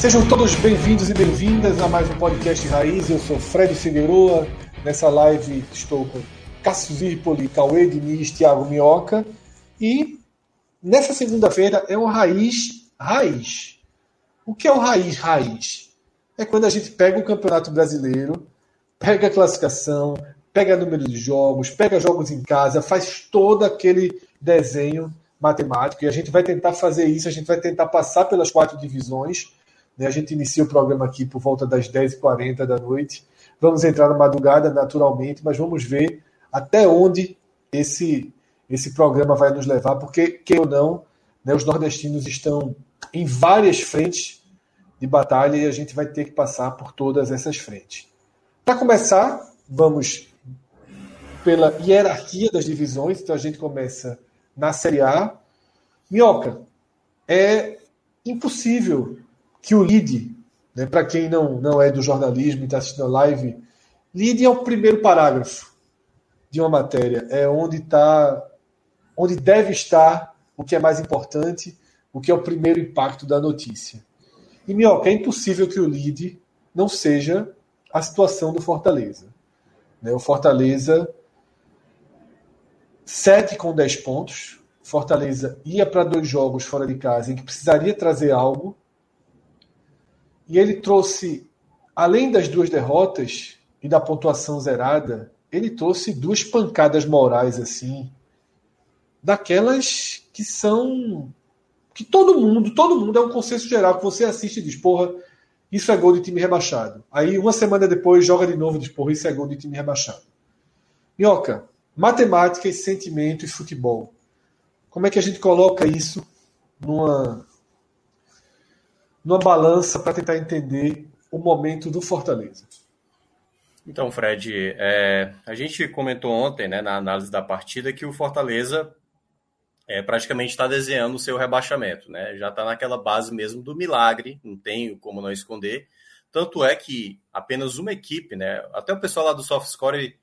Sejam todos bem-vindos e bem-vindas a mais um podcast Raiz. Eu sou Fred Figueroa. Nessa live estou com Cássio Zirpoli, Cauê Diniz, Thiago Minhoca. E nessa segunda-feira é o Raiz Raiz. O que é o Raiz Raiz? É quando a gente pega o Campeonato Brasileiro, pega a classificação, pega número de jogos, pega jogos em casa, faz todo aquele desenho matemático e a gente vai tentar fazer isso, a gente vai tentar passar pelas quatro divisões né? A gente inicia o programa aqui por volta das 10h40 da noite. Vamos entrar na madrugada, naturalmente, mas vamos ver até onde esse, esse programa vai nos levar, porque, que ou não, né, os nordestinos estão em várias frentes de batalha e a gente vai ter que passar por todas essas frentes. Para começar, vamos pela hierarquia das divisões, então a gente começa na Série A. Minhoca, é impossível que o lead, né, para quem não, não é do jornalismo e está assistindo a live, lead é o primeiro parágrafo de uma matéria, é onde está, onde deve estar o que é mais importante, o que é o primeiro impacto da notícia. E Minhoca, é impossível que o lead não seja a situação do Fortaleza. Né? O Fortaleza 7 com 10 pontos. Fortaleza ia para dois jogos fora de casa em que precisaria trazer algo e ele trouxe, além das duas derrotas e da pontuação zerada, ele trouxe duas pancadas morais assim, daquelas que são que todo mundo, todo mundo é um consenso geral que você assiste e diz, porra, isso é gol de time rebaixado. Aí uma semana depois joga de novo e diz, porra, isso é gol de time rebaixado. Minhoca, matemática e sentimento e futebol. Como é que a gente coloca isso numa numa balança para tentar entender o momento do Fortaleza. Então, Fred, é, a gente comentou ontem, né, na análise da partida, que o Fortaleza é, praticamente está desenhando o seu rebaixamento, né? Já está naquela base mesmo do milagre, não tem como não esconder. Tanto é que apenas uma equipe, né? Até o pessoal lá do SoftScore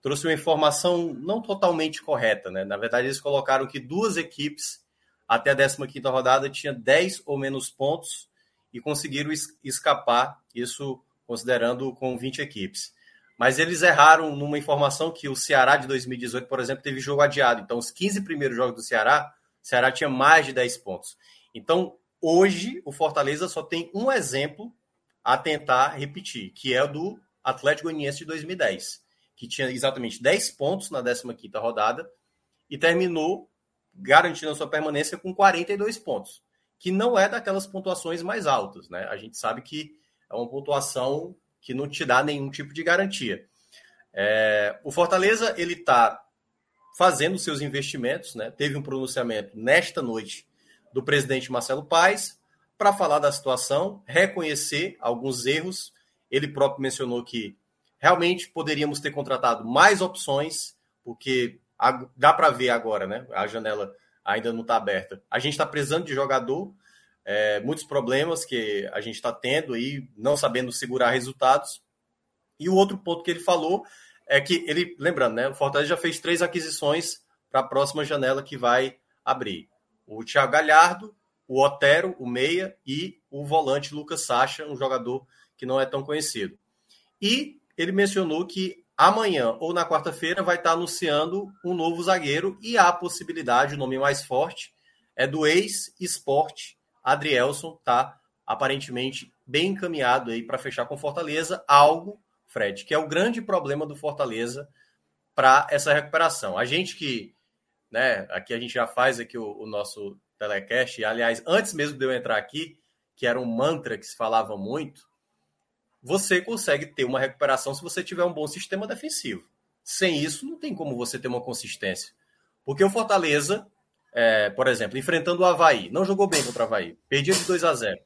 trouxe uma informação não totalmente correta, né? Na verdade, eles colocaram que duas equipes até a 15 rodada tinha 10 ou menos pontos e conseguiram escapar, isso considerando com 20 equipes. Mas eles erraram numa informação que o Ceará de 2018, por exemplo, teve jogo adiado. Então, os 15 primeiros jogos do Ceará, o Ceará tinha mais de 10 pontos. Então, hoje, o Fortaleza só tem um exemplo a tentar repetir, que é o do Atlético Goianiense de 2010, que tinha exatamente 10 pontos na 15ª rodada e terminou garantindo a sua permanência com 42 pontos que não é daquelas pontuações mais altas, né? A gente sabe que é uma pontuação que não te dá nenhum tipo de garantia. É, o Fortaleza ele está fazendo seus investimentos, né? Teve um pronunciamento nesta noite do presidente Marcelo Paes para falar da situação, reconhecer alguns erros. Ele próprio mencionou que realmente poderíamos ter contratado mais opções, porque dá para ver agora, né? A janela ainda não está aberta. A gente está precisando de jogador, é, muitos problemas que a gente está tendo aí, não sabendo segurar resultados. E o outro ponto que ele falou é que ele, lembrando, né, o Fortaleza já fez três aquisições para a próxima janela que vai abrir: o Thiago Galhardo, o Otero, o Meia e o volante Lucas Sacha, um jogador que não é tão conhecido. E ele mencionou que amanhã ou na quarta-feira vai estar anunciando um novo zagueiro e há a possibilidade, o nome mais forte é do ex-esporte Adrielson, tá? Aparentemente bem encaminhado aí para fechar com Fortaleza, algo, Fred, que é o grande problema do Fortaleza para essa recuperação. A gente que, né, aqui a gente já faz aqui o, o nosso telecast, e, aliás, antes mesmo de eu entrar aqui, que era um mantra que se falava muito, você consegue ter uma recuperação se você tiver um bom sistema defensivo. Sem isso, não tem como você ter uma consistência. Porque o Fortaleza, é, por exemplo, enfrentando o Havaí, não jogou bem contra o Havaí, perdia de 2 a 0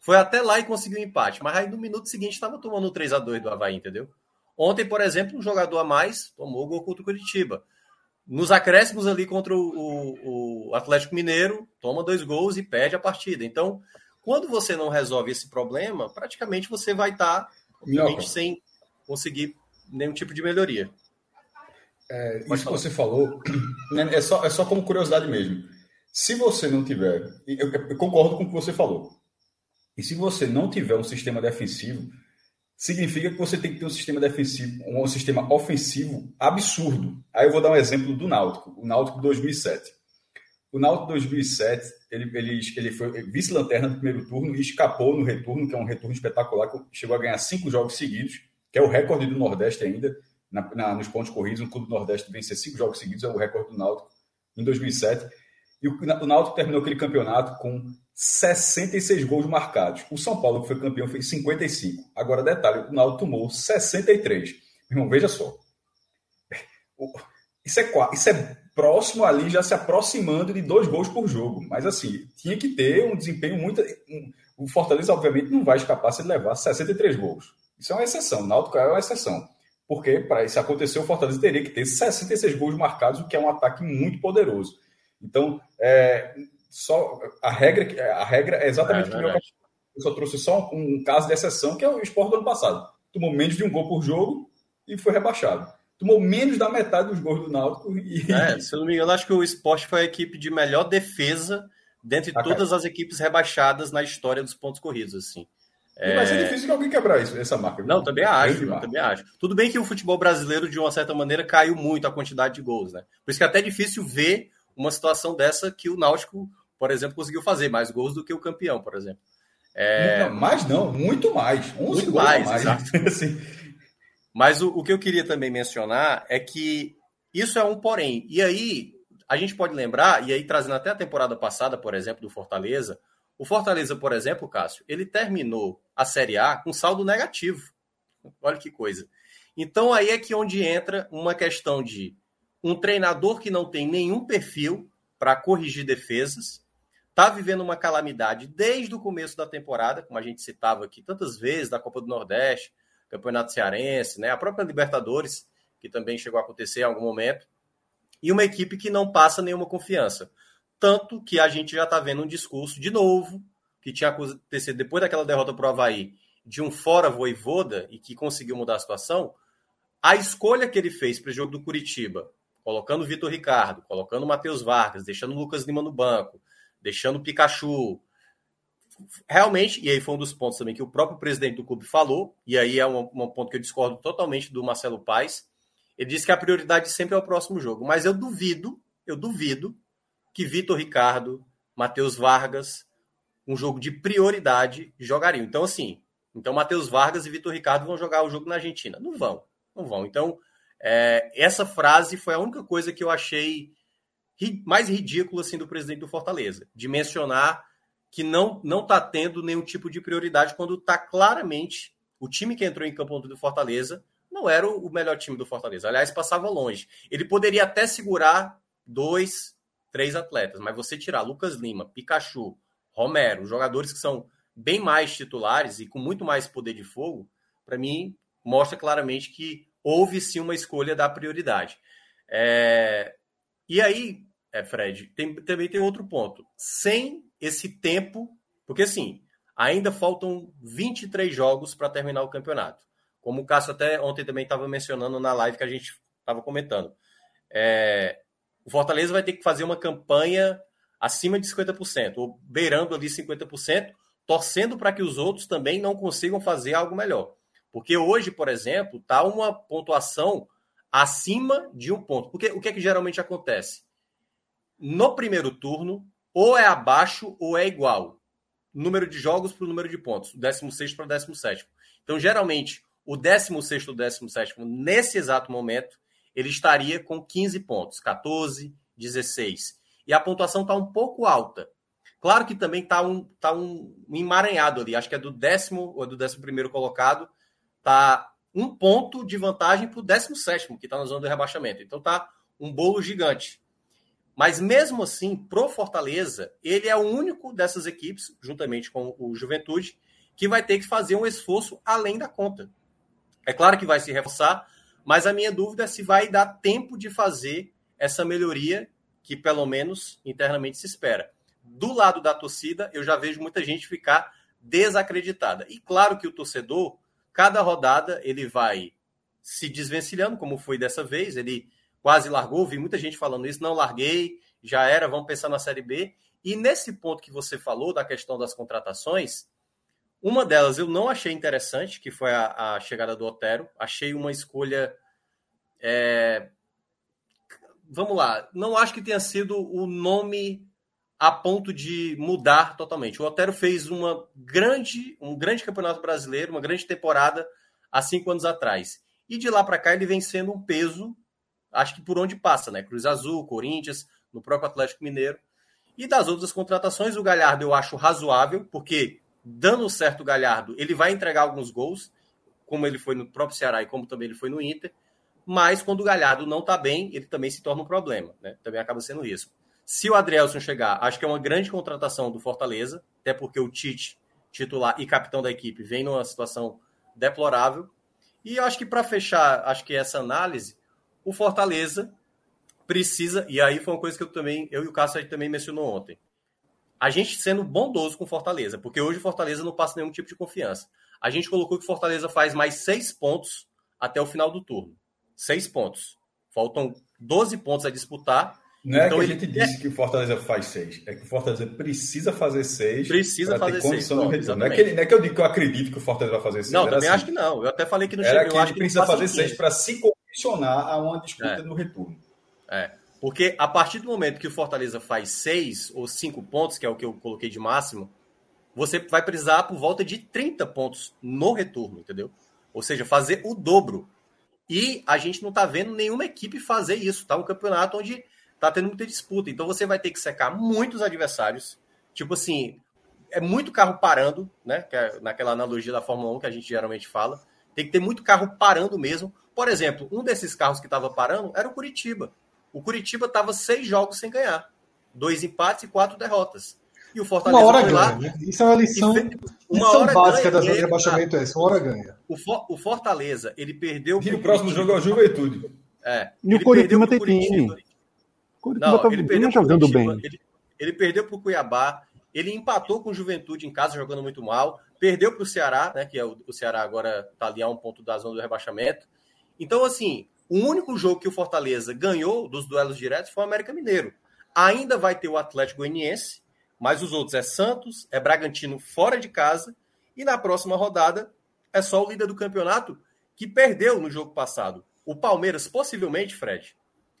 Foi até lá e conseguiu um empate, mas aí no minuto seguinte estava tomando 3 a 2 do Havaí, entendeu? Ontem, por exemplo, um jogador a mais tomou o gol contra o Curitiba. Nos acréscimos ali contra o, o, o Atlético Mineiro, toma dois gols e perde a partida. Então, quando você não resolve esse problema, praticamente você vai estar tá, sem conseguir nenhum tipo de melhoria. É, isso falar. que você falou né, é só, é só como curiosidade mesmo. Se você não tiver, eu, eu concordo com o que você falou. E se você não tiver um sistema defensivo, significa que você tem que ter um sistema defensivo, um sistema ofensivo absurdo. Aí eu vou dar um exemplo do Náutico, o Náutico 2007. O Náutico 2007, ele, ele, ele foi vice-lanterna do primeiro turno e escapou no retorno, que é um retorno espetacular, chegou a ganhar cinco jogos seguidos, que é o recorde do Nordeste ainda, na, na, nos pontos corridos. Um clube do Nordeste vencer cinco jogos seguidos é o recorde do Náutico em 2007. E o, o Náutico terminou aquele campeonato com 66 gols marcados. O São Paulo, que foi campeão, fez 55. Agora, detalhe, o Náutico tomou 63. Irmão, veja só. Isso é, isso é próximo ali, já se aproximando de dois gols por jogo. Mas, assim, tinha que ter um desempenho muito... Um, o Fortaleza, obviamente, não vai escapar se levar 63 gols. Isso é uma exceção. O Náutico é uma exceção. Porque, para isso acontecer, o Fortaleza teria que ter 66 gols marcados, o que é um ataque muito poderoso. Então, é, só a regra, a regra é exatamente é, o que eu só trouxe só um, um, caso de exceção, que é o esporte do ano passado. Tomou menos de um gol por jogo e foi rebaixado. Tomou menos da metade dos gols do Náutico. E... É, se eu não me engano, acho que o esporte foi a equipe de melhor defesa dentre ah, todas as equipes rebaixadas na história dos pontos corridos, assim. É... Vai ser difícil que alguém quebrar isso, essa marca. Não, também acho, também acho. Tudo bem que o futebol brasileiro, de uma certa maneira, caiu muito a quantidade de gols, né? Por isso que é até difícil ver uma situação dessa que o Náutico por exemplo, conseguiu fazer mais gols do que o campeão, por exemplo. É... Não, mais não, muito mais. 11 muito gols mais, mais. assim. Mas o, o que eu queria também mencionar é que isso é um porém. E aí, a gente pode lembrar, e aí trazendo até a temporada passada, por exemplo, do Fortaleza, o Fortaleza, por exemplo, Cássio, ele terminou a Série A com saldo negativo. Olha que coisa. Então aí é que onde entra uma questão de um treinador que não tem nenhum perfil para corrigir defesas, está vivendo uma calamidade desde o começo da temporada, como a gente citava aqui tantas vezes, da Copa do Nordeste, Campeonato Cearense, né? a própria Libertadores, que também chegou a acontecer em algum momento, e uma equipe que não passa nenhuma confiança. Tanto que a gente já está vendo um discurso de novo, que tinha acontecido depois daquela derrota para o Havaí, de um fora voivoda e que conseguiu mudar a situação. A escolha que ele fez para o jogo do Curitiba, colocando o Vitor Ricardo, colocando o Matheus Vargas, deixando o Lucas Lima no banco, deixando o Pikachu. Realmente, e aí foi um dos pontos também que o próprio presidente do clube falou, e aí é um, um ponto que eu discordo totalmente do Marcelo Paes. Ele disse que a prioridade sempre é o próximo jogo, mas eu duvido, eu duvido que Vitor Ricardo, Matheus Vargas, um jogo de prioridade, jogariam. Então, assim, então Matheus Vargas e Vitor Ricardo vão jogar o jogo na Argentina. Não vão, não vão. Então, é, essa frase foi a única coisa que eu achei mais ridículo assim do presidente do Fortaleza, de mencionar que não não está tendo nenhum tipo de prioridade quando está claramente o time que entrou em campo do Fortaleza não era o melhor time do Fortaleza. Aliás, passava longe. Ele poderia até segurar dois, três atletas, mas você tirar Lucas Lima, Pikachu, Romero, jogadores que são bem mais titulares e com muito mais poder de fogo, para mim mostra claramente que houve sim uma escolha da prioridade. É, e aí, é, Fred, tem, também tem outro ponto. Sem esse tempo, porque assim, ainda faltam 23 jogos para terminar o campeonato. Como o Cássio até ontem também estava mencionando na live que a gente estava comentando. É, o Fortaleza vai ter que fazer uma campanha acima de 50%, ou beirando ali 50%, torcendo para que os outros também não consigam fazer algo melhor. Porque hoje, por exemplo, está uma pontuação acima de um ponto. Porque o que é que geralmente acontece? No primeiro turno, ou é abaixo ou é igual. Número de jogos para o número de pontos. 16 para 17. Então, geralmente, o 16 ou 17, nesse exato momento, ele estaria com 15 pontos. 14, 16. E a pontuação está um pouco alta. Claro que também está um, tá um emaranhado ali. Acho que é do décimo ou do décimo primeiro colocado. Tá um ponto de vantagem para o décimo sétimo, que está na zona do rebaixamento. Então tá um bolo gigante. Mas mesmo assim, pro Fortaleza, ele é o único dessas equipes, juntamente com o Juventude, que vai ter que fazer um esforço além da conta. É claro que vai se reforçar, mas a minha dúvida é se vai dar tempo de fazer essa melhoria que, pelo menos, internamente se espera. Do lado da torcida, eu já vejo muita gente ficar desacreditada. E claro que o torcedor, cada rodada, ele vai se desvencilhando, como foi dessa vez, ele quase largou, vi muita gente falando isso, não larguei, já era, vamos pensar na Série B. E nesse ponto que você falou, da questão das contratações, uma delas eu não achei interessante, que foi a, a chegada do Otero. Achei uma escolha. É... Vamos lá, não acho que tenha sido o nome a ponto de mudar totalmente. O Otero fez uma grande, um grande campeonato brasileiro, uma grande temporada há cinco anos atrás. E de lá para cá ele vem sendo um peso acho que por onde passa, né? Cruz Azul, Corinthians, no próprio Atlético Mineiro. E das outras contratações, o Galhardo eu acho razoável, porque dando certo o Galhardo, ele vai entregar alguns gols, como ele foi no próprio Ceará e como também ele foi no Inter. Mas quando o Galhardo não está bem, ele também se torna um problema, né? Também acaba sendo risco. Se o Adrielson chegar, acho que é uma grande contratação do Fortaleza, até porque o Tite, titular e capitão da equipe, vem numa situação deplorável. E eu acho que para fechar, acho que essa análise, o Fortaleza precisa, e aí foi uma coisa que eu também, eu e o Cássio aí também mencionou ontem. A gente sendo bondoso com Fortaleza, porque hoje o Fortaleza não passa nenhum tipo de confiança. A gente colocou que Fortaleza faz mais seis pontos até o final do turno. Seis pontos. Faltam 12 pontos a disputar. Não é então é que a gente disse que o Fortaleza faz seis, é que o Fortaleza precisa fazer seis. Precisa fazer seis. Não, não, é que, não é que eu digo que eu acredito que o Fortaleza vai fazer seis. Não, também assim. acho que não. Eu até falei que não chega. Que eu acho que precisa fazer seis para se condicionar a uma disputa é. no retorno. É. Porque a partir do momento que o Fortaleza faz seis ou cinco pontos, que é o que eu coloquei de máximo, você vai precisar por volta de 30 pontos no retorno, entendeu? Ou seja, fazer o dobro. E a gente não tá vendo nenhuma equipe fazer isso. Tá um campeonato onde tá tendo muita disputa. Então você vai ter que secar muitos adversários. Tipo assim, é muito carro parando, né? Que é naquela analogia da Fórmula 1 que a gente geralmente fala. Tem que ter muito carro parando mesmo por exemplo, um desses carros que estava parando era o Curitiba. O Curitiba estava seis jogos sem ganhar, dois empates e quatro derrotas. E o Fortaleza uma hora foi ganha, lá. Né? Isso é uma lição, uma lição hora básica ganha, da rebaixamento. É uma hora ganha. O, For, o Fortaleza, ele perdeu. E o próximo jogo é o Juventude. É. E o Curitiba tem time. Curitiba Não, tá ele perdeu jogando Curitiba, bem. Ele, ele perdeu para o Cuiabá. Ele empatou com o Juventude em casa, jogando muito mal. Perdeu para o Ceará, né? Que é o, o Ceará agora está ali a um ponto da zona do rebaixamento. Então, assim, o único jogo que o Fortaleza ganhou dos duelos diretos foi o América Mineiro. Ainda vai ter o Atlético Goianiense, mas os outros é Santos, é Bragantino fora de casa, e na próxima rodada é só o líder do campeonato que perdeu no jogo passado. O Palmeiras, possivelmente, Fred,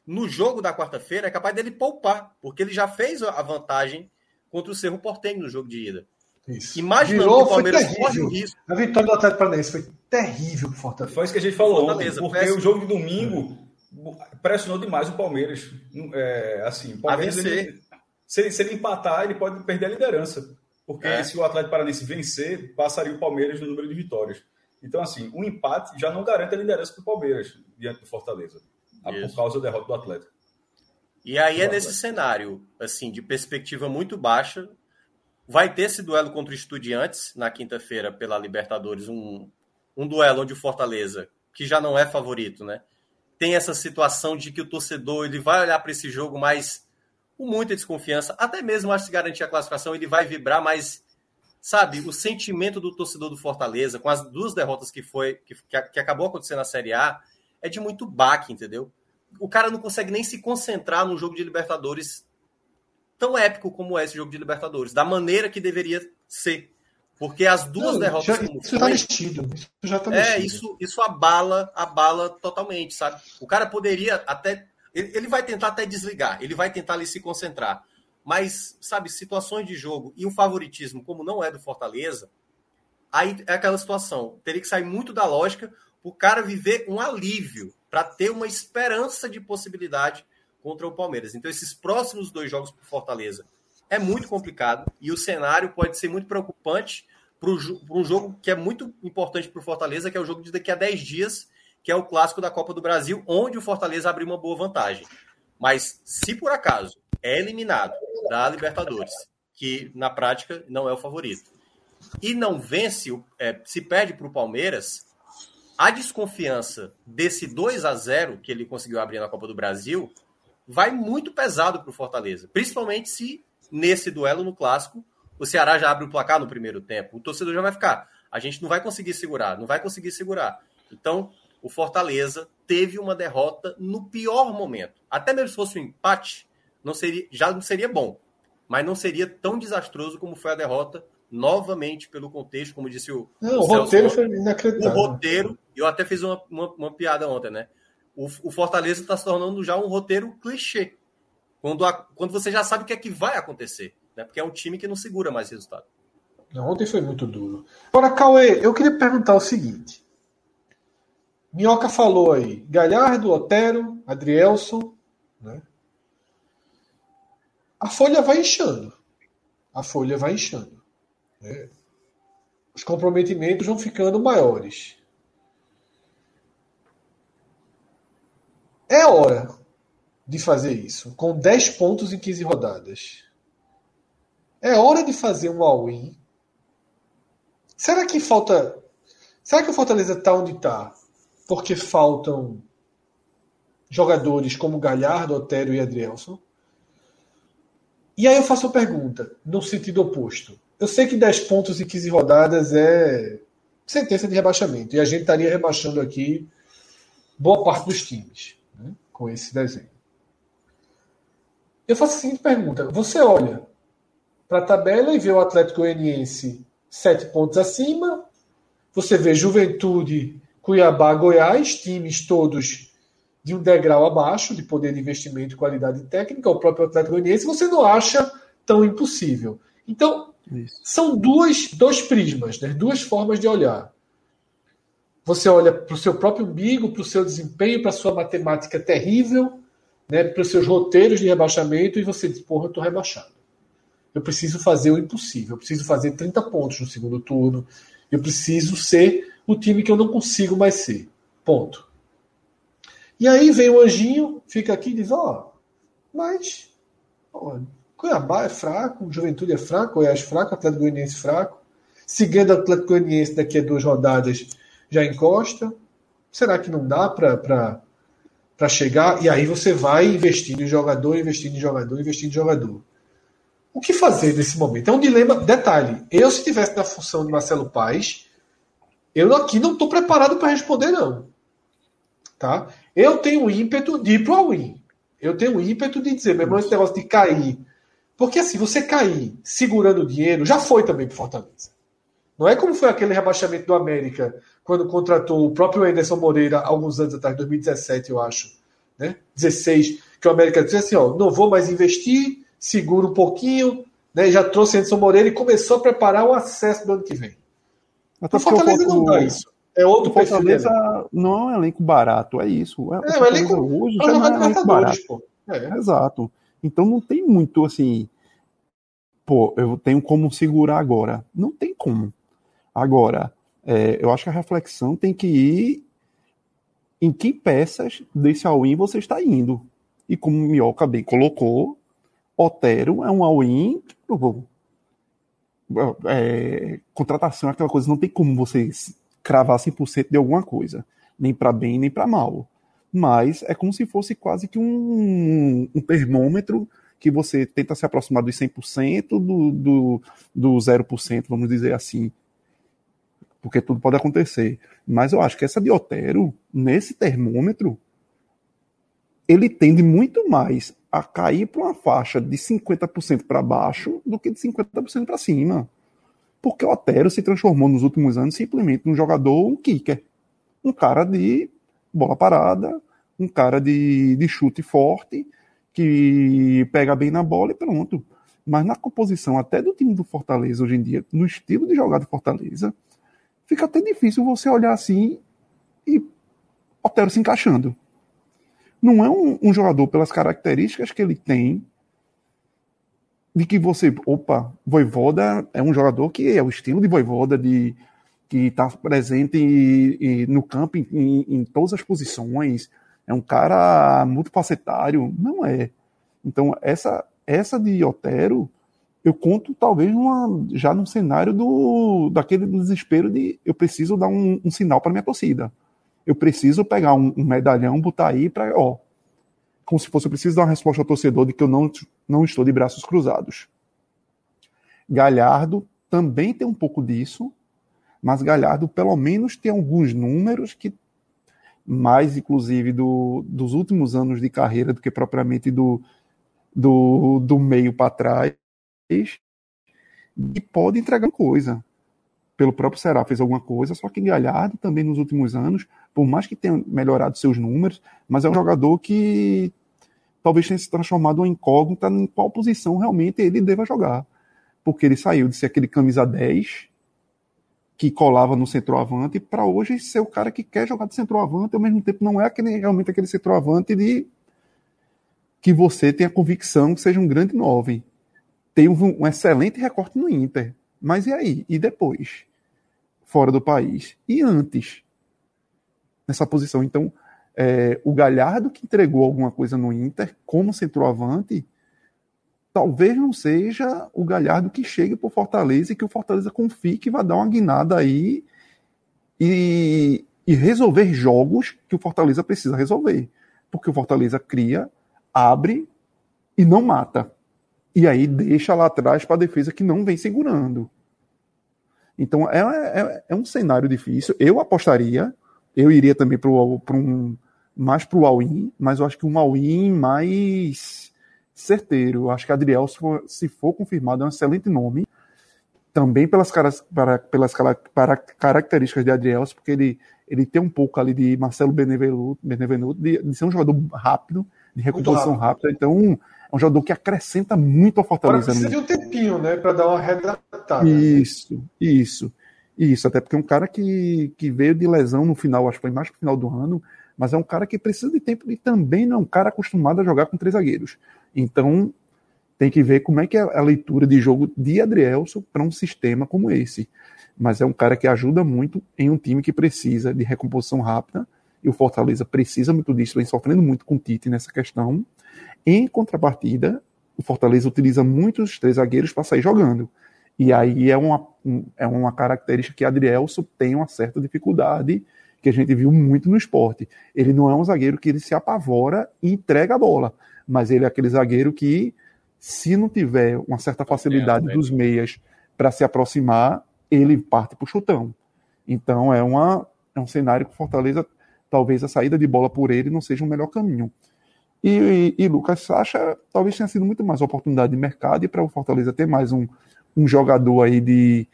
no jogo da quarta-feira, é capaz dele poupar, porque ele já fez a vantagem contra o Cerro Portenho no jogo de ida. Isso. Imaginando Virou, que o Palmeiras corre o risco. A vitória do Atlético Paranaense foi terrível pro Fortaleza. Foi isso que a gente falou Fortaleza, ontem, porque o jogo de domingo pressionou demais o Palmeiras. É, assim, o Palmeiras, ele, se, ele, se ele empatar, ele pode perder a liderança. Porque é. se o Atlético Paranaense vencer, passaria o Palmeiras no número de vitórias. Então, assim, um empate já não garante a liderança para o Palmeiras diante do Fortaleza, isso. por causa da derrota do Atlético. E aí é nesse cenário, assim, de perspectiva muito baixa, Vai ter esse duelo contra o Estudiantes na quinta-feira pela Libertadores, um, um duelo onde o Fortaleza, que já não é favorito, né? Tem essa situação de que o torcedor ele vai olhar para esse jogo mais com muita desconfiança, até mesmo acho que garantir a classificação, ele vai vibrar, mas sabe, o sentimento do torcedor do Fortaleza, com as duas derrotas que foi que, que acabou acontecendo na Série A, é de muito baque, entendeu? O cara não consegue nem se concentrar no jogo de Libertadores tão épico como é esse jogo de Libertadores, da maneira que deveria ser. Porque as duas Não, derrotas. Já, isso está mexido. Isso já tá é, isso, isso abala, abala totalmente, sabe? O cara poderia até. Ele, ele vai tentar até desligar, ele vai tentar ali se concentrar. Mas, sabe, situações de jogo e o favoritismo, como não é do Fortaleza, aí é aquela situação. Teria que sair muito da lógica o cara viver um alívio, para ter uma esperança de possibilidade contra o Palmeiras. Então, esses próximos dois jogos para Fortaleza, é muito complicado e o cenário pode ser muito preocupante para um jogo que é muito importante para o Fortaleza, que é o jogo de daqui a 10 dias, que é o clássico da Copa do Brasil, onde o Fortaleza abriu uma boa vantagem. Mas se por acaso é eliminado da Libertadores, que na prática não é o favorito, e não vence, é, se perde para o Palmeiras, a desconfiança desse 2 a 0 que ele conseguiu abrir na Copa do Brasil vai muito pesado para o Fortaleza, principalmente se nesse duelo no clássico o Ceará já abre o placar no primeiro tempo, o torcedor já vai ficar, a gente não vai conseguir segurar, não vai conseguir segurar. Então, o Fortaleza teve uma derrota no pior momento. Até mesmo se fosse um empate, não seria, já não seria bom, mas não seria tão desastroso como foi a derrota novamente pelo contexto, como disse o. Não, o, o roteiro foi inacreditável. O roteiro, eu até fiz uma, uma, uma piada ontem, né? O, o Fortaleza está se tornando já um roteiro clichê. Quando, a, quando você já sabe o que é que vai acontecer. Né? Porque é um time que não segura mais resultado. Ontem foi muito duro. Agora, Cauê, eu queria perguntar o seguinte. Minhoca falou aí, Galhardo, Otero, Adrielson, né? A folha vai inchando. A folha vai inchando. Né? Os comprometimentos vão ficando maiores. É hora de fazer isso, com 10 pontos em 15 rodadas. É hora de fazer um all-in. Será que falta. Será que o Fortaleza está onde está? Porque faltam jogadores como Galhardo, Otero e Adrielson? E aí eu faço a pergunta, no sentido oposto. Eu sei que 10 pontos em 15 rodadas é sentença de rebaixamento. E a gente estaria rebaixando aqui boa parte dos times né, com esse desenho. Eu faço a seguinte pergunta: você olha para a tabela e vê o Atlético Goianiense 7 pontos acima, você vê Juventude, Cuiabá, Goiás, times todos de um degrau abaixo de poder de investimento e qualidade técnica, o próprio Atlético Goianiense, você não acha tão impossível. Então, isso. São duas, dois prismas, né? duas formas de olhar. Você olha para o seu próprio umbigo, para o seu desempenho, para a sua matemática terrível, né? para os seus roteiros de rebaixamento, e você diz: porra, eu estou rebaixado. Eu preciso fazer o impossível. Eu preciso fazer 30 pontos no segundo turno. Eu preciso ser o time que eu não consigo mais ser. Ponto. E aí vem o anjinho, fica aqui e diz: Ó, oh, mas. Cuiabá é fraco, Juventude é fraco, Goiás fraco, Atlético Goianiense fraco. Seguindo o Atlético Goianiense daqui a duas rodadas já encosta. Será que não dá para chegar? E aí você vai investindo em jogador, investindo em jogador, investindo em jogador. O que fazer nesse momento? É um dilema. Detalhe: eu, se tivesse na função de Marcelo Paes, eu aqui não estou preparado para responder, não. Tá? Eu tenho o ímpeto de ir para o. Eu tenho o ímpeto de dizer, meu irmão, esse negócio de cair porque assim, você cair segurando o dinheiro já foi também para Fortaleza. Não é como foi aquele rebaixamento do América, quando contratou o próprio Anderson Moreira alguns anos atrás, 2017, eu acho. Né? 16, que o América disse assim: ó, não vou mais investir, segura um pouquinho, né? já trouxe Anderson Moreira e começou a preparar o acesso do ano que vem. Até o Fortaleza não dá isso. É outro o Fortaleza não é um elenco barato, é isso. É, é o elenco, hoje já não é um elenco barato. Pô. É. Exato. Então não tem muito assim, pô, eu tenho como segurar agora. Não tem como. Agora, é, eu acho que a reflexão tem que ir em que peças desse all-in você está indo. E como o Mioca bem colocou, Otero é um all-in. É, contratação é aquela coisa, não tem como você cravar 100% de alguma coisa, nem para bem nem para mal mas é como se fosse quase que um, um termômetro que você tenta se aproximar dos 100% do, do, do 0%, vamos dizer assim, porque tudo pode acontecer. Mas eu acho que essa de Otero, nesse termômetro, ele tende muito mais a cair para uma faixa de 50% para baixo do que de 50% para cima. Porque o Otero se transformou nos últimos anos simplesmente num jogador, um kicker. Um cara de bola parada, um cara de, de chute forte, que pega bem na bola e pronto. Mas na composição até do time do Fortaleza hoje em dia, no estilo de jogar do Fortaleza, fica até difícil você olhar assim e Otero se encaixando. Não é um, um jogador pelas características que ele tem de que você, opa, Voivoda é um jogador que é o estilo de Voivoda, de, que está presente e, e no campo em, em, em, todas as posições, é um cara muito facetário, não é. Então, essa, essa de Otero, eu conto talvez numa, já num cenário do daquele desespero de eu preciso dar um, um sinal para minha torcida. Eu preciso pegar um, um medalhão, botar aí para, ó, como se fosse eu preciso dar uma resposta ao torcedor de que eu não, não estou de braços cruzados. Galhardo também tem um pouco disso, mas Galhardo pelo menos tem alguns números que mais inclusive do, dos últimos anos de carreira do que propriamente do, do, do meio para trás e pode entregar coisa. Pelo próprio Será fez alguma coisa, só que Galhardo também nos últimos anos por mais que tenha melhorado seus números, mas é um jogador que talvez tenha se transformado em incógnita em qual posição realmente ele deva jogar. Porque ele saiu de ser aquele camisa 10 que colava no centroavante para hoje ser o cara que quer jogar de centroavante, ao mesmo tempo não é aquele, realmente aquele centroavante de que você tem a convicção que seja um grande nove. Tem um, um excelente recorte no Inter. Mas e aí? E depois? Fora do país? E antes? nessa posição. Então, é, o Galhardo que entregou alguma coisa no Inter como centroavante, talvez não seja o Galhardo que chegue para o Fortaleza e que o Fortaleza confie que vai dar uma guinada aí e, e resolver jogos que o Fortaleza precisa resolver. Porque o Fortaleza cria, abre e não mata. E aí deixa lá atrás para a defesa que não vem segurando. Então é, é, é um cenário difícil. Eu apostaria eu iria também para um mais para o all-in, mas eu acho que um all-in mais certeiro. Eu acho que Adriel, se for, se for confirmado, é um excelente nome. Também pelas, para, pelas para, características de Adriel, porque ele, ele tem um pouco ali de Marcelo Benevenuto, Benevenuto de, de ser um jogador rápido, de recomposição rápida. Então, um jogador que acrescenta muito a Fortaleza. Precisa de um tempinho, né, para dar uma redatada. Isso, isso. Isso, até porque é um cara que, que veio de lesão no final, acho que foi mais pro final do ano, mas é um cara que precisa de tempo e também não é um cara acostumado a jogar com três zagueiros. Então, tem que ver como é que é a leitura de jogo de Adrielson para um sistema como esse. Mas é um cara que ajuda muito em um time que precisa de recomposição rápida, e o Fortaleza precisa muito disso, vem sofrendo muito com o Tite nessa questão. Em contrapartida, o Fortaleza utiliza muitos três zagueiros para sair jogando. E aí é uma, é uma característica que Adrielso tem uma certa dificuldade, que a gente viu muito no esporte. Ele não é um zagueiro que ele se apavora e entrega a bola, mas ele é aquele zagueiro que, se não tiver uma certa facilidade dos meias para se aproximar, ele parte para o chutão. Então é, uma, é um cenário que Fortaleza, talvez a saída de bola por ele não seja o melhor caminho. E, e, e Lucas Sacha talvez tenha sido muito mais oportunidade de mercado e para o Fortaleza ter mais um, um jogador aí de,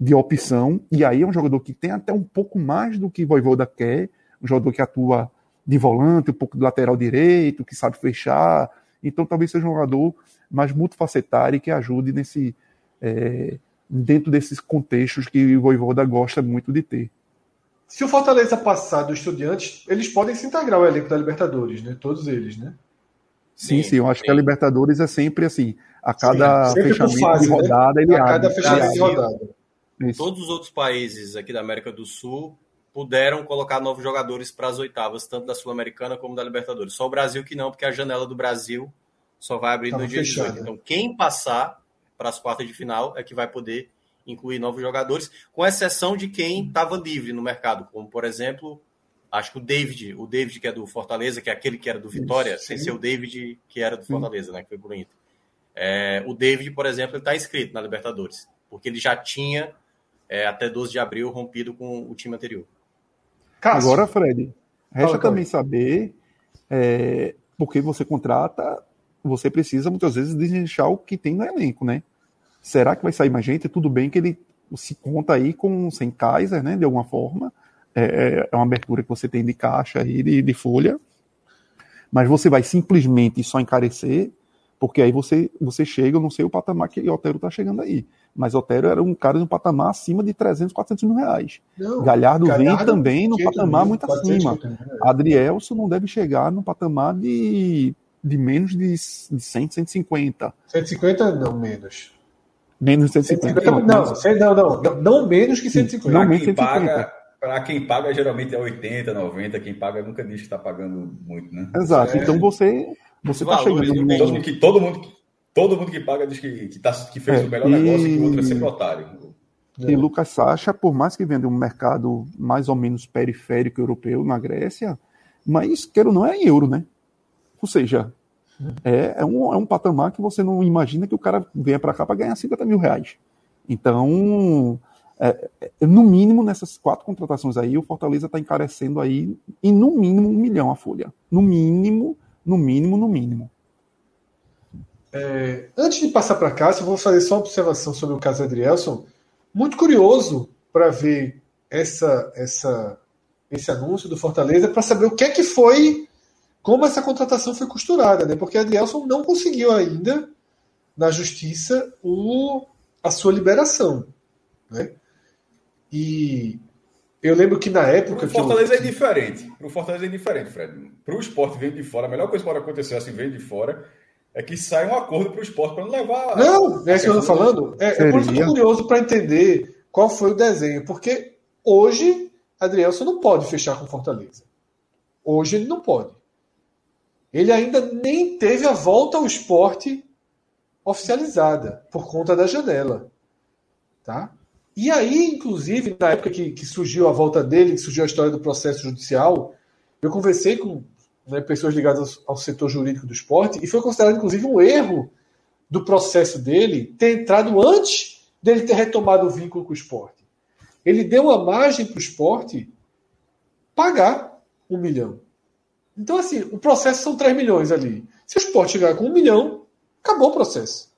de opção, e aí é um jogador que tem até um pouco mais do que Voivoda quer, um jogador que atua de volante, um pouco de lateral direito, que sabe fechar, então talvez seja um jogador mais multifacetário e que ajude nesse é, dentro desses contextos que o Voivoda gosta muito de ter. Se o Fortaleza passar do Estudiantes, eles podem se integrar ao elenco da Libertadores, né? Todos eles, né? Sim, sim, sim eu acho sim. que a Libertadores é sempre assim, a cada Sim, fechamento fase, de né? rodada né? ele a cada fechamento de rodada. Isso. Todos os outros países aqui da América do Sul puderam colocar novos jogadores para as oitavas, tanto da Sul-Americana como da Libertadores. Só o Brasil que não, porque a janela do Brasil só vai abrir Tava no dia fechada. 18. Então, quem passar para as quartas de final é que vai poder incluir novos jogadores, com exceção de quem estava livre no mercado, como por exemplo, acho que o David, o David que é do Fortaleza, que é aquele que era do Vitória, Sim. sem ser o David que era do Fortaleza, né, que foi pro Inter. É, o David, por exemplo, está inscrito na Libertadores, porque ele já tinha, é, até 12 de abril, rompido com o time anterior. Cássio. Agora, Fred, resta Fala, também saber, é, porque você contrata, você precisa muitas vezes desinchar o que tem no elenco, né? Será que vai sair mais gente? Tudo bem que ele se conta aí com sem Kaiser, né? De alguma forma. É, é, é uma abertura que você tem de caixa aí, de, de folha. Mas você vai simplesmente só encarecer porque aí você, você chega, eu não sei o patamar que Otero está chegando aí. Mas Otero era um cara de um patamar acima de 300, 400 mil reais. Não, Galhardo, Galhardo, vem também no patamar mil, muito acima. Adrielso não deve chegar no patamar de de menos de, de 100, 150. 150 não, menos. Menos de 150. 150 não, não, não, não, menos que 150. Não, menos quem paga, para quem paga, geralmente é 80, 90. Quem paga nunca diz que está pagando muito, né? Exato. É. Então você você está chegando no... todo, mundo que, todo, mundo, todo mundo que paga diz que, que, tá, que fez é, o melhor e... negócio e que o outro é sempre otário. E Lucas Sacha, por mais que venda um mercado mais ou menos periférico europeu na Grécia, mas quero não é em euro, né? Ou seja, é, é, um, é um patamar que você não imagina que o cara venha para cá para ganhar 50 mil reais. Então, é, é, no mínimo, nessas quatro contratações aí, o Fortaleza está encarecendo aí em no mínimo um milhão a folha. No mínimo, no mínimo, no mínimo. É, antes de passar para cá, eu vou fazer só uma observação sobre o caso Adrielson. Muito curioso para ver essa, essa, esse anúncio do Fortaleza, para saber o que é que foi, como essa contratação foi costurada, né? Porque Adrielson não conseguiu ainda, na justiça, o, a sua liberação. Né? E eu lembro que na época. O Fortaleza eu... é diferente. O Fortaleza é diferente, Fred. Para o esporte vir de fora, a melhor coisa que pode acontecer assim, vem de fora, é que sai um acordo para o esporte para não levar. Não, é isso que eu estou falando. É, é por isso que eu estou curioso para entender qual foi o desenho. Porque hoje, Adrielson não pode fechar com Fortaleza. Hoje ele não pode. Ele ainda nem teve a volta ao esporte oficializada por conta da janela. Tá? E aí, inclusive, na época que, que, surgiu a volta dele, que surgiu a história do processo judicial, eu conversei com né, pessoas ligadas ao, ao, setor jurídico do esporte e foi considerado, inclusive, um erro do processo dele ter entrado antes dele ter retomado o vínculo com o esporte. Ele deu uma margem para o esporte pagar um milhão. Então, assim, o processo são 3 milhões ali. Se o esporte chegar com um milhão, acabou o processo.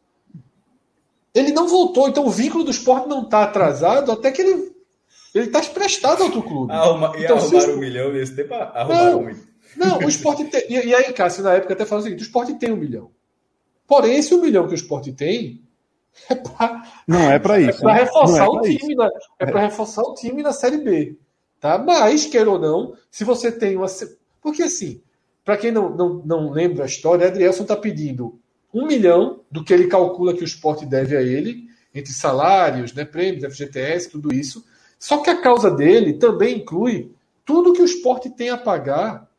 Ele não voltou, então o vínculo do esporte não está atrasado até que ele ele está emprestado a outro clube. Arruma, e então, arrumaram se... um milhão nesse tempo? Arrumaram não, Não, o esporte tem. E, e, aí, Cássio, na época até falou o seguinte: o esporte tem um milhão. Porém, esse um milhão que o esporte tem é pra, não é para isso. É para reforçar, é o time na, é para reforçar o time na Série B. Tá? Mas, quer ou não, se você tem uma. Porque assim, para quem não, não, não lembra a história, Adrielson está pedindo um milhão do que ele calcula que o esporte deve a ele, entre salários, né, prêmios, FGTS, tudo isso. Só que a causa dele também inclui tudo que o esporte tem a pagar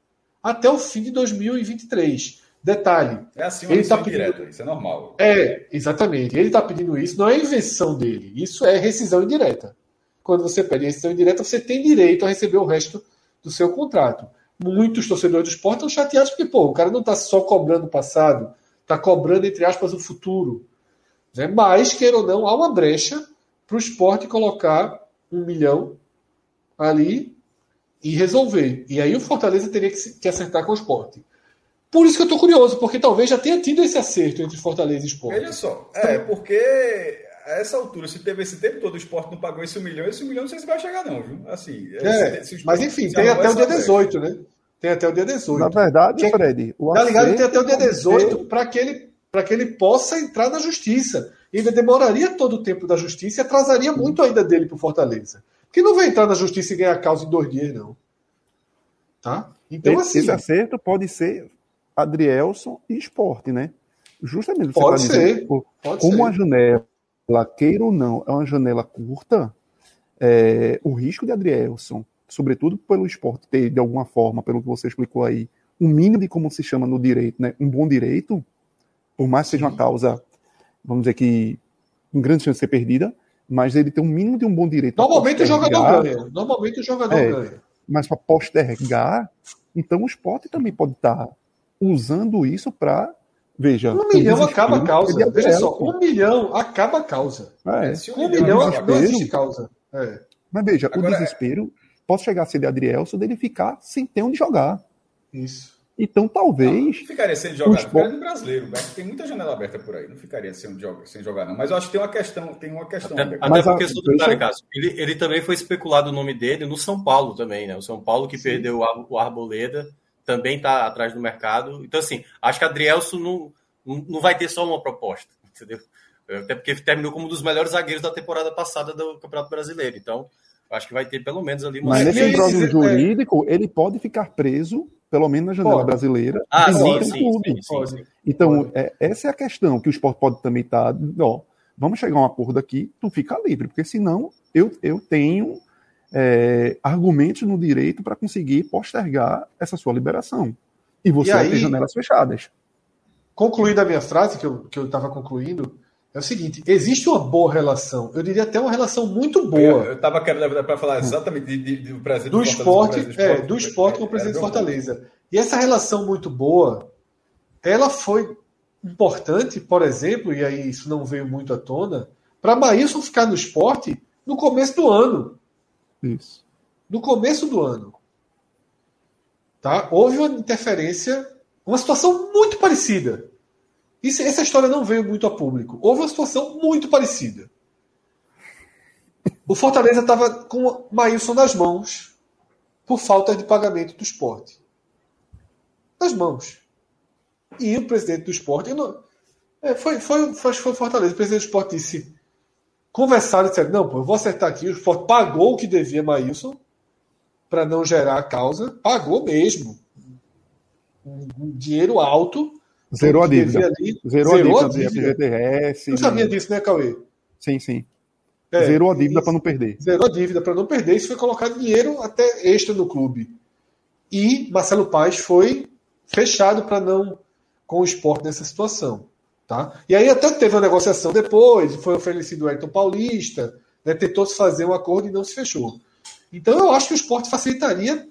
até o fim de 2023. Detalhe. É assim ele está pedindo... Direto, isso é normal. É, exatamente. Ele está pedindo isso, não é invenção dele. Isso é rescisão indireta. Quando você pede rescisão indireta, você tem direito a receber o resto do seu contrato. Muitos torcedores do esporte estão chateados porque, pô, o cara não está só cobrando o passado, está cobrando, entre aspas, o futuro. Né? Mas, queira ou não, há uma brecha para o esporte colocar um milhão ali e resolver. E aí o Fortaleza teria que, que acertar com o esporte. Por isso que eu estou curioso, porque talvez já tenha tido esse acerto entre Fortaleza e esporte. Veja só, é, porque a essa altura, se teve esse tempo todo, o esporte não pagou esse milhão, esse milhão não sei se vai chegar, não, viu? Assim, é, mas enfim, tem até o dia 18, né? Tem até o dia 18. Na verdade, que, Fred, o tá ligado? Tem até o dia 18 para que, ele, que ele possa entrar na justiça. E ainda demoraria todo o tempo da justiça e atrasaria muito ainda dele para o Fortaleza. Porque não vai entrar na justiça e ganhar a causa em dois dias, não. Tá? Então, esse, assim. Esse acerto pode ser Adrielson e esporte, né? Justamente pode ser, dizendo, pode como ser. a janela, queira ou não, é uma janela curta, é, o risco de Adrielson sobretudo pelo esporte ter, de alguma forma, pelo que você explicou aí, um mínimo de como se chama no direito, né? um bom direito, por mais que seja uma causa, vamos dizer que, com grande chance de ser perdida, mas ele tem um mínimo de um bom direito. Normalmente o jogador ganha. Normalmente o jogador é, ganha. Mas para postergar, então o esporte também pode estar usando isso para. Veja. Um milhão acaba a causa. Veja só, um milhão acaba a causa. É. Um, um milhão não existe causa. É. Mas veja, Agora, o desespero posso chegar a ser de Adrielson dele ficar sem ter onde jogar. Isso. Então talvez. Não, ficaria sem jogar. Esporte... Ficaria no brasileiro. Tem muita janela aberta por aí. Não ficaria sem, jogar, sem jogar, não. Mas eu acho que tem uma questão. Tem uma questão. Até, até porque, a... detalhe, Cássio, ele, ele também foi especulado o nome dele no São Paulo também, né? O São Paulo que Sim. perdeu o, o Arboleda também está atrás do mercado. Então, assim, acho que Adrielson não, não vai ter só uma proposta, entendeu? Até porque terminou como um dos melhores zagueiros da temporada passada do Campeonato Brasileiro. Então, Acho que vai ter pelo menos ali uma. Mas nesse imbróglio jurídico, ele pode ficar preso pelo menos na janela pode. brasileira. Ah, sim, sim, sim, sim, Então, é, essa é a questão que o esporte pode também estar. Tá, ó, vamos chegar a um acordo aqui, tu fica livre, porque senão eu, eu tenho é, argumentos no direito para conseguir postergar essa sua liberação. E você e aí, vai ter janelas fechadas. Concluída a minha frase, que eu estava concluindo, é o seguinte: existe uma boa relação, eu diria até uma relação muito boa. Eu estava querendo para falar exatamente de, de, do presidente do, esporte, do, é, do esporte com o presidente de Fortaleza. E essa relação muito boa, ela foi importante, por exemplo, e aí isso não veio muito à tona, para Maílson ficar no esporte no começo do ano. Isso. No começo do ano. Tá? Houve uma interferência, uma situação muito parecida. Isso, essa história não veio muito a público. Houve uma situação muito parecida. O Fortaleza estava com o Maílson nas mãos por falta de pagamento do esporte. Nas mãos. E o presidente do esporte. Não, é, foi, foi, foi, foi Fortaleza. O presidente do esporte disse. Conversaram e disseram: não, pô, eu vou acertar aqui. O esporte pagou o que devia Maílson para não gerar a causa. Pagou mesmo. Um, dinheiro alto. Zerou a dívida. Ali, zerou, zerou a dívida. FGTS. Não sabia disso, né, Cauê? Sim, sim. É, zerou a dívida para não perder. Zerou a dívida para não perder. Isso foi colocado dinheiro até extra no clube. E Marcelo Paes foi fechado para não com o esporte nessa situação. Tá? E aí até teve uma negociação depois, foi oferecido o Ayrton Paulista, né, tentou se fazer um acordo e não se fechou. Então eu acho que o esporte facilitaria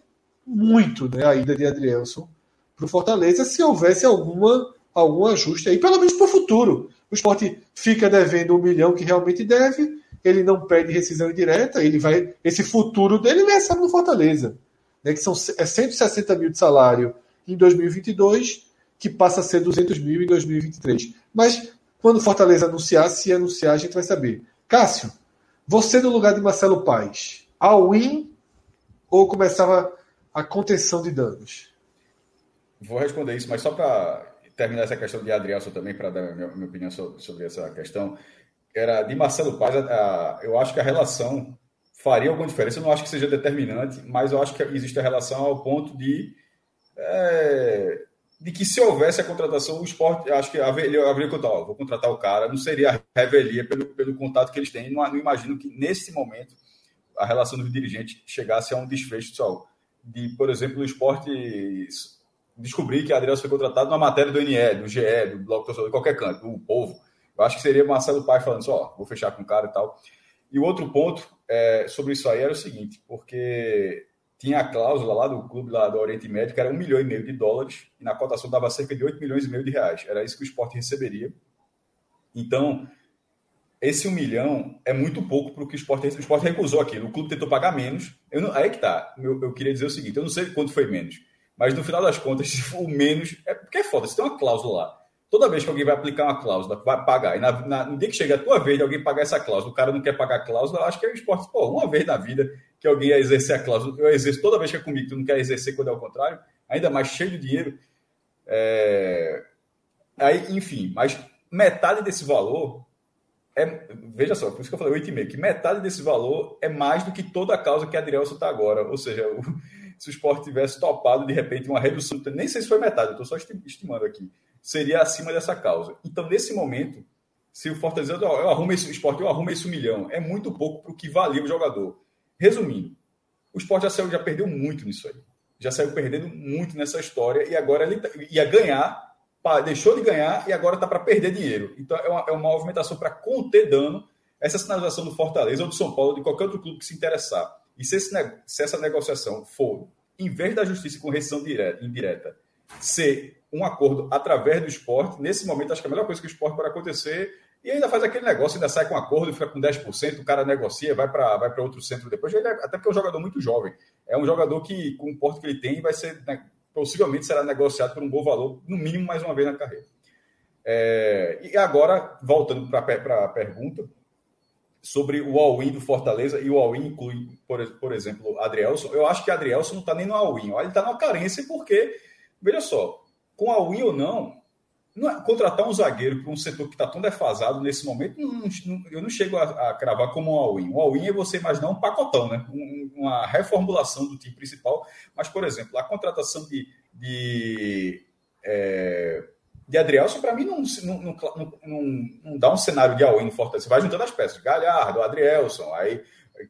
muito né, a ida de Adrielson para o Fortaleza se houvesse alguma, algum ajuste aí, pelo menos para o futuro. O esporte fica devendo um milhão que realmente deve, ele não pede rescisão indireta, ele vai. Esse futuro dele ele recebe no Fortaleza. Né, que são é 160 mil de salário em 2022 que passa a ser 200 mil em 2023. Mas quando Fortaleza anunciar, se anunciar, a gente vai saber. Cássio, você no lugar de Marcelo Paes, all-in ou começava a contenção de danos? Vou responder isso, mas só para terminar essa questão de Adrielson também, para dar a minha, minha, opinião sobre, sobre, essa questão, era de Marcelo Paes, a, a, eu acho que a relação faria alguma diferença, eu não acho que seja determinante, mas eu acho que existe a relação ao ponto de é, de que se houvesse a contratação, o esporte, acho que haveria, haveria contato, vou contratar o cara, não seria revelia pelo, pelo contato que eles têm. Não, não imagino que nesse momento a relação do dirigente chegasse a um desfecho só. De, por exemplo, o esporte descobrir que a Adriano foi contratado na matéria do NE, do GE, do Bloco Torcedor, de qualquer canto, do povo. Eu acho que seria Marcelo Pai falando só, vou fechar com o cara e tal. E o outro ponto é, sobre isso aí era o seguinte, porque tinha a cláusula lá do clube lá do Oriente Médio, que era um milhão e meio de dólares, e na cotação dava cerca de 8 milhões e meio de reais. Era isso que o esporte receberia. Então, esse um milhão é muito pouco para o que o esporte, o esporte recusou aquilo. O clube tentou pagar menos. Eu não, aí que tá. Eu, eu, queria dizer o seguinte: eu não sei quanto foi menos, mas no final das contas, o menos, é porque é foda. Se tem uma cláusula lá Toda vez que alguém vai aplicar uma cláusula, vai pagar, e na, na, no dia que chega a tua vez de alguém pagar essa cláusula, o cara não quer pagar a cláusula, eu acho que é um esporte, pô, uma vez na vida que alguém ia exercer a cláusula, eu exerço toda vez que é comigo, tu não quer exercer quando é o contrário, ainda mais cheio de dinheiro. É... Aí, enfim, mas metade desse valor é, veja só, por isso que eu falei 8,5, que metade desse valor é mais do que toda a causa que a Adrielson está agora. Ou seja, o, se o esporte tivesse topado de repente uma redução, nem sei se foi metade, eu estou só estimando aqui, seria acima dessa causa. Então, nesse momento, se o Fortaleza, eu arrumo esse esporte, eu arrumo esse um milhão, é muito pouco para o que valia o jogador. Resumindo, o esporte já, saiu, já perdeu muito nisso aí. Já saiu perdendo muito nessa história e agora ele tá, ia ganhar, deixou de ganhar e agora está para perder dinheiro. Então, é uma, é uma movimentação para conter dano. Essa sinalização do Fortaleza ou do São Paulo, de qualquer outro clube que se interessar. E se, esse, se essa negociação for, em vez da justiça com rescisão direta, indireta, ser um acordo através do esporte. Nesse momento, acho que a melhor coisa que o esporte pode acontecer. E ainda faz aquele negócio, ainda sai com um acordo, fica com 10%, o cara negocia, vai para vai outro centro depois. Ele é, até porque é um jogador muito jovem. É um jogador que, com o porte que ele tem, vai ser, né, possivelmente será negociado por um bom valor, no mínimo mais uma vez na carreira. É, e agora, voltando para a pergunta, sobre o all-in do Fortaleza, e o all-in inclui, por, por exemplo, Adrielson. Eu acho que Adrielson não está nem no all-in, ele está na carência porque, veja só, com a win ou não, não é, contratar um zagueiro para um setor que está tão defasado nesse momento, não, não, eu não chego a, a, cravar como um all-in. Um all-in é você imaginar um pacotão, né? Um, uma reformulação do time principal. Mas, por exemplo, a contratação de de, é, de Adrielson, para mim, não, não, não, não, dá um cenário de all no Fortaleza. Você vai juntando as peças. Galhardo, Adrielson, aí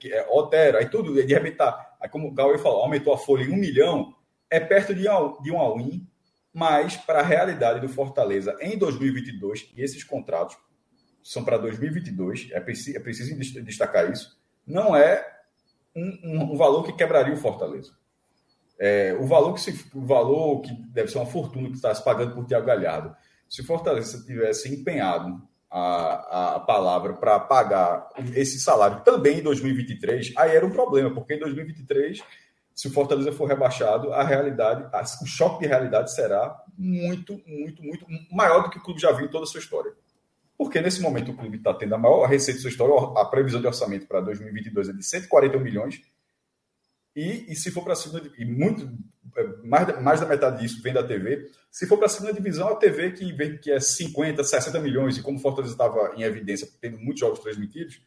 é, Otero, aí tudo, de repente tá. Aí, como o Gauê falou, aumentou a folha em um milhão, é perto de, de um all-in, mas para a realidade do Fortaleza em 2022, e esses contratos são para 2022, é preciso, é preciso destacar isso, não é um, um, um valor que quebraria o Fortaleza. É, o valor que se, o valor que deve ser uma fortuna que está se pagando por Thiago Galhardo. Se o Fortaleza tivesse empenhado a, a palavra para pagar esse salário também em 2023, aí era um problema, porque em 2023, se o Fortaleza for rebaixado, a realidade, o choque de realidade será muito, muito, muito maior do que o clube já viu em toda a sua história. Porque nesse momento o clube está tendo a maior receita da sua história, a previsão de orçamento para 2022 é de 140 milhões, e, e se for para a segunda, e muito é, mais, mais da metade disso vem da TV. Se for para a segunda divisão, a TV que, vem, que é 50, 60 milhões, e como o Fortaleza estava em evidência, tendo muitos jogos transmitidos,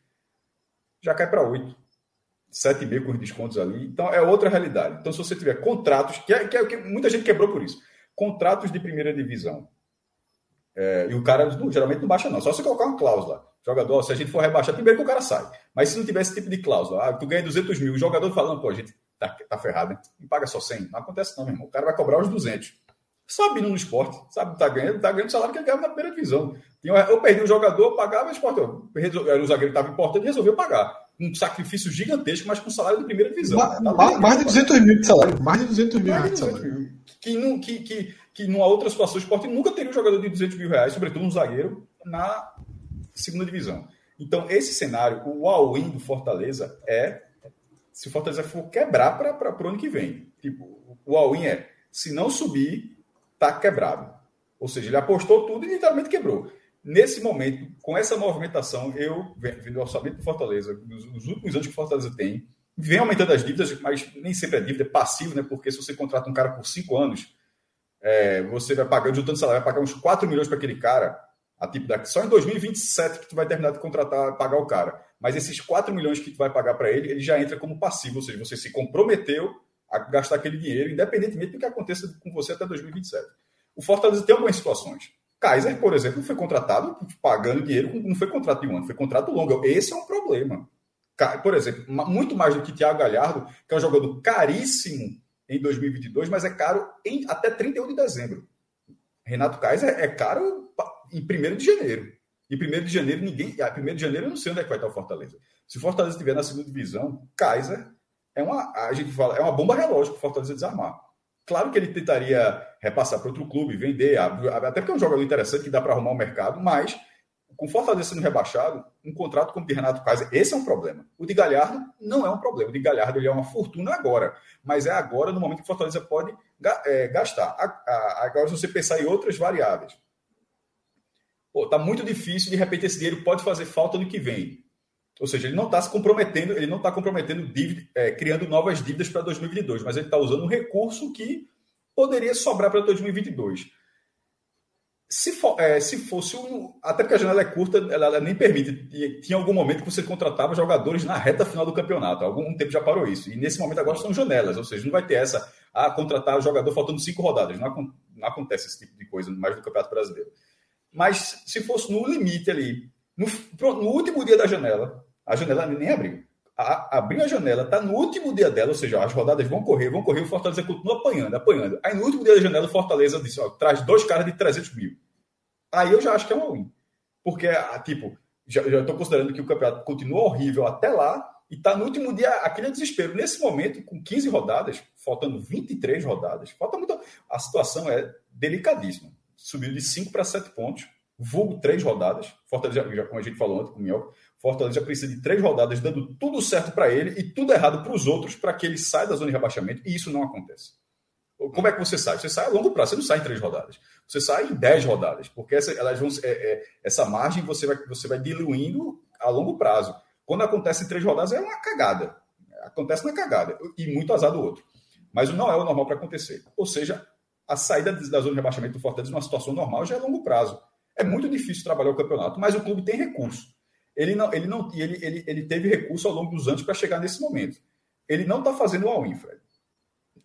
já cai para 8. 7,5 com os descontos ali. Então é outra realidade. Então, se você tiver contratos, que é, que é que muita gente quebrou por isso, contratos de primeira divisão. É, e o cara não, geralmente não baixa, não. Só se colocar uma cláusula. Jogador, se a gente for rebaixar, primeiro que o cara sai. Mas se não tiver esse tipo de cláusula, ah, tu ganha 200 mil, o jogador falando, pô, a gente tá, tá ferrado, hein? Me paga só 100. Não acontece não, meu irmão. O cara vai cobrar os 200. Sabe no esporte, sabe, tá ganhando, tá ganhando o salário que ele ganhava na primeira divisão. Eu perdi um jogador, pagava o esporte. Era o zagueiro estava importante e resolveu pagar. Um sacrifício gigantesco, mas com salário de primeira divisão. Ma, tá mais, mais de 200 mil de salário. Mais de 200 mil de salário. Que, que, que, que numa outra situação, o esporte nunca teria um jogador de 200 mil reais, sobretudo um zagueiro, na segunda divisão. Então, esse cenário, o all-in do Fortaleza é se o Fortaleza for quebrar para o ano que vem. Tipo, o all-in é, se não subir, tá quebrado. Ou seja, ele apostou tudo e literalmente quebrou. Nesse momento, com essa movimentação, eu, vendo o orçamento do Fortaleza, nos, últimos anos que o Fortaleza tem, vem aumentando as dívidas, mas nem sempre é dívida, é passivo, né? Porque se você contrata um cara por cinco anos, é, você vai pagando, juntando salário, vai pagar uns 4 milhões para aquele cara, a tipo daqui, só em 2027 que tu vai terminar de contratar, pagar o cara. Mas esses 4 milhões que tu vai pagar para ele, ele já entra como passivo, ou seja, você se comprometeu a gastar aquele dinheiro, independentemente do que aconteça com você até 2027. O Fortaleza tem algumas situações. Kaiser, por exemplo, foi contratado pagando dinheiro, não foi contrato de um ano, foi contrato longo. Esse é um problema. Por exemplo, muito mais do que Thiago Galhardo, que é um jogador caríssimo em 2022, mas é caro em, até 31 de dezembro. Renato Kaiser é caro em 1 de janeiro. E 1 de janeiro, ninguém. A 1 de janeiro eu não sei onde é que vai estar o Fortaleza. Se o Fortaleza estiver na segunda divisão, Kaiser é uma. A gente fala, é uma bomba relógio para o Fortaleza desarmar. Claro que ele tentaria repassar para outro clube, vender, até porque é um jogador interessante que dá para arrumar o mercado, mas com Fortaleza sendo rebaixado, um contrato como o de Renato Kaiser, esse é um problema. O de Galhardo não é um problema. O de Galhardo ele é uma fortuna agora, mas é agora no momento que Fortaleza pode é, gastar. Agora, se você pensar em outras variáveis, pô, tá muito difícil, de repente esse dinheiro pode fazer falta no que vem. Ou seja, ele não está se comprometendo, ele não está comprometendo dívida, é, criando novas dívidas para 2022, mas ele está usando um recurso que poderia sobrar para 2022. Se, for, é, se fosse um. Até porque a janela é curta, ela, ela, nem permite. Tinha algum momento que você contratava jogadores na reta final do campeonato. Algum tempo já parou isso. E nesse momento agora são janelas, ou seja, não vai ter essa. Ah, contratar o jogador faltando cinco rodadas. Não, não acontece esse tipo de coisa mais do Campeonato Brasileiro. Mas se fosse no limite ali, no, no último dia da janela, a janela nem abriu. A, abriu a janela, está no último dia dela, ou seja, as rodadas vão correr, vão correr, o Fortaleza continua apanhando, apanhando. Aí no último dia da janela, o Fortaleza disse: ó, traz dois caras de 300 mil. Aí eu já acho que é um win. Porque, tipo, já estou considerando que o campeonato continua horrível até lá e está no último dia aquele desespero. Nesse momento, com 15 rodadas, faltando 23 rodadas, falta muito. A situação é delicadíssima subiu de 5 para 7 pontos, vulgo 3 rodadas. Fortaleza, já, como a gente falou antes com o Minhoca, Fortaleza precisa de 3 rodadas, dando tudo certo para ele e tudo errado para os outros, para que ele saia da zona de rebaixamento, e isso não acontece. Como é que você sai? Você sai a longo prazo, você não sai em 3 rodadas. Você sai em 10 rodadas, porque essa, elas vão, é, é, essa margem você vai, você vai diluindo a longo prazo. Quando acontece em 3 rodadas, é uma cagada. Acontece na cagada. E muito azar do outro. Mas não é o normal para acontecer. Ou seja, a saída da zona de rebaixamento do Fortaleza numa situação normal já é longo prazo. É muito difícil trabalhar o campeonato, mas o clube tem recurso. Ele não, ele não, ele, ele, ele teve recurso ao longo dos anos para chegar nesse momento. Ele não está fazendo o all-in, Fred.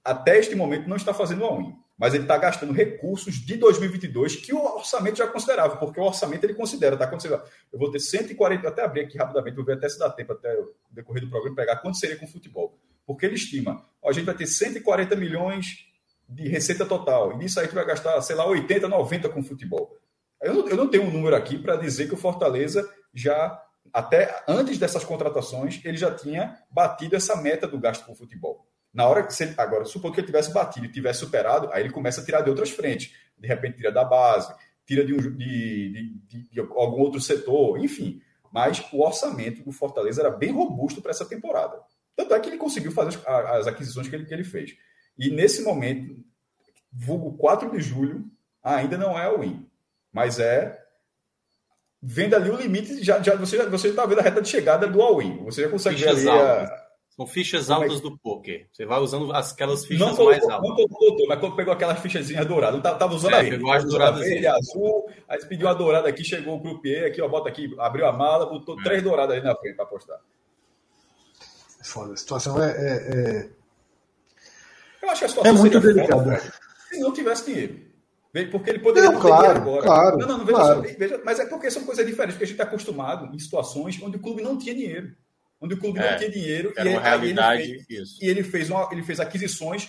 Até este momento não está fazendo o all-in. mas ele está gastando recursos de 2022 que o orçamento já considerava, porque o orçamento ele considera, tá? Considerando, eu vou ter 140, até abrir aqui rapidamente, vou ver até se dá tempo, até o decorrer do programa, pegar quanto seria com futebol. Porque ele estima, ó, a gente vai ter 140 milhões de receita total, e nisso aí vai gastar, sei lá, 80, 90 com futebol. Eu não, eu não tenho um número aqui para dizer que o Fortaleza já, até antes dessas contratações, ele já tinha batido essa meta do gasto com futebol. Na hora que você. Agora, supondo que ele tivesse batido e tivesse superado, aí ele começa a tirar de outras frentes. De repente, tira da base, tira de, um, de, de, de algum outro setor, enfim. Mas o orçamento do Fortaleza era bem robusto para essa temporada. Tanto é que ele conseguiu fazer as, as aquisições que ele, que ele fez. E nesse momento, vulgo 4 de julho, ainda não é o win. Mas é. Vendo ali o limite, já, já, você já você está vendo a reta de chegada do all-in. Você já consegue ver ali a, são fichas Como altas é? do poker. Você vai usando aquelas fichas não colocou, mais altas. Não colocou, mas quando pegou aquelas fichazinhas douradas, não tava, usando é, a pegou as douradas verde, azul, aí você pediu uma dourada aqui, chegou o croupier aqui, ó, bota aqui, abriu a mala, botou é. três douradas aí na frente para apostar. É foda, a situação é, é, é, Eu acho que a situação é muito delicada. Se não tivesse dinheiro. Porque ele poderia não, claro, agora. Claro, não, não, não veja claro. só. Veja, mas é porque são coisas diferentes, porque a gente está acostumado em situações onde o clube não tinha dinheiro onde o clube é, não tinha dinheiro e, uma realidade, ele fez, e ele fez, uma, ele fez aquisições.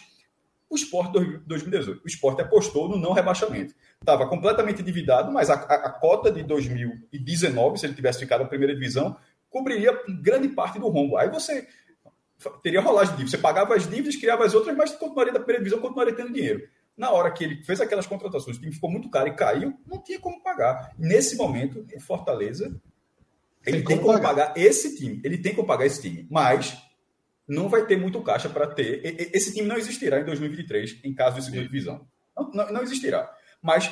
O Sport 2018. O Sport apostou no não rebaixamento. Estava completamente endividado, mas a, a, a, cota de 2019, se ele tivesse ficado na primeira divisão, cobriria grande parte do rombo. Aí você teria rolagem de dívidas. Você pagava as dívidas, criava as outras, mas continuaria da primeira divisão, continuaria tendo dinheiro. Na hora que ele fez aquelas contratações, o time ficou muito caro e caiu, não tinha como pagar. Nesse momento, o Fortaleza ele tem, tem como pagar. pagar. esse time. Ele tem como pagar esse time. Mas não vai ter muito caixa para ter. Esse time não existirá em 2023, em caso de segunda divisão. Não, não, não, existirá. Mas,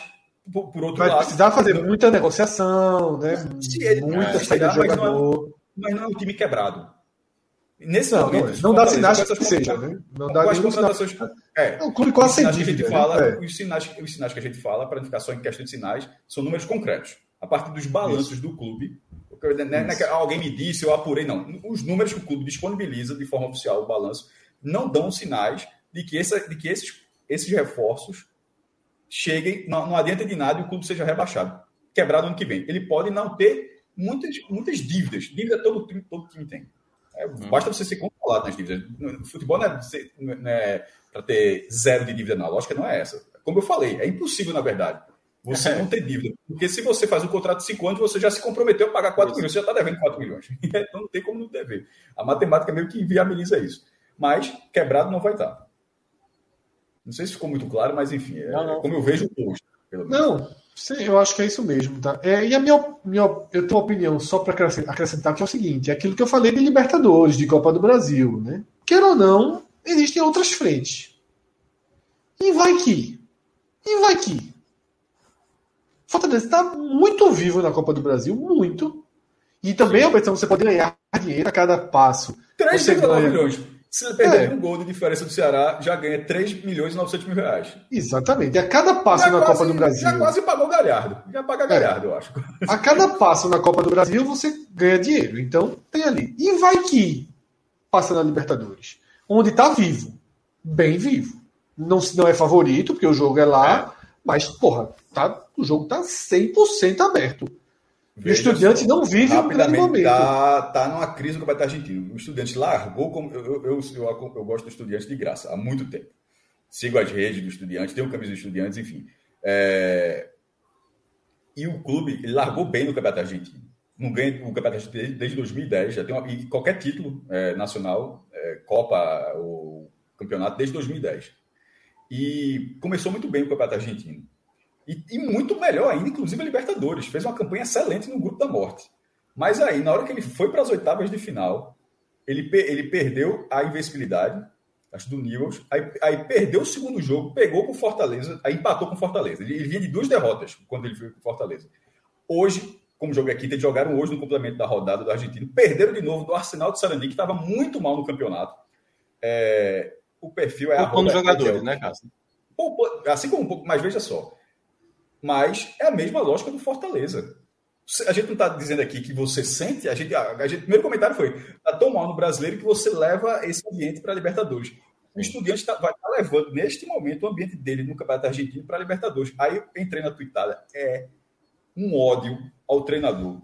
por, por outro vai lado. Vai precisar fazer muita negociação, né? Se ele muita saída mas não, é, mas não é um time quebrado. Nesse não, momento. Não, dá sinais que seja, né? Não dá as contratações. É, o clube quase sem dívida, fala, né? os, sinais, os sinais que a gente fala, para não ficar só em questão de sinais, são números concretos. A partir dos balanços Isso. do clube, né, né alguém me disse, eu apurei, não. Os números que o clube disponibiliza de forma oficial, o balanço, não dão sinais de que, essa, de que esses, esses reforços cheguem, não, não adianta de nada e o clube seja rebaixado, quebrado ano que vem. Ele pode não ter muitas, muitas dívidas. Dívida todo todo time tem. É, hum. Basta você ser controlado nas dívidas. No futebol não é, é para ter zero de dívida, não. A lógica não é essa. Como eu falei, é impossível, na verdade você é. não tem dívida. Porque se você faz um contrato de 5 anos, você já se comprometeu a pagar 4 milhões, você já está devendo 4 milhões. Então não tem como não dever. A matemática meio que viabiliza isso. Mas quebrado não vai estar. Não sei se ficou muito claro, mas enfim, é não, não. como eu vejo o post. Não, sim, eu acho que é isso mesmo. Tá? É, e a minha, minha eu tenho uma opinião só para acrescentar que é o seguinte: é aquilo que eu falei de Libertadores, de Copa do Brasil. Né? Quer ou não, existem outras frentes. E vai que. E vai que Fortaleza está muito vivo na Copa do Brasil, muito. E também Sim. a opção você pode ganhar dinheiro a cada passo. 3,9 ganha... milhões. Se você perder é. um gol de diferença do Ceará, já ganha 3 milhões e 900 mil reais. Exatamente. E a cada passo já na quase, Copa do Brasil. Já quase pagou Galhardo. Já paga Galhardo, é. eu acho. A cada passo na Copa do Brasil, você ganha dinheiro. Então, tem ali. E vai que passa na Libertadores, onde está vivo. Bem vivo. Não, não é favorito, porque o jogo é lá. É. Mas, porra, tá, o jogo tá 100% aberto. Veja o estudante não vive um grande momento. Tá, tá numa crise no Campeonato Argentino. O estudante largou. Como, eu, eu, eu, eu, gosto do estudante de graça há muito tempo. Sigo as redes do estudante, tenho camisa de estudantes, enfim. É... E o clube ele largou bem no Campeonato Argentino. Não ganha o Campeonato Argentino desde 2010. Já tem uma, e qualquer título é, nacional, é, Copa, o campeonato, desde 2010. E começou muito bem o Campeonato Argentino. E, e, muito melhor ainda, inclusive a Libertadores. Fez uma campanha excelente no Grupo da Morte. Mas aí, na hora que ele foi para as oitavas de final, ele, ele perdeu a invencibilidade, acho do Newells, aí, aí, perdeu o segundo jogo, pegou com Fortaleza, aí empatou com Fortaleza. Ele, ele vinha de duas derrotas quando ele foi com Fortaleza. Hoje, como jogo aqui, eles jogaram hoje no complemento da rodada do Argentino, perderam de novo do Arsenal de Sarandi, que estava muito mal no campeonato. É, o perfil é a Poupando jogadores, né, Cássio? Assim como um pouco, mas veja só. Mas é a mesma lógica do Fortaleza. A gente não está dizendo aqui que você sente, a gente, a gente, o primeiro comentário foi: tá tão mal no brasileiro que você leva esse ambiente para a Libertadores. O Estudiantes tá, vai estar tá levando, neste momento, o ambiente dele no Campeonato Argentino para a Libertadores. Aí eu entrei na tweetada. É um ódio ao treinador.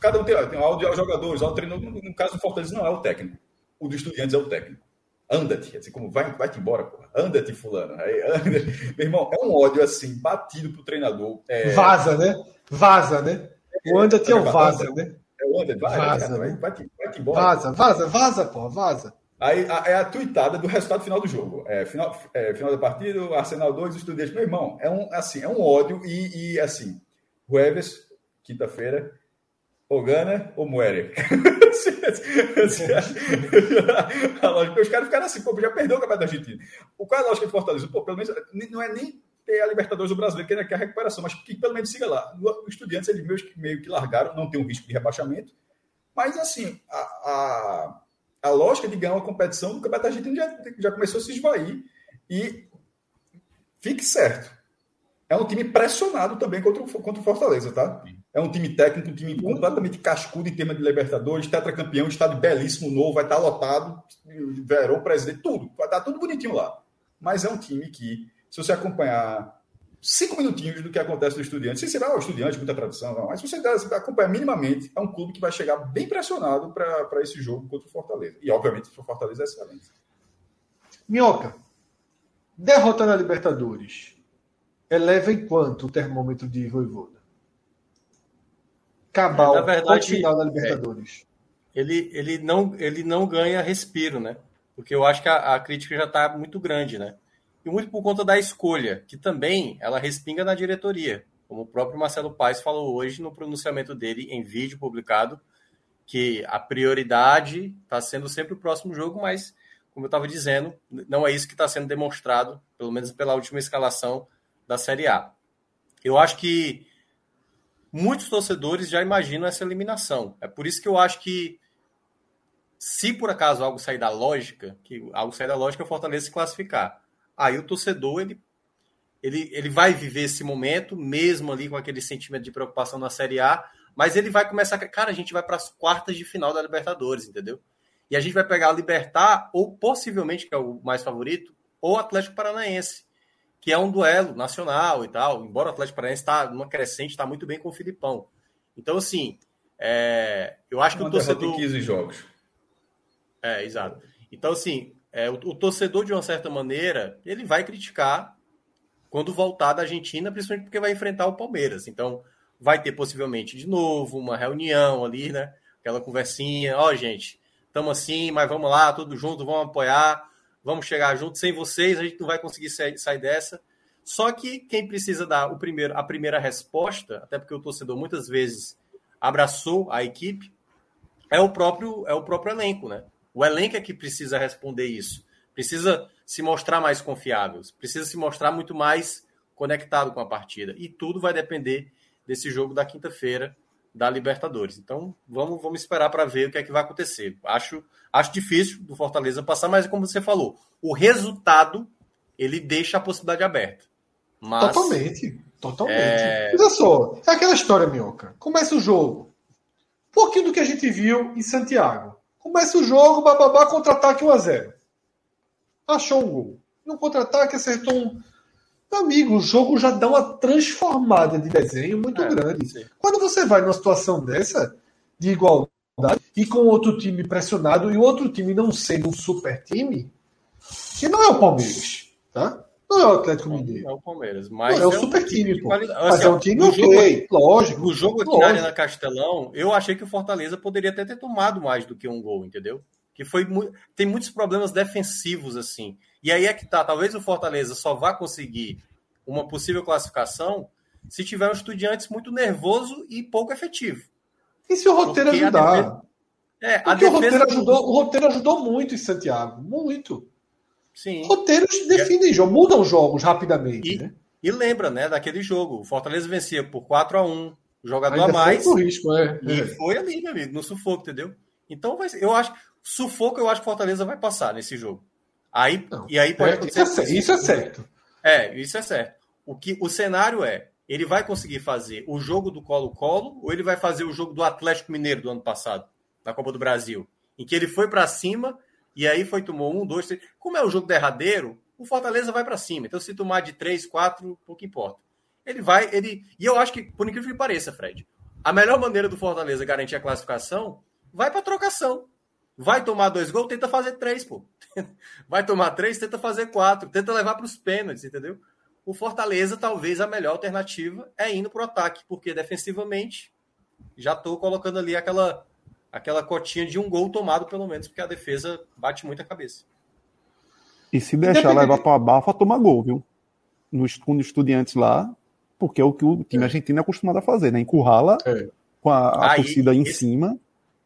Cada um tem, tem ódio aos jogadores, ao treinador. No caso do Fortaleza, não é o técnico. O do Estudiantes é o técnico. Anda-te, assim como vai, vai-te embora, porra. Anda-te, fulano. Aí, anda. Meu irmão, é um ódio assim, batido pro treinador. É... Vaza, né? Vaza, né? O anda-te é o vaza, né? É o anda, vai, vaza, vai, vai, vai, vai embora. Vaza, vaza, vaza, porra, vaza. Aí a, é a tuitada do resultado final do jogo. É, final, é, final da partida, Arsenal 2, Estudiantes. Meu irmão, é um, assim, é um ódio e, e assim, Jueves, quinta-feira, Ogana ou Muere? a lógica, os caras ficaram assim, pô, já perdeu o Campeonato da Argentina. O qual é a lógica de Fortaleza? Pô, pelo menos não é nem ter a Libertadores do Brasileiro, que ainda quer a recuperação, mas que pelo menos siga lá. Os estudantes, eles meio que, meio que largaram, não tem um risco de rebaixamento, mas assim, a, a, a lógica de ganhar uma competição do Campeonato Argentino já, já começou a se esvair e fique certo. É um time pressionado também contra o, contra o Fortaleza, tá? É um time técnico, um time completamente cascudo em termos de Libertadores, tetracampeão, estádio belíssimo, novo, vai estar lotado, verão, presidente, tudo. Vai estar tudo bonitinho lá. Mas é um time que, se você acompanhar cinco minutinhos do que acontece no Estudiante, se você vai ao Estudiante, muita tradição, não, mas se você acompanhar minimamente, é um clube que vai chegar bem pressionado para esse jogo contra o Fortaleza. E, obviamente, o Fortaleza é excelente. Minhoca, derrota na Libertadores eleva em quanto o termômetro de Voivoda? Cabal, na verdade, final da Libertadores. É, ele, ele, não, ele não ganha respiro, né? Porque eu acho que a, a crítica já está muito grande, né? E muito por conta da escolha, que também ela respinga na diretoria. Como o próprio Marcelo Paes falou hoje no pronunciamento dele em vídeo publicado, que a prioridade está sendo sempre o próximo jogo, mas, como eu estava dizendo, não é isso que está sendo demonstrado, pelo menos pela última escalação da Série A. Eu acho que muitos torcedores já imaginam essa eliminação. É por isso que eu acho que se por acaso algo sair da lógica, que algo sair da lógica, o Fortaleza se classificar. Aí o torcedor ele, ele, ele vai viver esse momento, mesmo ali com aquele sentimento de preocupação na Série A, mas ele vai começar. Cara, a gente vai para as quartas de final da Libertadores, entendeu? E a gente vai pegar o Libertar, ou possivelmente, que é o mais favorito, ou o Atlético Paranaense que é um duelo nacional e tal, embora o Atlético Paranaense está numa crescente, está muito bem com o Filipão. Então, assim, é, eu acho Uma que o torcedor. 15 jogos. É, exato. Então, assim, é, o, o, torcedor, de uma certa maneira, ele vai criticar quando voltar da Argentina, principalmente porque vai enfrentar o Palmeiras. Então, vai ter possivelmente de novo uma reunião ali, né? Aquela conversinha, ó, oh, gente, estamos assim, mas vamos lá, tudo junto, vamos apoiar vamos chegar junto. Sem vocês, a gente não vai conseguir sair, sair dessa. Só que quem precisa dar o primeiro, a primeira resposta, até porque o torcedor muitas vezes abraçou a equipe, é o próprio, é o próprio elenco, né? O elenco é que precisa responder isso. Precisa se mostrar mais confiável, precisa se mostrar muito mais conectado com a partida. E tudo vai depender desse jogo da quinta-feira da Libertadores. Então, vamos, vamos esperar para ver o que é que vai acontecer. Acho, acho difícil do Fortaleza passar, mas como você falou, o resultado ele deixa a possibilidade aberta. Mas, totalmente, totalmente. É... Olha só, é aquela história, Minhoca. Começa o jogo. Um pouquinho do que a gente viu em Santiago. Começa o jogo, bababá, contra-ataque 1x0. Achou um gol. No contra-ataque acertou um Amigo, o jogo já dá uma transformada de desenho muito é, grande. Sim. Quando você vai numa situação dessa, de igualdade, e com outro time pressionado, e o outro time não sendo um super time, que não é o Palmeiras, tá? Não é o Atlético Mineiro. É o Palmeiras, mas. Não, é o é super time, pô. Assim, mas é um time ok, jogo, lógico. No jogo aqui na Arena Castelão, eu achei que o Fortaleza poderia até ter tomado mais do que um gol, entendeu? Que foi tem muitos problemas defensivos, assim. E aí é que tá, talvez o Fortaleza só vá conseguir uma possível classificação se tiver um estudiantes muito nervoso e pouco efetivo. E se o roteiro Porque ajudar? Defesa... É, Porque defesa... o, roteiro ajudou, o roteiro ajudou muito em Santiago. Muito. Sim. Roteiros definem jogos, mudam jogos rapidamente. E, né? e lembra, né, daquele jogo. O Fortaleza vencia por 4 a 1 jogador Ainda a mais. Foi risco, é. E é. foi ali, meu amigo, no sufoco, entendeu? Então, eu acho. Sufoco, eu acho que o Fortaleza vai passar nesse jogo. Aí, Não, e aí pode é, acontecer. Isso é, isso é certo. É, isso é certo. O, que, o cenário é: ele vai conseguir fazer o jogo do Colo-Colo ou ele vai fazer o jogo do Atlético Mineiro do ano passado, na Copa do Brasil? Em que ele foi para cima E aí foi, tomou um, dois, três. Como é o jogo derradeiro, o Fortaleza vai para cima. Então, se tomar de três, quatro, pouco importa. Ele vai, ele. E eu acho que, por incrível que pareça, Fred, a melhor maneira do Fortaleza garantir a classificação vai para trocação. Vai tomar dois gols, tenta fazer três, pô. Vai tomar três, tenta fazer quatro, tenta levar para os pênaltis, entendeu? O Fortaleza, talvez a melhor alternativa é indo para o ataque, porque defensivamente já estou colocando ali aquela aquela cotinha de um gol tomado, pelo menos, porque a defesa bate muito a cabeça. E se deixar levar para a bafa, toma gol, viu? No, os estudiantes lá, porque é o que o time é. argentino é acostumado a fazer, né? Encurrala é. com a, a torcida em cima.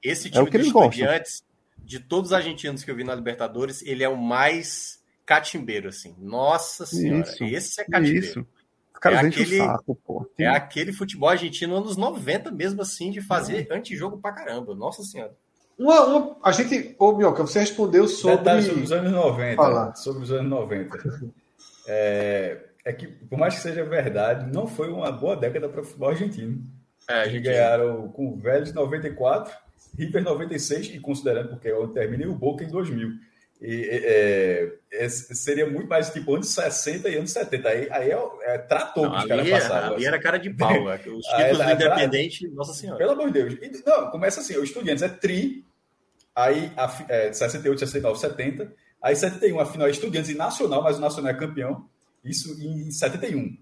Esse é time é o que de estudiantes, gostam. De todos os argentinos que eu vi na Libertadores, ele é o mais catimbeiro, assim. Nossa senhora, isso, esse é catimbeiro. Isso. é aquele, saco, pô. É aquele futebol argentino anos 90 mesmo, assim, de fazer é. antijogo pra caramba. Nossa senhora. Uma, uma, a gente, ô Mioca, você respondeu sobre. Detalhe sobre os anos 90. Falar. Sobre os anos 90. é, é que, por mais que seja verdade, não foi uma boa década para o futebol argentino. É, a gente ganharam com o Vélez 94, River 96, e considerando porque é onde termina, e o Boca em 2000. E, é, é, seria muito mais tipo anos 60 e anos 70. Aí, aí é, é trator não, que os caras é- passavam. Ali assim. era cara de pau. É os títulos do Independente, nossa senhora. Pelo amor de Deus. E, não, começa assim: o Estudiantes é tri, aí a, é, 68, 69, 70. Aí 71, a final é Estudiantes e Nacional, mas o Nacional é campeão. Isso em 71.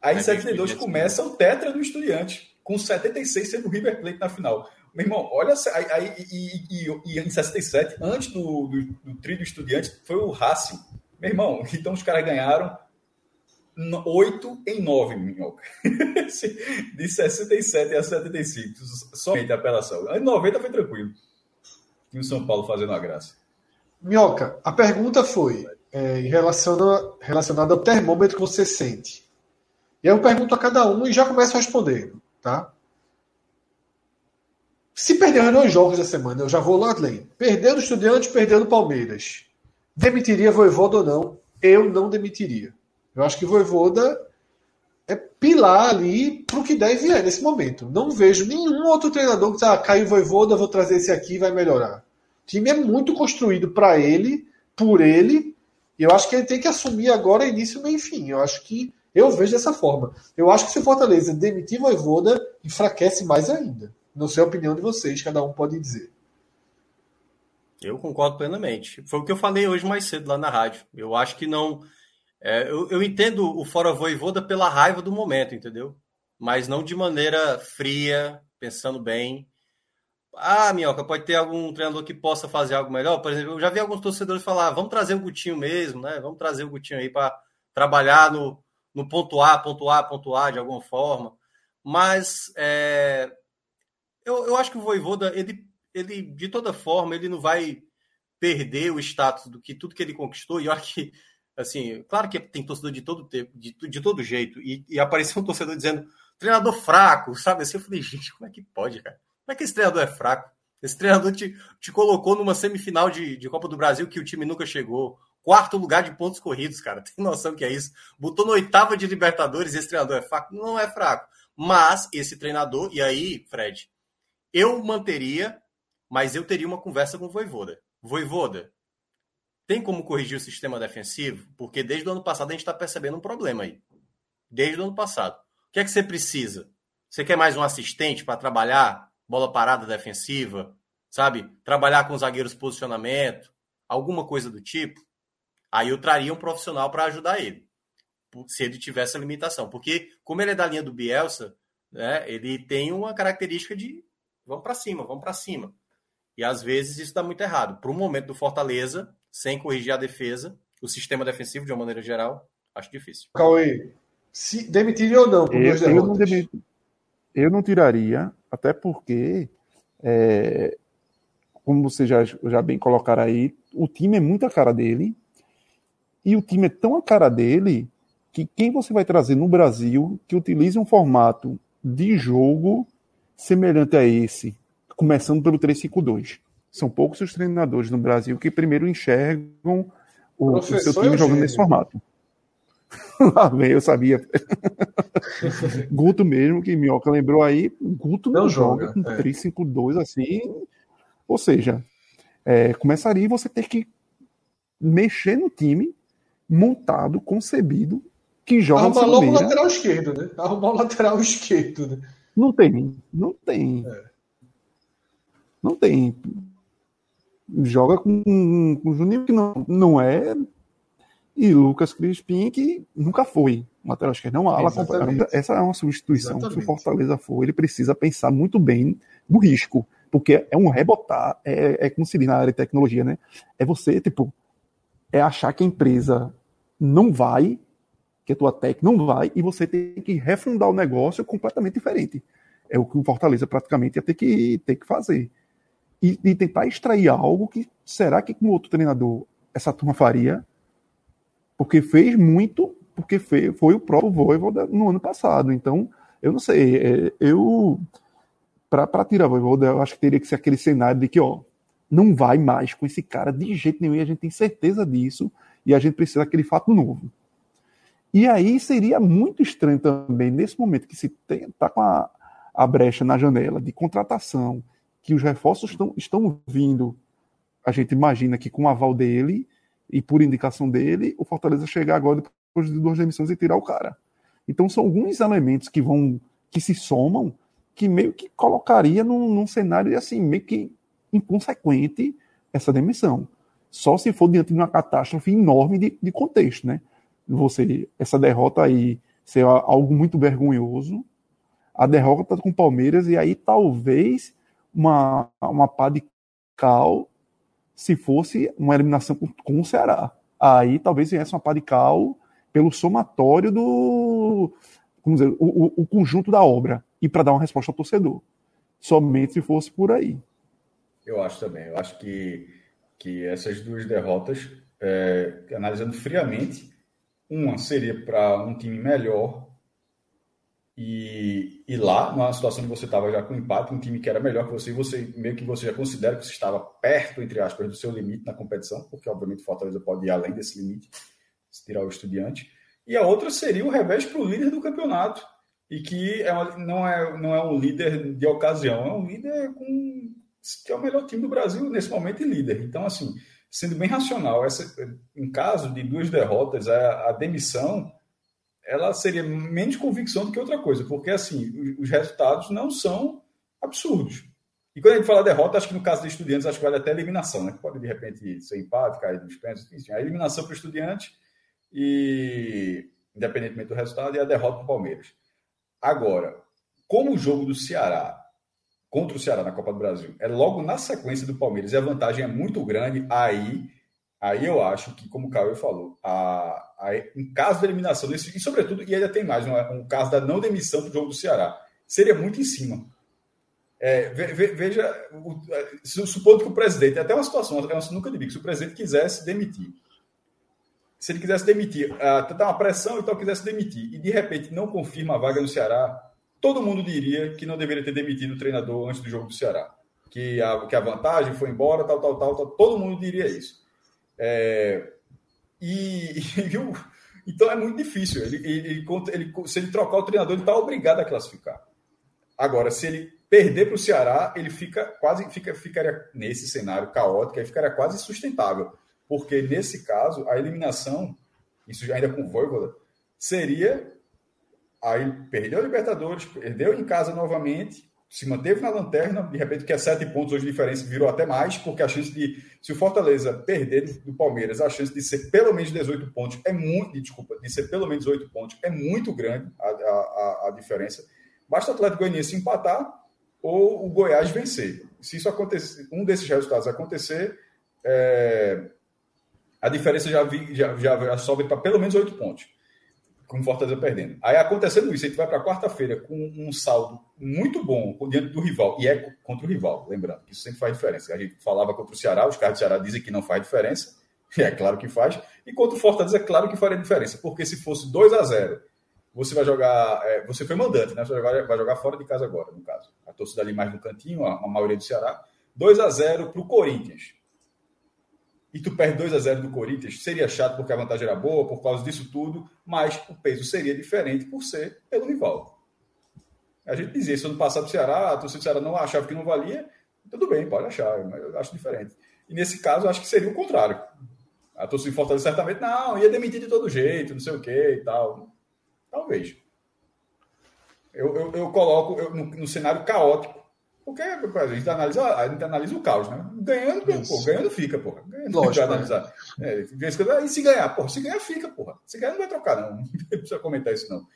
Aí em 72 começa o Tetra do Estudiante, com 76 sendo o River Plate na final. Meu irmão, olha, aí, e, e, e, em 67, antes do, do, do trio do Estudiante, foi o Racing. Meu irmão, então os caras ganharam 8 em 9, minhoca. De 67 a 75, somente a apelação. Em 90 foi tranquilo. E o São Paulo fazendo a graça. Minhoca, a pergunta foi é, relacionada, relacionada ao termômetro que você sente. E eu pergunto a cada um e já começo respondendo, tá? Se perder os dois jogos da semana, eu já vou lá além. Perdeu do Estudiantes, perdeu do Palmeiras. Demitiria Voivoda ou não? Eu não demitiria. Eu acho que Voivoda é pilar ali para o que der e vier nesse momento. Não vejo nenhum outro treinador que ah, caiu Voivoda, vou trazer esse aqui vai melhorar. O time é muito construído para ele, por ele, e eu acho que ele tem que assumir agora início, meio e fim. Eu acho que eu vejo dessa forma. Eu acho que se o Fortaleza demitir Voivoda, enfraquece mais ainda. Não sei a opinião de vocês, cada um pode dizer. Eu concordo plenamente. Foi o que eu falei hoje mais cedo lá na rádio. Eu acho que não. É, eu, eu, entendo o Fora Voivoda pela raiva do momento, entendeu? Mas não de maneira fria, pensando bem. Ah, Minhoca, pode ter algum treinador que possa fazer algo melhor? Por exemplo, eu já vi alguns torcedores falar: vamos trazer o Gutinho mesmo, né? Vamos trazer o Gutinho aí para trabalhar no, no ponto A, ponto A, ponto A de alguma forma. Mas é, eu, eu acho que o Voivoda, ele, ele, de toda forma, ele não vai perder o status do que tudo que ele conquistou. E acho que, assim, claro que tem torcedor de todo tempo, de, de todo jeito. E, e apareceu um torcedor dizendo treinador fraco, sabe? Assim, eu falei, gente, como é que pode, cara? Como é que esse treinador é fraco? Esse treinador te, te colocou numa semifinal de, de Copa do Brasil que o time nunca chegou. Quarto lugar de pontos corridos, cara. Tem noção que é isso? Botou na oitava de Libertadores, esse treinador é fraco? Não é fraco. Mas esse treinador, e aí, Fred, eu manteria, mas eu teria uma conversa com o Voivoda. Voivoda, tem como corrigir o sistema defensivo? Porque desde o ano passado a gente está percebendo um problema aí. Desde o ano passado. O que é que você precisa? Você quer mais um assistente para trabalhar bola parada defensiva, sabe? Trabalhar com zagueiros posicionamento, alguma coisa do tipo. Aí eu traria um profissional para ajudar ele, se ele tivesse a limitação. Porque, como ele é da linha do Bielsa, né, ele tem uma característica de vamos para cima, vamos para cima. E às vezes isso dá muito errado. Para o momento do Fortaleza, sem corrigir a defesa, o sistema defensivo de uma maneira geral, acho difícil. Cauê, se demitiria ou não por eu, eu não, demit... eu não tiraria, até porque, é, como você já, já bem colocaram aí, o time é muito a cara dele. E o time é tão a cara dele que quem você vai trazer no Brasil que utilize um formato de jogo semelhante a esse, começando pelo 352. São poucos os treinadores no Brasil que primeiro enxergam o, o seu time jogando nesse formato. Lá vem, eu sabia. Guto mesmo, que Minhoca lembrou aí, Guto não, não joga, joga com é. 3-5-2 assim. Ou seja, É, começaria você ter que mexer no time montado, concebido, que joga Arrumar logo o lateral esquerdo, né? Arrumar o lateral esquerdo, né? Não tem, não tem. É. Não tem. Joga com, com o Juninho que não, não é. E Lucas Crispim, que nunca foi lateral esquerdo. Não ala Essa é uma substituição. Exatamente. Se o Fortaleza for, ele precisa pensar muito bem no risco. Porque é um rebotar, é, é como se diz na área de tecnologia, né? É você, tipo, é achar que a empresa não vai, que a tua tech não vai, e você tem que refundar o negócio completamente diferente. É o que o Fortaleza praticamente ia ter que, ter que fazer. E, e tentar extrair algo que será que com outro treinador essa turma faria? Porque fez muito, porque foi, foi o próprio Voivoda no ano passado. Então, eu não sei, é, eu para tirar Voivoda, eu acho que teria que ser aquele cenário de que, ó, não vai mais com esse cara de jeito nenhum, e a gente tem certeza disso, e a gente precisa daquele fato novo. E aí seria muito estranho também, nesse momento que se está com a, a brecha na janela de contratação, que os reforços estão, estão vindo, a gente imagina que com o aval dele e por indicação dele, o Fortaleza chegar agora depois de duas demissões e tirar o cara. Então são alguns elementos que vão que se somam que meio que colocaria num, num cenário assim meio que inconsequente essa demissão. Só se for diante de uma catástrofe enorme de, de contexto, né? Você, essa derrota aí ser algo muito vergonhoso, a derrota com o Palmeiras, e aí talvez uma, uma pá de cal se fosse uma eliminação com, com o Ceará. Aí talvez viesse uma pá de cal pelo somatório do. Vamos dizer, o, o, o conjunto da obra e para dar uma resposta ao torcedor. Somente se fosse por aí. Eu acho também. Eu acho que, que essas duas derrotas, é, analisando friamente, uma seria para um time melhor e, e lá, numa situação que você estava já com empate, um time que era melhor que você, você meio que você já considera que você estava perto, entre aspas, do seu limite na competição, porque obviamente o Fortaleza pode ir além desse limite, se tirar o estudante. E a outra seria o revés para o líder do campeonato, e que é uma, não, é, não é um líder de ocasião, é um líder com, que é o melhor time do Brasil nesse momento e líder. Então, assim, sendo bem racional, essa, em caso de duas derrotas, a, a demissão ela seria menos convicção do que outra coisa, porque assim, os resultados não são absurdos. E quando a gente fala derrota, acho que no caso de estudiantes, acho que vale até eliminação, né? Pode de repente ser empate, cair nos pênaltis, enfim, a eliminação para o estudante e independentemente do resultado, e a derrota para o Palmeiras. Agora, como o jogo do Ceará contra o Ceará na Copa do Brasil. É logo na sequência do Palmeiras. E a vantagem é muito grande, aí Aí eu acho que, como o Caio falou, a, a, em caso de eliminação desse, e sobretudo, e ainda tem mais, um, um caso da não demissão do jogo do Ceará, seria muito em cima. É, ve, veja, o, supondo que o presidente, até uma situação, eu nunca digo, se o presidente quisesse demitir, se ele quisesse demitir, uh, tá uma pressão e tal, quisesse demitir, e de repente não confirma a vaga no Ceará, todo mundo diria que não deveria ter demitido o treinador antes do jogo do Ceará. Que a, que a vantagem foi embora, tal, tal, tal, tal, todo mundo diria isso. É, e, e então é muito difícil. Ele, ele, ele, se ele trocar o treinador, ele está obrigado a classificar. Agora, se ele perder para o Ceará, ele fica quase fica, ficaria nesse cenário caótico, aí ficaria quase sustentável. Porque nesse caso, a eliminação, isso ainda com o Voivoda, seria aí perdeu a Libertadores, perdeu em casa novamente, se manteve na lanterna, de repente que é sete pontos hoje de diferença virou até mais, porque a chance de, se o Fortaleza perder do Palmeiras, a chance de ser pelo menos 18 pontos é muito, desculpa, de ser pelo menos 8 pontos é muito grande a, a, a diferença. Basta o Atlético Goianiense empatar ou o Goiás vencer. Se isso acontecer, um desses resultados acontecer, é, a diferença já, vi, já, já sobe para pelo menos 8 pontos com o Fortaleza perdendo. Aí acontecendo isso, a gente vai para quarta-feira com um saldo muito bom diante do rival, e é contra o rival, lembrando, que isso sempre faz diferença. A gente falava contra o Ceará, os caras do Ceará dizem que não faz diferença, e é claro que faz, e contra o Fortaleza é claro que faria diferença, porque se fosse 2 a 0 você vai jogar, é, você foi mandante, né? Você vai jogar, fora de casa agora, no caso. A torcida ali mais no cantinho, a, a maioria do Ceará. 2 a 0 para o Corinthians e tu perde 2 a 0 do Corinthians, seria chato porque a vantagem era boa, por causa disso tudo, mas o peso seria diferente por ser pelo rival. A gente dizia isso ano passado do Ceará, a torcida do Ceará não achava que não valia, tudo bem, pode achar, mas eu acho diferente. E nesse caso, eu acho que seria o contrário. A torcida Fortaleza certamente, não, ia demitir de todo jeito, não sei o que e tal. Talvez. Eu, eu, eu coloco eu, no, no, cenário caótico. Porque a gente, analisa, a gente analisa o caos, né? Ganhando, pô, ganhando fica, porra. Ganhando Lógico, analisar. É, e se ganhar, porra, se ganhar, fica, porra. Se ganhar, não vai trocar, não. Não precisa comentar isso, não.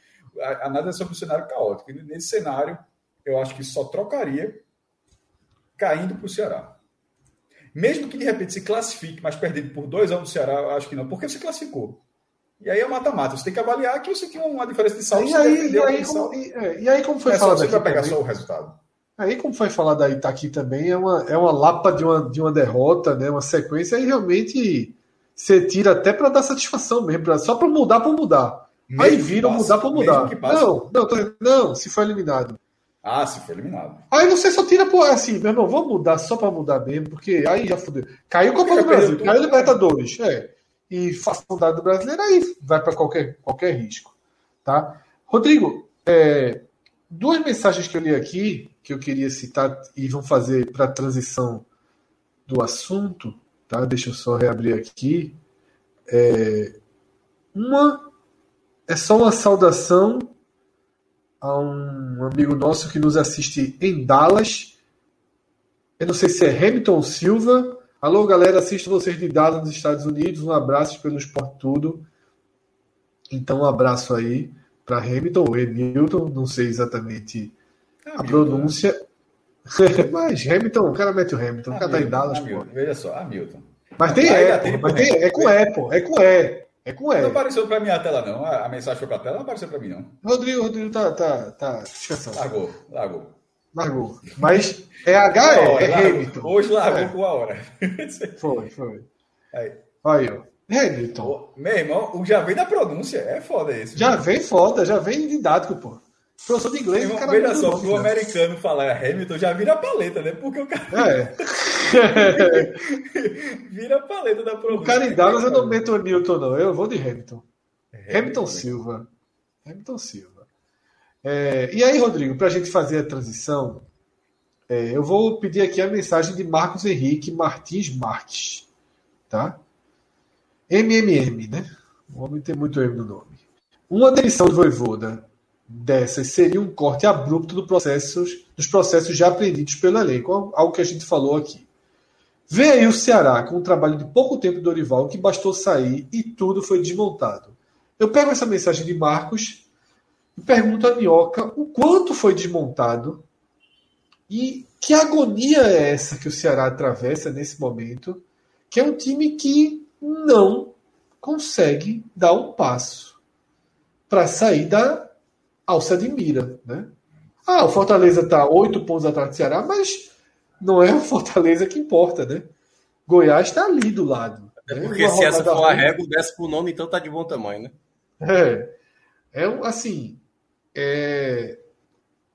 A, a nada é sobre o cenário caótico. E nesse cenário, eu acho que só trocaria caindo para o Ceará. Mesmo que de repente se classifique, mas perdido por dois anos do Ceará, eu acho que não, porque você classificou. E aí é mata-mata. Você tem que avaliar que você tem uma diferença de saldo. E aí, e aí, como, e, aí, como foi é, falado Você vai pegar também, só o resultado. Aí, como foi falado aí, tá aqui também, é uma, é uma lapa de uma, de uma derrota, né? Uma sequência, e realmente você tira até para dar satisfação mesmo, pra, só para mudar para mudar. Mesmo aí viram mudar para mudar. Não, não, tô, não, se foi eliminado. Ah, se foi eliminado. Aí você só tira por assim, meu irmão, vamos mudar só para mudar mesmo, porque aí já fudeu. Caiu Copa do Brasil, caiu Libertadores, é. E facilidade do brasileiro, aí vai para qualquer, qualquer risco. Tá? Rodrigo, é, duas mensagens que eu li aqui, que eu queria citar e vão fazer para a transição do assunto, tá? Deixa eu só reabrir aqui. É, uma é só uma saudação a um amigo nosso que nos assiste em Dallas. Eu não sei se é Hamilton Silva. Alô, galera, assisto vocês de Dallas, nos Estados Unidos. Um abraço pelo Esporte Tudo. Então, um abraço aí para Hamilton ou Hamilton, não sei exatamente A pronúncia. Mas Hamilton, o cara mete o Hamilton, o cara tá em Dallas. Hamilton, veja só, Hamilton. Mas tem E, mas tem, é com E, pô, é com E. É com L. Não apareceu para mim a tela, não. A, mensagem foi para a tela, não apareceu para mim, não. Rodrigo, Rodrigo tá, tá, tá descansando. Largou, largou. Largou. Mas é H, é, é Hamilton. Hoje largou é. com a hora. Foi, foi. Aí, aí ó. Hamilton. Meu irmão, já vem da pronúncia. É foda esse. Já vem foda, já vem didático, pô. Professor de inglês, Irmão, cara. Veja só, pro americano falar Hamilton já vira a paleta, né? Porque o cara. É. vira a paleta da pronúncia. O cara em Dallas eu não meto o Newton, não. Eu vou de Hamilton. Hamilton, Hamilton Silva. Hamilton Silva. É, e aí, Rodrigo, para a gente fazer a transição, é, eu vou pedir aqui a mensagem de Marcos Henrique Martins Marques. Tá? MMM, né? O homem tem muito M no nome. Uma demissão do Voivoda dessas seria um corte abrupto do processos, dos processos já aprendidos pelo elenco, algo que a gente falou aqui. Vê aí o Ceará com um trabalho de pouco tempo do Dorival que bastou sair e tudo foi desmontado. Eu pego essa mensagem de Marcos e pergunto a Minhoca o quanto foi desmontado e que agonia é essa que o Ceará atravessa nesse momento, que é um time que não consegue dar um passo para sair da alça de mira, né? Ah, o Fortaleza está oito pontos atrás do Ceará, mas não é o Fortaleza que importa, né? Goiás está ali do lado. É porque se essa for a régua, desce pro nome, então tá de bom tamanho, né? É. É assim. É...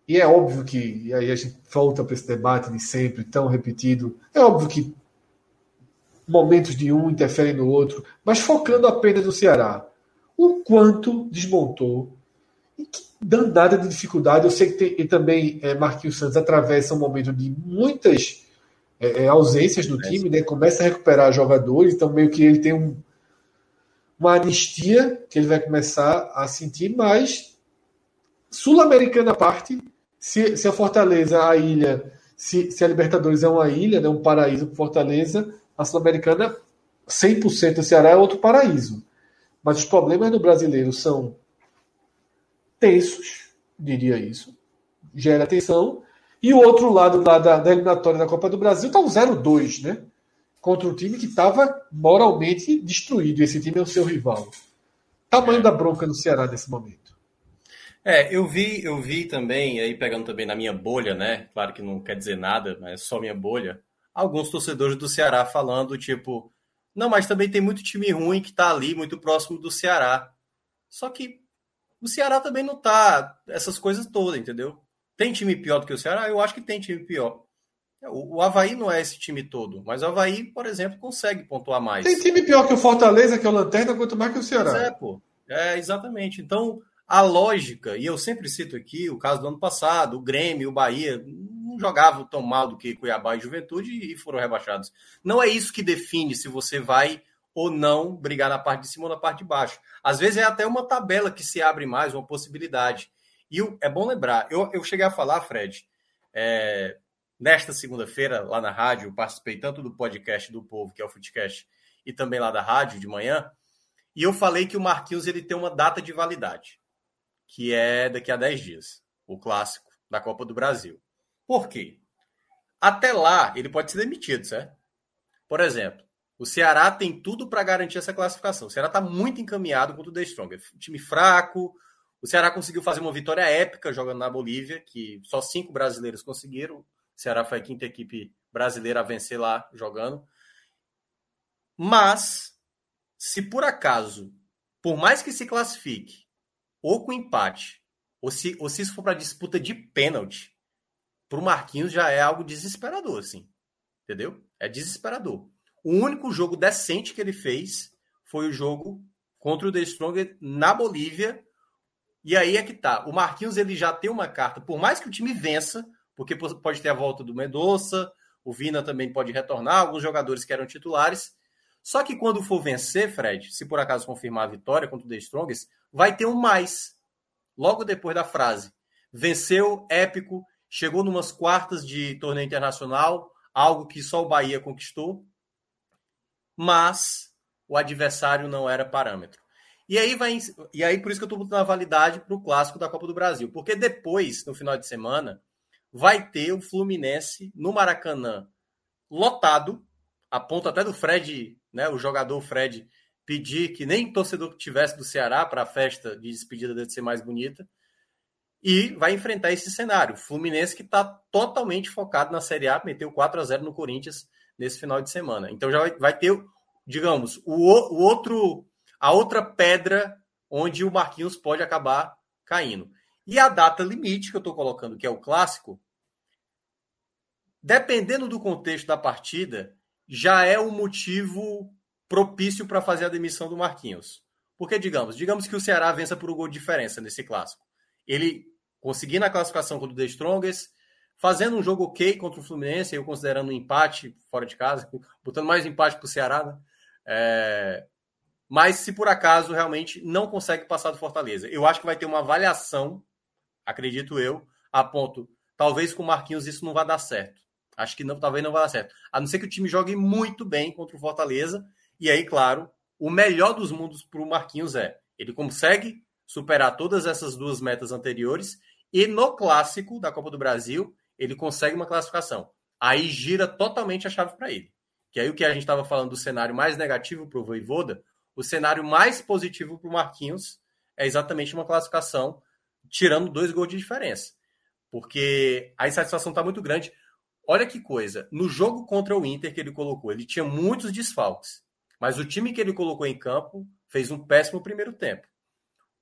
E é óbvio que, e aí a gente volta para esse debate de sempre, tão repetido, é óbvio que momentos de um interferem no outro, mas focando apenas no Ceará, o quanto desmontou e que danada de dificuldade. Eu sei que tem, e também é, Marquinhos Santos atravessa um momento de muitas é, é ausências no time, né? começa a recuperar jogadores, então meio que ele tem um, uma anistia que ele vai começar a sentir, mas sul-americana à parte, se, se, a Fortaleza, a ilha, se, se a Libertadores é uma ilha, né, um paraíso para Fortaleza, a sul-americana 100% do Ceará é outro paraíso. Mas os problemas do brasileiro são tensos, diria isso. Gera tensão. E o outro lado lá da, da eliminatória da Copa do Brasil está um 0-2, né? Contra um time que estava moralmente destruído. Esse time é o seu rival. Tamanho é. da bronca no Ceará nesse momento. É, eu vi, eu vi também, aí pegando também na minha bolha, né? Claro que não quer dizer nada, mas é só minha bolha. Alguns torcedores do Ceará falando, tipo, não, mas também tem muito time ruim que está ali, muito próximo do Ceará. Só que o Ceará também não tá essas coisas todas, entendeu? Tem time pior do que o Ceará? Eu acho que tem time pior. O, o Havaí não é esse time todo, mas o Havaí, por exemplo, consegue pontuar mais. Tem time pior que o Fortaleza, que é o Lanterna, quanto mais que o Ceará. Pois é, pô. É, exatamente. Então, a lógica, e eu sempre cito aqui o caso do ano passado, o Grêmio, o Bahia, não jogavam tão mal do que Cuiabá e Juventude e foram rebaixados. Não é isso que define se você vai ou não brigar na parte de cima ou na parte de baixo. Às vezes é até uma tabela que se abre mais, uma possibilidade. E é bom lembrar, eu, eu cheguei a falar, Fred, é, nesta segunda-feira, lá na rádio, participei tanto do podcast do Povo, que é o Footcast, e também lá da rádio de manhã, e eu falei que o Marquinhos ele tem uma data de validade, que é daqui a 10 dias, o clássico da Copa do Brasil. Por quê? Até lá, ele pode ser demitido, certo? Por exemplo, o Ceará tem tudo para garantir essa classificação. O Ceará está muito encaminhado contra o The Strong. É time fraco. O Ceará conseguiu fazer uma vitória épica jogando na Bolívia, que só cinco brasileiros conseguiram. O Ceará foi a quinta equipe brasileira a vencer lá jogando. Mas se por acaso, por mais que se classifique, ou com empate, ou se, ou se isso for para disputa de pênalti, para o Marquinhos já é algo desesperador, assim. Entendeu? É desesperador. O único jogo decente que ele fez foi o jogo contra o The Stronger na Bolívia. E aí é que tá. O Marquinhos ele já tem uma carta, por mais que o time vença, porque pode ter a volta do Mendonça, o Vina também pode retornar, alguns jogadores que eram titulares. Só que quando for vencer, Fred, se por acaso confirmar a vitória contra o The Strongest, vai ter um mais. Logo depois da frase. Venceu, épico, chegou numas quartas de torneio internacional, algo que só o Bahia conquistou, mas o adversário não era parâmetro. E aí vai e aí por isso que eu estou botando a validade para o clássico da Copa do Brasil, porque depois, no final de semana, vai ter o Fluminense no Maracanã lotado, a ponto até do Fred né, o jogador Fred pedir que nem torcedor que tivesse do Ceará para a festa de despedida deve ser mais bonita. E vai enfrentar esse cenário. O Fluminense que está totalmente focado na Série A, meteu 4 a 0 no Corinthians nesse final de semana. Então já vai, ter, digamos, o, o outro, a outra pedra onde o Marquinhos pode acabar caindo. E a data limite que eu estou colocando, que é o clássico, dependendo do contexto da partida, já é um motivo propício para fazer a demissão do Marquinhos. Porque, digamos, digamos que o Ceará vença por um gol de diferença nesse clássico. Ele conseguindo a classificação contra o The Strongest, fazendo um jogo ok contra o Fluminense, eu considerando um empate fora de casa, botando mais empate para o Ceará, né? É... Mas se por acaso realmente não consegue passar do Fortaleza, eu acho que vai ter uma avaliação, acredito eu, a ponto, talvez com o Marquinhos isso não vai dar certo. Acho que não, talvez não vá dar certo. A não ser que o time jogue muito bem contra o Fortaleza. E aí, claro, o melhor dos mundos para o Marquinhos é ele consegue superar todas essas duas metas anteriores e no clássico da Copa do Brasil ele consegue uma classificação. Aí gira totalmente a chave para ele. Que aí o que a gente estava falando do cenário mais negativo para o Voivoda, o cenário mais positivo para o Marquinhos é exatamente uma classificação tirando dois gols de diferença. Porque a insatisfação está muito grande. Olha que coisa. No jogo contra o Inter que ele colocou, ele tinha muitos desfalques. Mas o time que ele colocou em campo fez um péssimo primeiro tempo.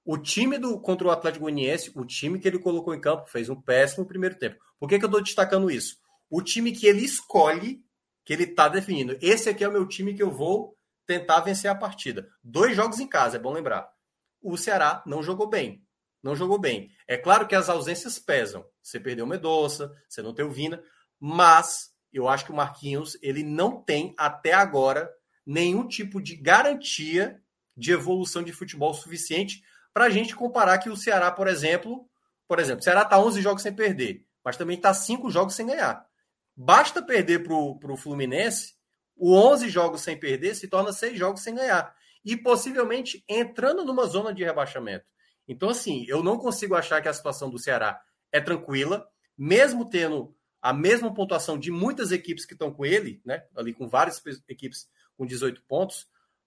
O time do contra o Atlético Goianiense, o time que ele colocou em campo fez um péssimo primeiro tempo. Por que, que eu estou destacando isso? O time que ele escolhe, que ele está definindo. Esse aqui é o meu time que eu vou tentar vencer a partida. Dois jogos em casa, é bom lembrar. O Ceará não jogou bem. Não jogou bem. É claro que as ausências pesam. Você perdeu o Medoça, você não tem o Vina, mas eu acho que o Marquinhos ele não tem até agora nenhum tipo de garantia de evolução de futebol suficiente para a gente comparar que o Ceará, por exemplo, por exemplo, o Ceará está 11 jogos sem perder, mas também está 5 jogos sem ganhar. Basta perder para o Fluminense, o 11 jogos sem perder se torna 6 jogos sem ganhar. E possivelmente entrando numa zona de rebaixamento. Então, assim, eu não consigo achar que a situação do Ceará é tranquila, mesmo tendo a mesma pontuação de muitas equipes que estão com ele, né? Ali com várias equipes com 18 pontos.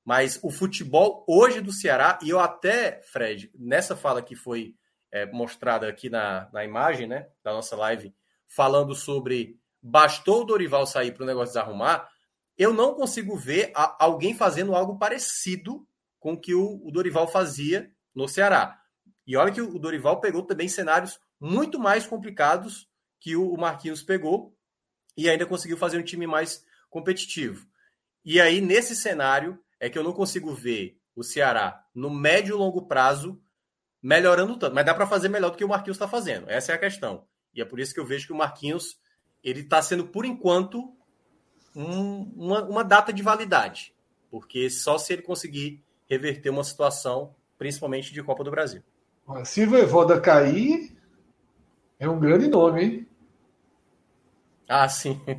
Mas o futebol hoje do Ceará, e eu até, Fred, nessa fala que foi é, mostrada aqui na, na imagem, né? Da nossa live, falando sobre bastou o Dorival sair para o negócio desarrumar, eu não consigo ver a, alguém fazendo algo parecido com o que o, o Dorival fazia no Ceará. E olha que o Dorival pegou também cenários muito mais complicados que o Marquinhos pegou e ainda conseguiu fazer um time mais competitivo. E aí, nesse cenário, é que eu não consigo ver o Ceará no médio e longo prazo melhorando tanto. Mas dá para fazer melhor do que o Marquinhos está fazendo. Essa é a questão. E é por isso que eu vejo que o Marquinhos ele está sendo, por enquanto, um, uma, uma data de validade. Porque só se ele conseguir reverter uma situação, principalmente de Copa do Brasil. Se o Voivoda cair, é um grande nome, hein? Ah, sim. é.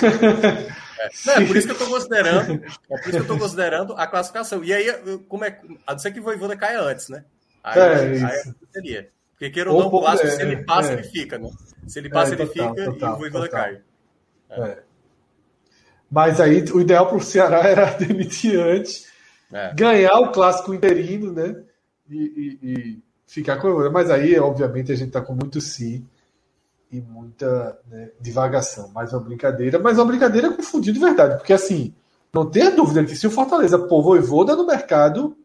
Não, é por isso que eu estou considerando. É por isso que eu estou considerando a classificação. E aí, como é. A não ser que o Voivoda caia antes, né? Aí, é, aí seria. Porque queira ou não, o clássico, é, se ele passa, é. ele fica, né? Se ele passa, ele total, fica total, e o Voivoda cai. Mas aí o ideal para o Ceará era demitir antes, ganhar o clássico interino, né? E, e, e ficar com a Mas aí, obviamente, a gente está com muito sim e muita né, divagação. Mais uma brincadeira, mas uma brincadeira confundida de verdade, porque assim, não tenha dúvida que se o Fortaleza pôr Voivoda no mercado,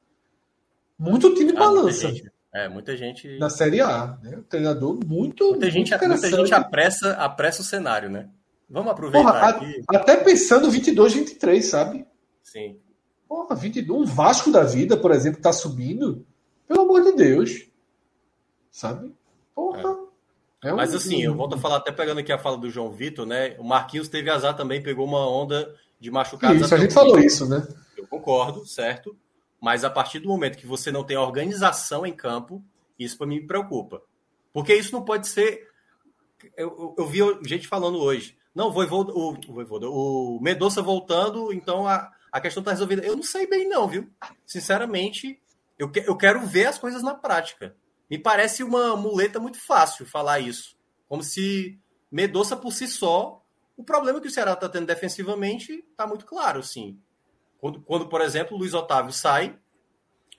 muito time ah, balança. Muita é, muita gente. Na Série A, né? O treinador muito. Muita, gente, muita gente apressa, apressa o cenário, né? Vamos aproveitar Porra, aqui. Até pensando 22, 23, sabe? Sim. Porra, 22. Um Vasco da vida, por exemplo, tá subindo. Pelo amor de Deus. Sabe? É. Um... Mas assim, eu volto a falar, até pegando aqui a fala do João Vitor, né? O Marquinhos teve azar também, pegou uma onda de machucados. Isso, a gente falou isso, né? Eu concordo, certo? Mas a partir do momento que você não tem organização em campo, isso para mim me preocupa. Porque isso não pode ser. Eu, eu, eu vi gente falando hoje. Não, vou o, o, o Medoça voltando, então a, a questão está resolvida. Eu não sei bem, não, viu? Sinceramente, eu, que, eu quero ver as coisas na prática. Me parece uma muleta muito fácil falar isso. Como se Medoça por si só, o problema que o Ceará está tendo defensivamente está muito claro, sim. Quando, quando, por exemplo, o Luiz Otávio sai,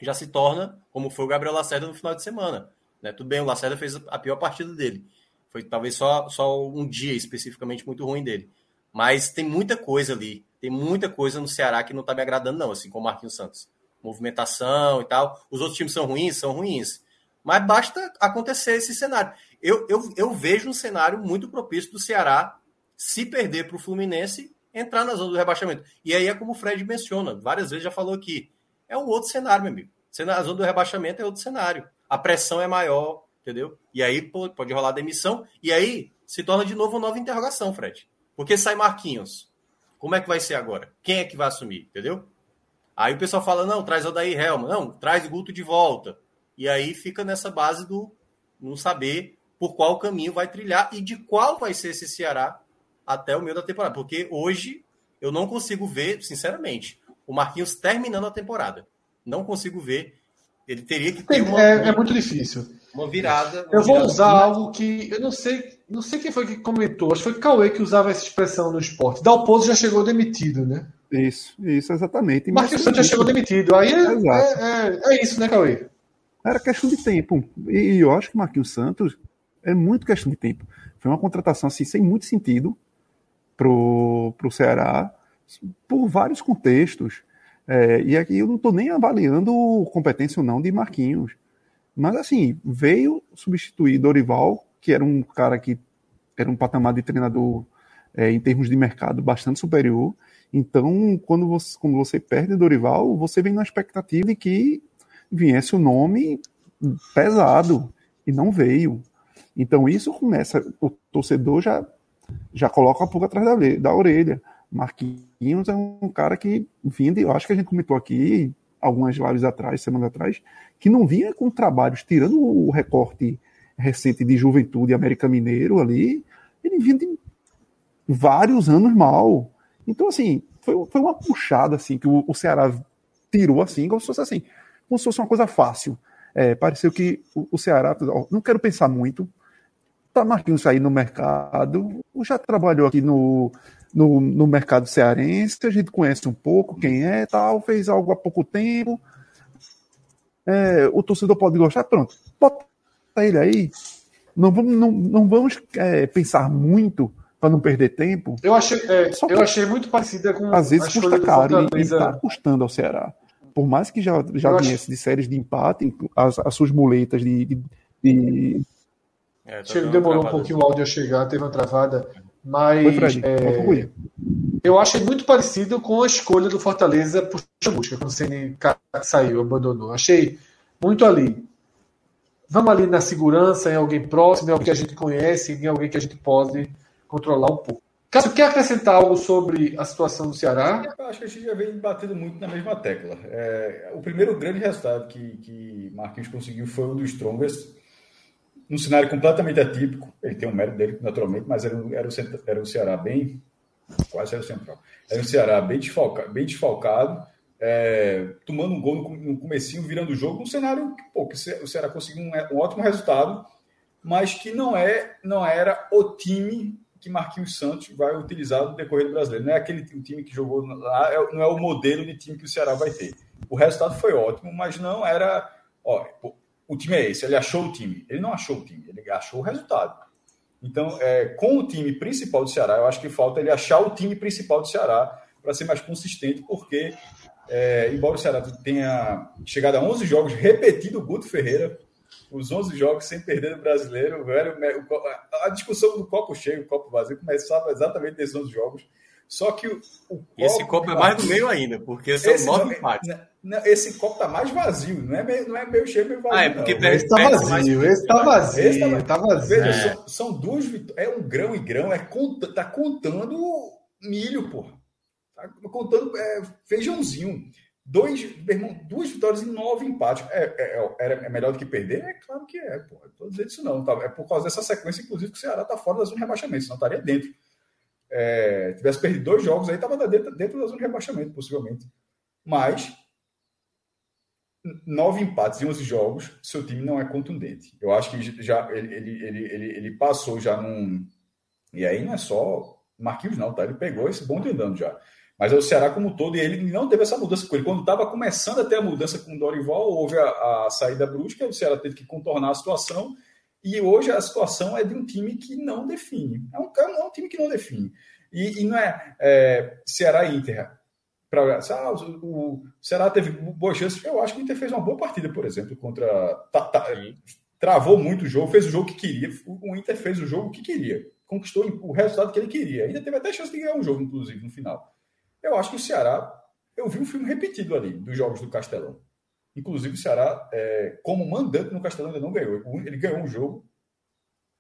já se torna como foi o Gabriel Lacerda no final de semana. Né? Tudo bem, o Lacerda fez a pior partida dele. Foi talvez só, só um dia especificamente muito ruim dele. Mas tem muita coisa ali. Tem muita coisa no Ceará que não está me agradando, não, assim como o Marquinhos Santos. Movimentação e tal. Os outros times são ruins? São ruins. Mas basta acontecer esse cenário. Eu, eu, eu vejo um cenário muito propício do Ceará se perder para o Fluminense entrar na zona do rebaixamento. E aí é como o Fred menciona, várias vezes já falou aqui. É um outro cenário, meu amigo. A zona do rebaixamento é outro cenário. A pressão é maior, entendeu? E aí pode rolar demissão. E aí se torna de novo uma nova interrogação, Fred. Porque sai Marquinhos. Como é que vai ser agora? Quem é que vai assumir, entendeu? Aí o pessoal fala, não, traz o Daí Helma. Não, traz o Guto de volta. E aí fica nessa base do não saber por qual caminho vai trilhar e de qual vai ser esse Ceará até o meio da temporada. Porque hoje eu não consigo ver, sinceramente, o Marquinhos terminando a temporada. Não consigo ver. Ele teria que ter uma. É, é muito difícil. Uma virada. Uma eu vou usar algo que. Eu não sei. Não sei quem foi que comentou. Acho que foi Cauê que usava essa expressão no esporte. Dalpozo já chegou demitido, né? Isso, isso, exatamente. Marquinhos Santos já chegou demitido. Aí é, é, é, é isso, né, Cauê? Era questão de tempo. E eu acho que Marquinhos Santos é muito questão de tempo. Foi uma contratação assim, sem muito sentido pro, pro Ceará, por vários contextos. É, e aqui eu não estou nem avaliando competência ou não de Marquinhos. Mas assim, veio substituir Dorival, que era um cara que era um patamar de treinador é, em termos de mercado bastante superior. Então, quando você, quando você perde Dorival, você vem na expectativa de que viesse o nome pesado e não veio. Então isso começa, o torcedor já já coloca a pulga atrás da, da orelha. Marquinhos é um cara que vindo, eu acho que a gente comentou aqui algumas lives atrás, semanas atrás, que não vinha com trabalhos, tirando o recorte recente de Juventude América Mineiro ali, ele vinha de vários anos mal. Então, assim, foi, foi uma puxada assim que o, o Ceará tirou assim, como se fosse assim, como se fosse uma coisa fácil. É, pareceu que o, o Ceará, ó, não quero pensar muito, tá Marquinhos aí no mercado, já trabalhou aqui no, no, no, mercado cearense, a gente conhece um pouco quem é, tal, fez algo há pouco tempo. É, o torcedor pode gostar, pronto, bota ele aí. Não vamos, não, não vamos é, pensar muito para não perder tempo. Eu achei, é, eu achei muito parecida com às vezes custa caro e está custando ao Ceará por mais que já, já viesse acho... de séries de empate, as, as suas muletas de. de, de... É, tá demorou um pouquinho o áudio a chegar, teve uma travada. Mas é, eu achei muito parecido com a escolha do Fortaleza por busca, quando o Ceni saiu, abandonou. Achei muito ali. Vamos ali na segurança, em alguém próximo, em alguém que a gente conhece, em alguém que a gente pode controlar um pouco. Cássio, quer acrescentar algo sobre a situação do Ceará? Eu acho que a gente já vem batendo muito na mesma tecla. É, o primeiro grande resultado que, que Marquinhos conseguiu foi o do Strongest, num cenário completamente atípico. Ele tem um mérito dele, naturalmente, mas era, era, o, era o Ceará bem. Quase era o central. Era o Ceará bem desfalcado, bem desfalcado é, tomando um gol no, no comecinho, virando o jogo, um cenário que, pô, que o Ceará conseguiu um, um, ótimo resultado, mas que não é não era o time que Marquinhos Santos vai utilizar no decorrer do brasileiro. Não é aquele time que jogou lá, é, não é o modelo de time que o Ceará vai ter. O resultado foi ótimo, mas não era. Ó, o time é esse, ele achou o time. Ele não achou o time, ele achou o resultado. Então, é, com o time principal do Ceará, eu acho que falta ele achar o time principal do Ceará para ser mais consistente, porque é, embora o Ceará tenha chegado a 11 jogos, repetido o Guto Ferreira, os 11 jogos sem perder no brasileiro, velho, a discussão do copo cheio, o copo vazio, começava exatamente nesses 11 jogos. Só que o, o copo esse copo é mais do meio ainda, porque são esse nove empates. esse copo está mais vazio, não é meio, não é meio cheio, meio vazio. Ah, é porque não. esse está vazio, esse está vazio, esse está tá vazio. Veja, é. são, são, duas vitórias, é um grão e grão, é tá contando milho, porra. Tá contando é, feijãozinho. Dois, irmão, duas vitórias e nove empates. É, é, é, é, melhor do que perder? É claro que é. Pô. Estou dizendo isso não. Tá? É por causa dessa sequência, inclusive, que o Ceará está fora da zona de rebaixamento, senão estaria dentro. É, tivesse perdido dois jogos, aí estava dentro, dentro da zona de rebaixamento, possivelmente. Mas nove empates em 11 jogos, seu time não é contundente. Eu acho que já ele, ele, ele, ele, passou já num. E aí não é só Marquinhos, não, tá? Ele pegou esse bonde andando já. Mas é o Ceará como um todo, e ele não teve essa mudança com ele. Quando estava começando a ter a mudança com o Dorival, houve a, a saída brusca, o Ceará teve que contornar a situação, e hoje a situação é de um time que não define. É um, é um time que não define. E, e não é, é Ceará e Inter. Pra, ah, o, o Ceará teve boas chances. Eu acho que o Inter fez uma boa partida, por exemplo, contra. Tá, tá, travou muito o jogo, fez o jogo que queria. O Inter fez o jogo que queria. Conquistou o resultado que ele queria. Ainda teve até chance de ganhar um jogo, inclusive, no final. Eu acho que o Ceará, eu vi um filme repetido ali dos jogos do Castelão. Inclusive, o Ceará, é, como mandante no Castelão, ainda não ganhou. Ele ganhou um jogo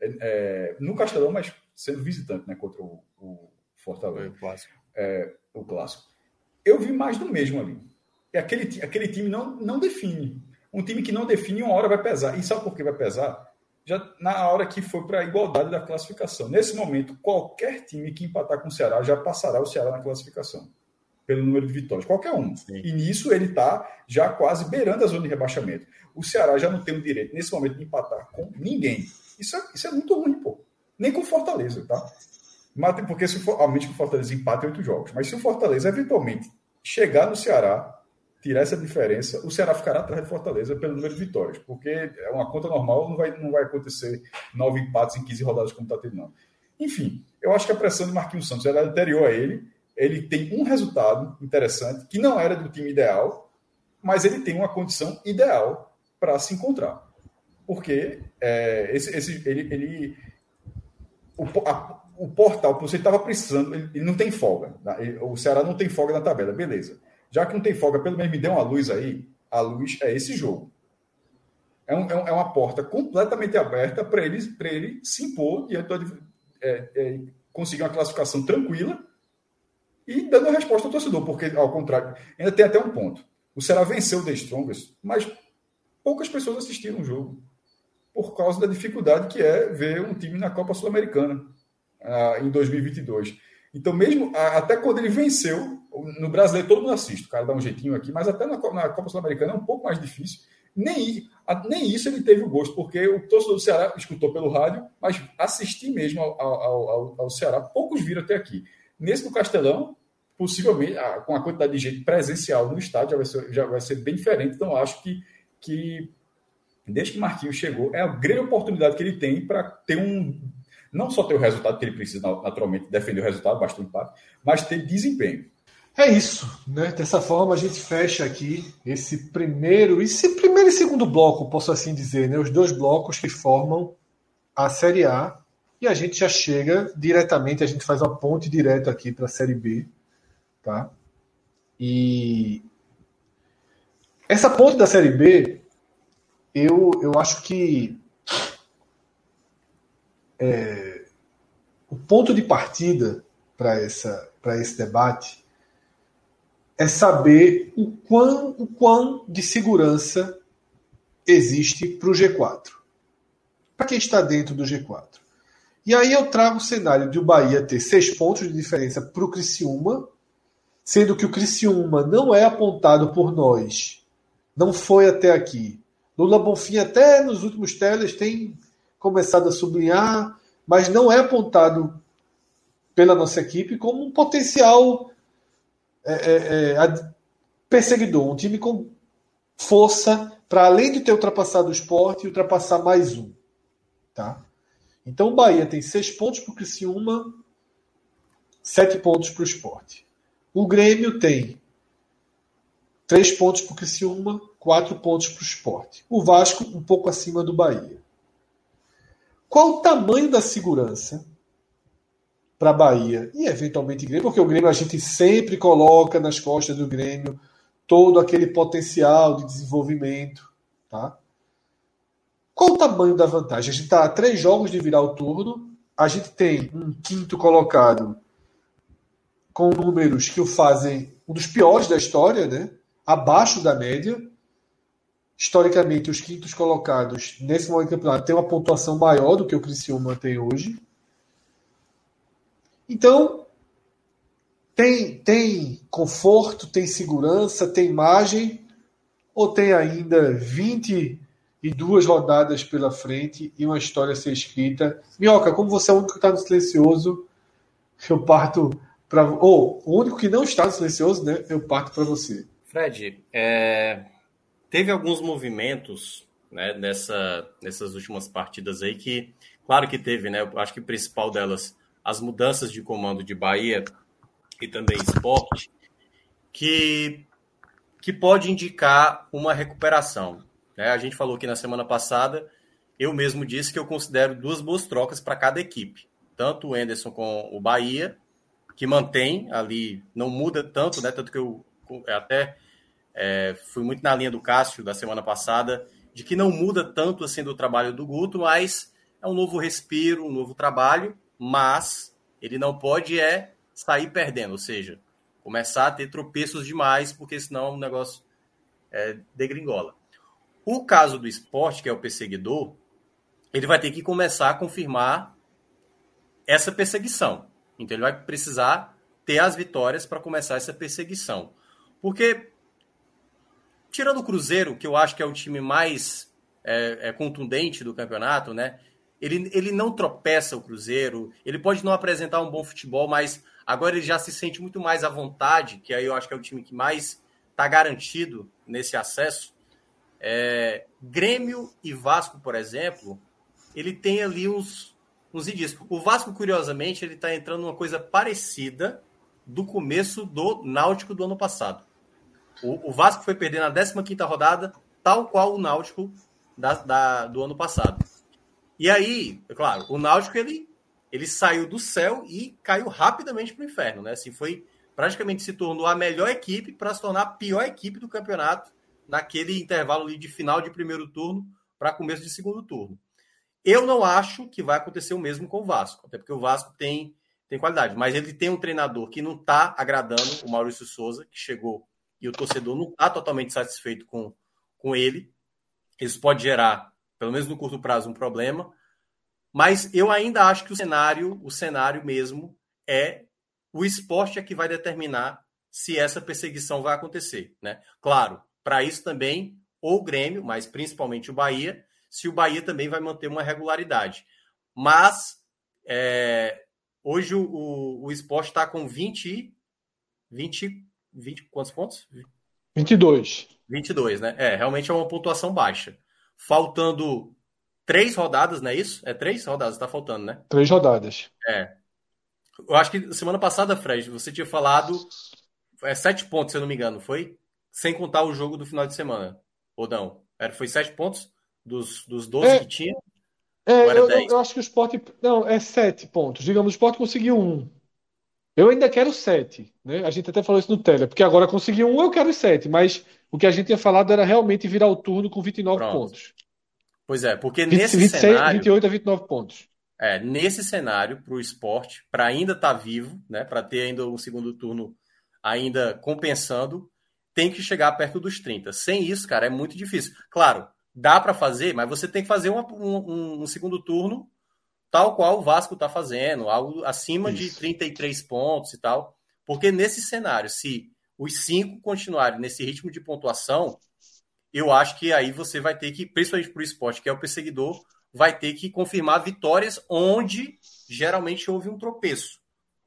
é, é, no Castelão, mas sendo visitante né, contra o, o Fortaleza. O clássico. É, o clássico. Eu vi mais do mesmo ali. E aquele, aquele time não, não define. Um time que não define, uma hora vai pesar. E sabe por que vai pesar? Já na hora que for para a igualdade da classificação. Nesse momento, qualquer time que empatar com o Ceará já passará o Ceará na classificação pelo número de vitórias, qualquer um. Sim. E nisso ele está já quase beirando a zona de rebaixamento. O Ceará já não tem o direito, nesse momento, de empatar com ninguém. Isso é, isso é muito ruim, pô. Nem com Fortaleza, tá? Mas, porque se for, aumente que o Fortaleza empate oito jogos. Mas se o Fortaleza eventualmente chegar no Ceará, tirar essa diferença, o Ceará ficará atrás do Fortaleza pelo número de vitórias. Porque é uma conta normal, não vai, não vai acontecer nove empates em 15 rodadas como está tendo, não. Enfim, eu acho que a pressão de Marquinhos Santos era anterior a ele ele tem um resultado interessante, que não era do time ideal, mas ele tem uma condição ideal para se encontrar. Porque é, esse, esse, ele, ele o, a, o portal que você estava precisando, ele, ele, não tem folga. Né? O Ceará não tem folga na tabela, beleza. Já que não tem folga, pelo menos me dê uma luz aí. A luz é esse jogo. É, um, é, é uma porta completamente aberta para ele, ele se impor e é, é, conseguir uma classificação tranquila e dando a resposta ao torcedor, porque, ao contrário, ainda tem até um ponto. O Ceará venceu o The Strongest, mas poucas pessoas assistiram o jogo por causa da dificuldade que é ver um time na Copa Sul-Americana uh, em 2022. Então, mesmo até quando ele venceu, no brasileiro todo mundo assiste, o cara dá um jeitinho aqui, mas até na, na Copa Sul-Americana é um pouco mais difícil. Nem, nem isso ele teve o gosto, porque o torcedor do Ceará escutou pelo rádio, mas assistir mesmo ao, ao, ao, ao Ceará, poucos viram até aqui. Nesse do Castelão, possivelmente, com a quantidade de gente presencial no estádio, já vai ser, já vai ser bem diferente. Então, acho que, que desde que Marquinhos chegou, é a grande oportunidade que ele tem para ter um. Não só ter o resultado que ele precisa, naturalmente, defender o resultado, basta empate, mas ter desempenho. É isso, né? Dessa forma a gente fecha aqui esse primeiro, esse primeiro e segundo bloco, posso assim dizer, né? Os dois blocos que formam a Série A a gente já chega diretamente, a gente faz uma ponte direto aqui para a Série B, tá? E essa ponte da Série B, eu, eu acho que é, o ponto de partida para esse debate é saber o quão, o quão de segurança existe para o G4. Para quem está dentro do G4. E aí eu trago o cenário de o Bahia ter seis pontos de diferença para o Criciúma, sendo que o Criciúma não é apontado por nós, não foi até aqui. Lula Bonfim até nos últimos teles tem começado a sublinhar, mas não é apontado pela nossa equipe como um potencial é, é, é, perseguidor, um time com força para além de ter ultrapassado o esporte, ultrapassar mais um. Tá? Então o Bahia tem seis pontos para o Criciúma, sete pontos para o esporte. O Grêmio tem três pontos para o Criciúma, quatro pontos para o esporte. O Vasco um pouco acima do Bahia. Qual o tamanho da segurança para Bahia e eventualmente Grêmio? Porque o Grêmio a gente sempre coloca nas costas do Grêmio todo aquele potencial de desenvolvimento. Tá? Qual o tamanho da vantagem? A gente está a três jogos de virar o turno, a gente tem um quinto colocado com números que o fazem um dos piores da história, né? abaixo da média. Historicamente, os quintos colocados nesse momento do campeonato têm uma pontuação maior do que o Criciúma tem hoje. Então, tem, tem conforto, tem segurança, tem margem, ou tem ainda 22 rodadas pela frente e uma história a ser escrita? Minhoca, como você é o único que está no silencioso, eu parto para. Ou o único que não está no silencioso, né? Eu parto para você. Fred, é... teve alguns movimentos né, nessa, nessas últimas partidas aí que, claro que teve, né? Eu acho que o principal delas, as mudanças de comando de Bahia e também esporte, que, que pode indicar uma recuperação. Né? A gente falou aqui na semana passada, eu mesmo disse que eu considero duas boas trocas para cada equipe. Tanto o Anderson com o Bahia, que mantém ali, não muda tanto, né? Tanto que eu até é, fui muito na linha do Cássio da semana passada, de que não muda tanto assim do trabalho do Guto, mas é um novo respiro, um novo trabalho, mas ele não pode é sair perdendo, ou seja, começar a ter tropeços demais, porque senão o negócio é, degringola. O caso do esporte, que é o perseguidor, ele vai ter que começar a confirmar essa perseguição. Então ele vai precisar ter as vitórias para começar essa perseguição. Porque, tirando o Cruzeiro, que eu acho que é o time mais é, é, contundente do campeonato, né? Ele, ele não tropeça o Cruzeiro, ele pode não apresentar um bom futebol, mas Agora ele já se sente muito mais à vontade, que aí eu acho que é o time que mais está garantido nesse acesso. É, Grêmio e Vasco, por exemplo, ele tem ali uns, uns indícios. O Vasco, curiosamente, ele está entrando numa coisa parecida do começo do Náutico do ano passado. O, o Vasco foi perder na 15ª rodada, tal qual o Náutico da, da, do ano passado. E aí, é claro, o Náutico ele ele saiu do céu e caiu rapidamente para o inferno, né? Assim, foi praticamente se tornou a melhor equipe para se tornar a pior equipe do campeonato naquele intervalo de final de primeiro turno para começo de segundo turno. Eu não acho que vai acontecer o mesmo com o Vasco, até porque o Vasco tem, tem qualidade, mas ele tem um treinador que não está agradando, o Maurício Souza, que chegou e o torcedor não está totalmente satisfeito com, com ele. Isso pode gerar, pelo menos no curto prazo, um problema. Mas eu ainda acho que o cenário, o cenário mesmo é o esporte é que vai determinar se essa perseguição vai acontecer, né? Claro, para isso também o Grêmio, mas principalmente o Bahia, se o Bahia também vai manter uma regularidade. Mas é, hoje o, o, o esporte está com 20, 20, 20, quantos pontos? 22. 22, né? É, realmente é uma pontuação baixa. Faltando três rodadas, não é isso? É três rodadas, tá faltando, né? Três rodadas. É. Eu acho que semana passada, Fred, você tinha falado é, sete pontos, se eu não me engano, foi? Sem contar o jogo do final de semana. Ou não? Era, foi sete pontos dos, dos 12 é, que tinha? É, eu, eu, acho que o esporte. Não, é sete pontos. Digamos, o esporte conseguiu um. Eu ainda quero sete. Né? A gente até falou isso no tele, porque agora conseguiu um, eu quero sete. Mas o que a gente tinha falado era realmente virar o turno com 29 Pronto. pontos. Pois é, porque 20, nesse 26, cenário... 28 a 29 pontos. é, nesse cenário para o esporte, para ainda estar tá vivo, né, para ter ainda um segundo turno ainda compensando, tem que chegar perto dos 30. Sem isso, cara, é muito difícil. Claro, dá para fazer, mas você tem que fazer uma, um, um, segundo turno tal qual o Vasco está fazendo, algo acima isso. de 33 pontos e tal. Porque nesse cenário, se os cinco continuarem nesse ritmo de pontuação, eu acho que aí você vai ter que, principalmente para o esporte, que é o perseguidor, vai ter que confirmar vitórias onde geralmente houve um tropeço.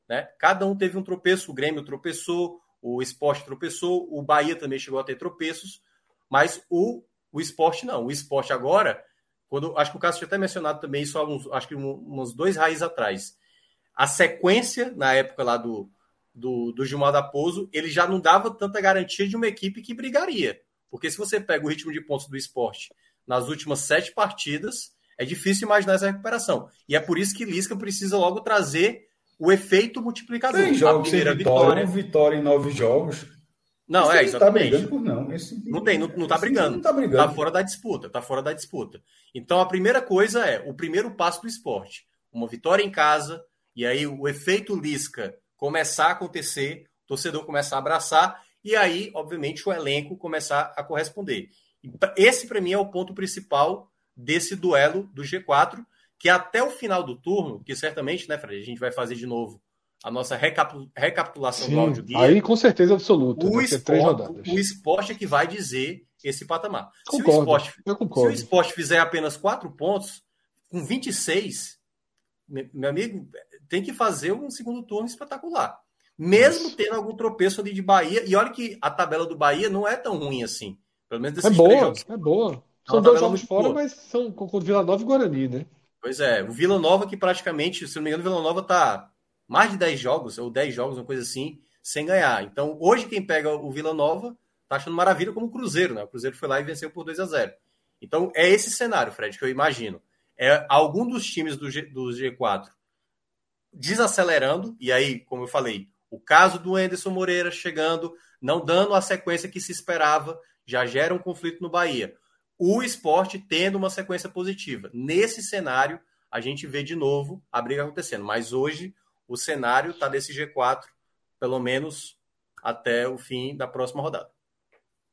Né? Cada um teve um tropeço, o Grêmio tropeçou, o esporte tropeçou, o Bahia também chegou a ter tropeços, mas o, o esporte não. O esporte agora, quando acho que o Cássio tinha até mencionado também isso acho que um, uns dois raízes atrás. A sequência, na época lá do, do, do Gilmar da Pouso, ele já não dava tanta garantia de uma equipe que brigaria. Porque se você pega o ritmo de pontos do esporte nas últimas sete partidas, é difícil imaginar essa recuperação. E é por isso que Lisca precisa logo trazer o efeito multiplicador. Tem jogos sem vitória, vitória, vitória em nove jogos. Não, é, exatamente. Tá por não. Esse, não tem, não, não tá brigando. Não tá brigando. Tá fora da disputa, tá fora da disputa. Então a primeira coisa é o primeiro passo do esporte. Uma vitória em casa, e aí o efeito Lisca começar a acontecer, o torcedor começar a abraçar, e aí, obviamente, o elenco começar a corresponder. Esse, para mim, é o ponto principal desse duelo do G4, que até o final do turno, que certamente, né, Fred, a gente vai fazer de novo a nossa recapitulação Sim, do áudio guia. Aí com certeza absoluta. O, esporte, o esporte é que vai dizer esse patamar. Concordo, se, o esporte, se o esporte fizer apenas quatro pontos, com 26, meu amigo, tem que fazer um segundo turno espetacular. Mesmo Isso. tendo algum tropeço ali de Bahia. E olha que a tabela do Bahia não é tão ruim assim. Pelo menos é boa, é boa. É são dois jogos fora, boa. mas são com Vila Nova e Guarani, né? Pois é, o Vila Nova que praticamente, se não me engano, o Vila Nova tá mais de 10 jogos, ou 10 jogos, uma coisa assim, sem ganhar. Então, hoje quem pega o Vila Nova tá achando maravilha como o Cruzeiro, né? O Cruzeiro foi lá e venceu por 2 a 0 Então, é esse cenário, Fred, que eu imagino. É algum dos times do, G, do G4 desacelerando, e aí, como eu falei, o caso do Anderson Moreira chegando, não dando a sequência que se esperava, já gera um conflito no Bahia o esporte tendo uma sequência positiva. Nesse cenário, a gente vê de novo a briga acontecendo. Mas hoje, o cenário está desse G4, pelo menos até o fim da próxima rodada.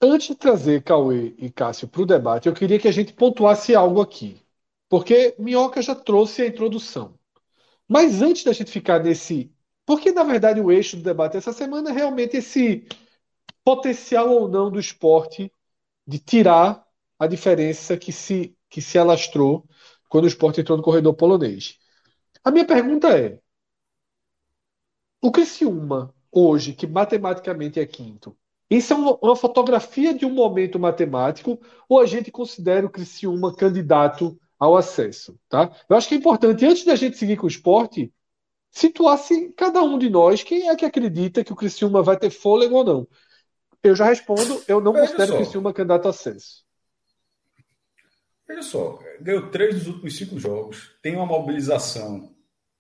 Antes de trazer Cauê e Cássio para o debate, eu queria que a gente pontuasse algo aqui. Porque Minhoca já trouxe a introdução. Mas antes da gente ficar nesse. Porque, na verdade, o eixo do debate essa semana é realmente esse potencial ou não do esporte de tirar a diferença que se, que se alastrou quando o esporte entrou no corredor polonês. A minha pergunta é: o Criciúma, hoje, que matematicamente é quinto, isso é uma, fotografia de um momento matemático ou a gente considera o Criciúma candidato ao acesso? Tá? Eu acho que é importante, antes da gente seguir com o esporte, situasse cada um de nós quem é que acredita que o Criciúma vai ter fôlego ou não. Eu já respondo, eu não considero o Criciúma candidato a acesso. Veja só, ganhou três dos últimos cinco jogos, tem uma mobilização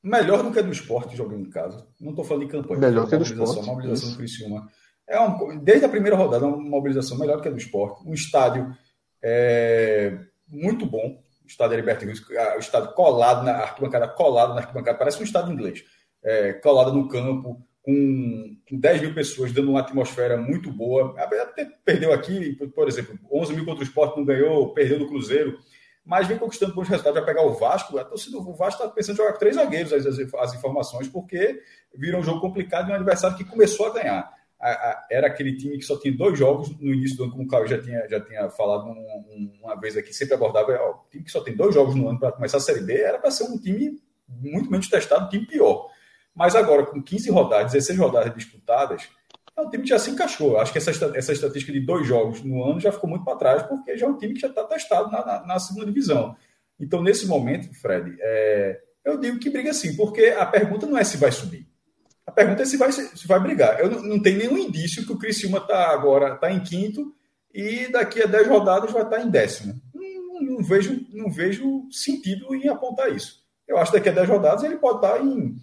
melhor do que a do esporte jogando em casa. Não estou falando de campanha. Melhor que a do esporte. Uma mobilização do Criciúma. É um, desde a primeira rodada, uma mobilização melhor do que a do esporte. Um estádio é, muito bom. O estádio Heriberto Rios, o estádio colado na arquibancada, colado na arquibancada, parece um estádio inglês. É, colado no campo, com 10 mil pessoas, dando uma atmosfera muito boa. Até perdeu aqui, por exemplo, 11 mil contra o esporte, não ganhou, perdeu no Cruzeiro, mas vem conquistando bons resultados. Vai pegar o Vasco, a torcida do Vasco está pensando em jogar com três zagueiros, as, as, as, informações, porque viram um jogo complicado e um adversário que começou a ganhar. A, a, era aquele time que só tinha dois jogos no início do ano, como o Caio já tinha, já tinha falado um, um, uma vez aqui, sempre abordava, ó, o time que só tem dois jogos no ano para começar a Série B era para ser um time muito menos testado, um time pior. Mas agora, com 15 rodadas, 16 rodadas disputadas, é um time já se encaixou. Acho que essa, essa estatística de dois jogos no ano já ficou muito para trás, porque já é um time que já está testado na, na, na, segunda divisão. Então, nesse momento, Fred, é, eu digo que briga sim, porque a pergunta não é se vai subir. A pergunta é se vai, se vai brigar. Eu não, não tenho nenhum indício que o Criciúma está agora está em quinto e daqui a 10 rodadas vai estar tá em décimo. Não, não, vejo, não vejo sentido em apontar isso. Eu acho que daqui a 10 rodadas ele pode estar tá em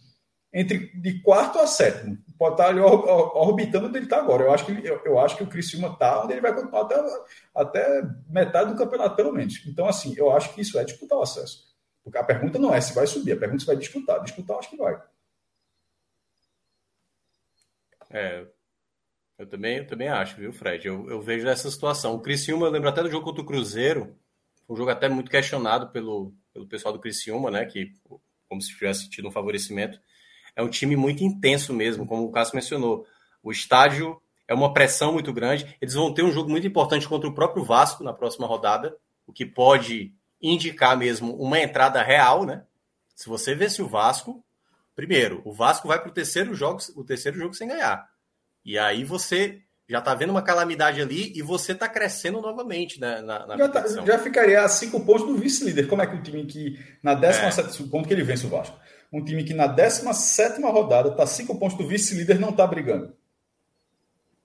entre de quarto a sétimo. Pode estar ali orbitando onde ele está agora. Eu acho, que, eu, eu acho que o Criciúma está onde ele vai até, até metade do campeonato, pelo menos. Então, assim, eu acho que isso é disputar o acesso. Porque a pergunta não é se vai subir, a pergunta é se vai disputar. Disputar, acho que vai. É, eu também, eu também acho, viu, Fred? Eu, eu vejo essa situação. O Criciúma, eu lembro até do jogo contra o Cruzeiro, um jogo até muito questionado pelo, pelo pessoal do Criciúma, né? Que, como se tivesse tido um favorecimento. É um time muito intenso mesmo, como o Cássio mencionou. O estádio é uma pressão muito grande. Eles vão ter um jogo muito importante contra o próprio Vasco na próxima rodada, o que pode indicar mesmo uma entrada real, né? Se você vence o Vasco, primeiro, o Vasco vai para o terceiro jogo, o terceiro jogo sem ganhar. E aí você já está vendo uma calamidade ali e você está crescendo novamente né, na, na já, tá, já, ficaria a cinco pontos do vice-líder. Como é que um time que na 17 é. ponto que ele vence o Vasco? Um time que na 17 rodada está cinco pontos do vice-líder não está brigando.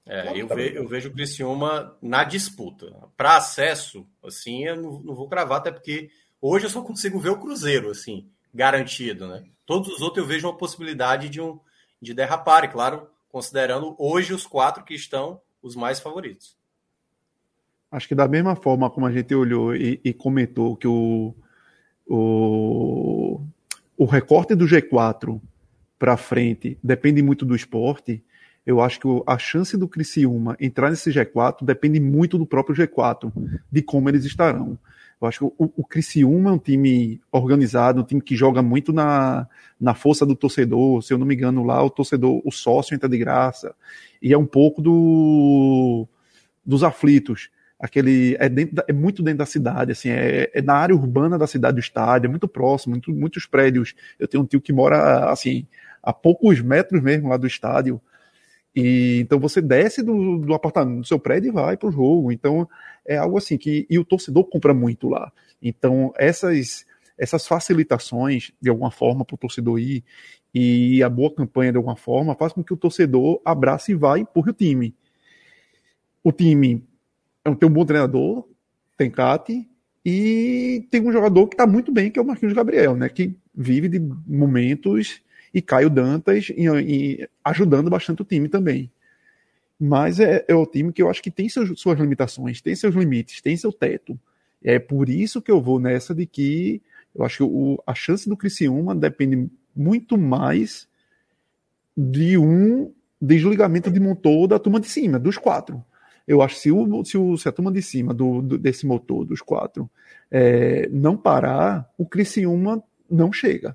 É, eu, ve, eu, vejo o Criciúma na disputa. Para acesso, assim, eu não, não, vou cravar, até porque hoje eu só consigo ver o Cruzeiro, assim, garantido, né? Todos os outros eu vejo uma possibilidade de, um, de derrapar, e claro, considerando hoje os quatro que estão os mais favoritos. Acho que da mesma forma como a gente olhou e, e comentou que o, o, o recorte do G4 para frente depende muito do esporte, eu acho que a chance do Criciúma entrar nesse G4 depende muito do próprio G4, de como eles estarão. Eu acho que o, o Criciúma é um time organizado, um time que joga muito na, na força do torcedor. Se eu não me engano, lá o torcedor, o sócio entra de graça. E é um pouco do, dos aflitos. Aquele é, dentro da, é muito dentro da cidade, assim, é, é, na área urbana da cidade do estádio, é muito próximo, muito, muitos prédios. Eu tenho um tio que mora assim a poucos metros mesmo lá do estádio. E então você desce do, do apartamento do seu prédio e vai para o jogo. Então é algo assim que e o torcedor compra muito lá. Então essas essas facilitações de alguma forma para o torcedor ir e a boa campanha de alguma forma faz com que o torcedor abrace e vá e empurre o time. O time tem um bom treinador, tem Cate e tem um jogador que está muito bem, que é o Marquinhos Gabriel, né? Que vive de momentos e Caio Dantas e, e ajudando bastante o time também. Mas é, é o time que eu acho que tem seus, suas limitações, tem seus limites, tem seu teto. É por isso que eu vou nessa de que eu acho que o, a chance do Criciúma depende muito mais de um desligamento de motor da turma de cima, dos quatro. Eu acho que se, o, se, o, se a turma de cima do, do desse motor, dos quatro, é, não parar, o Criciúma não chega.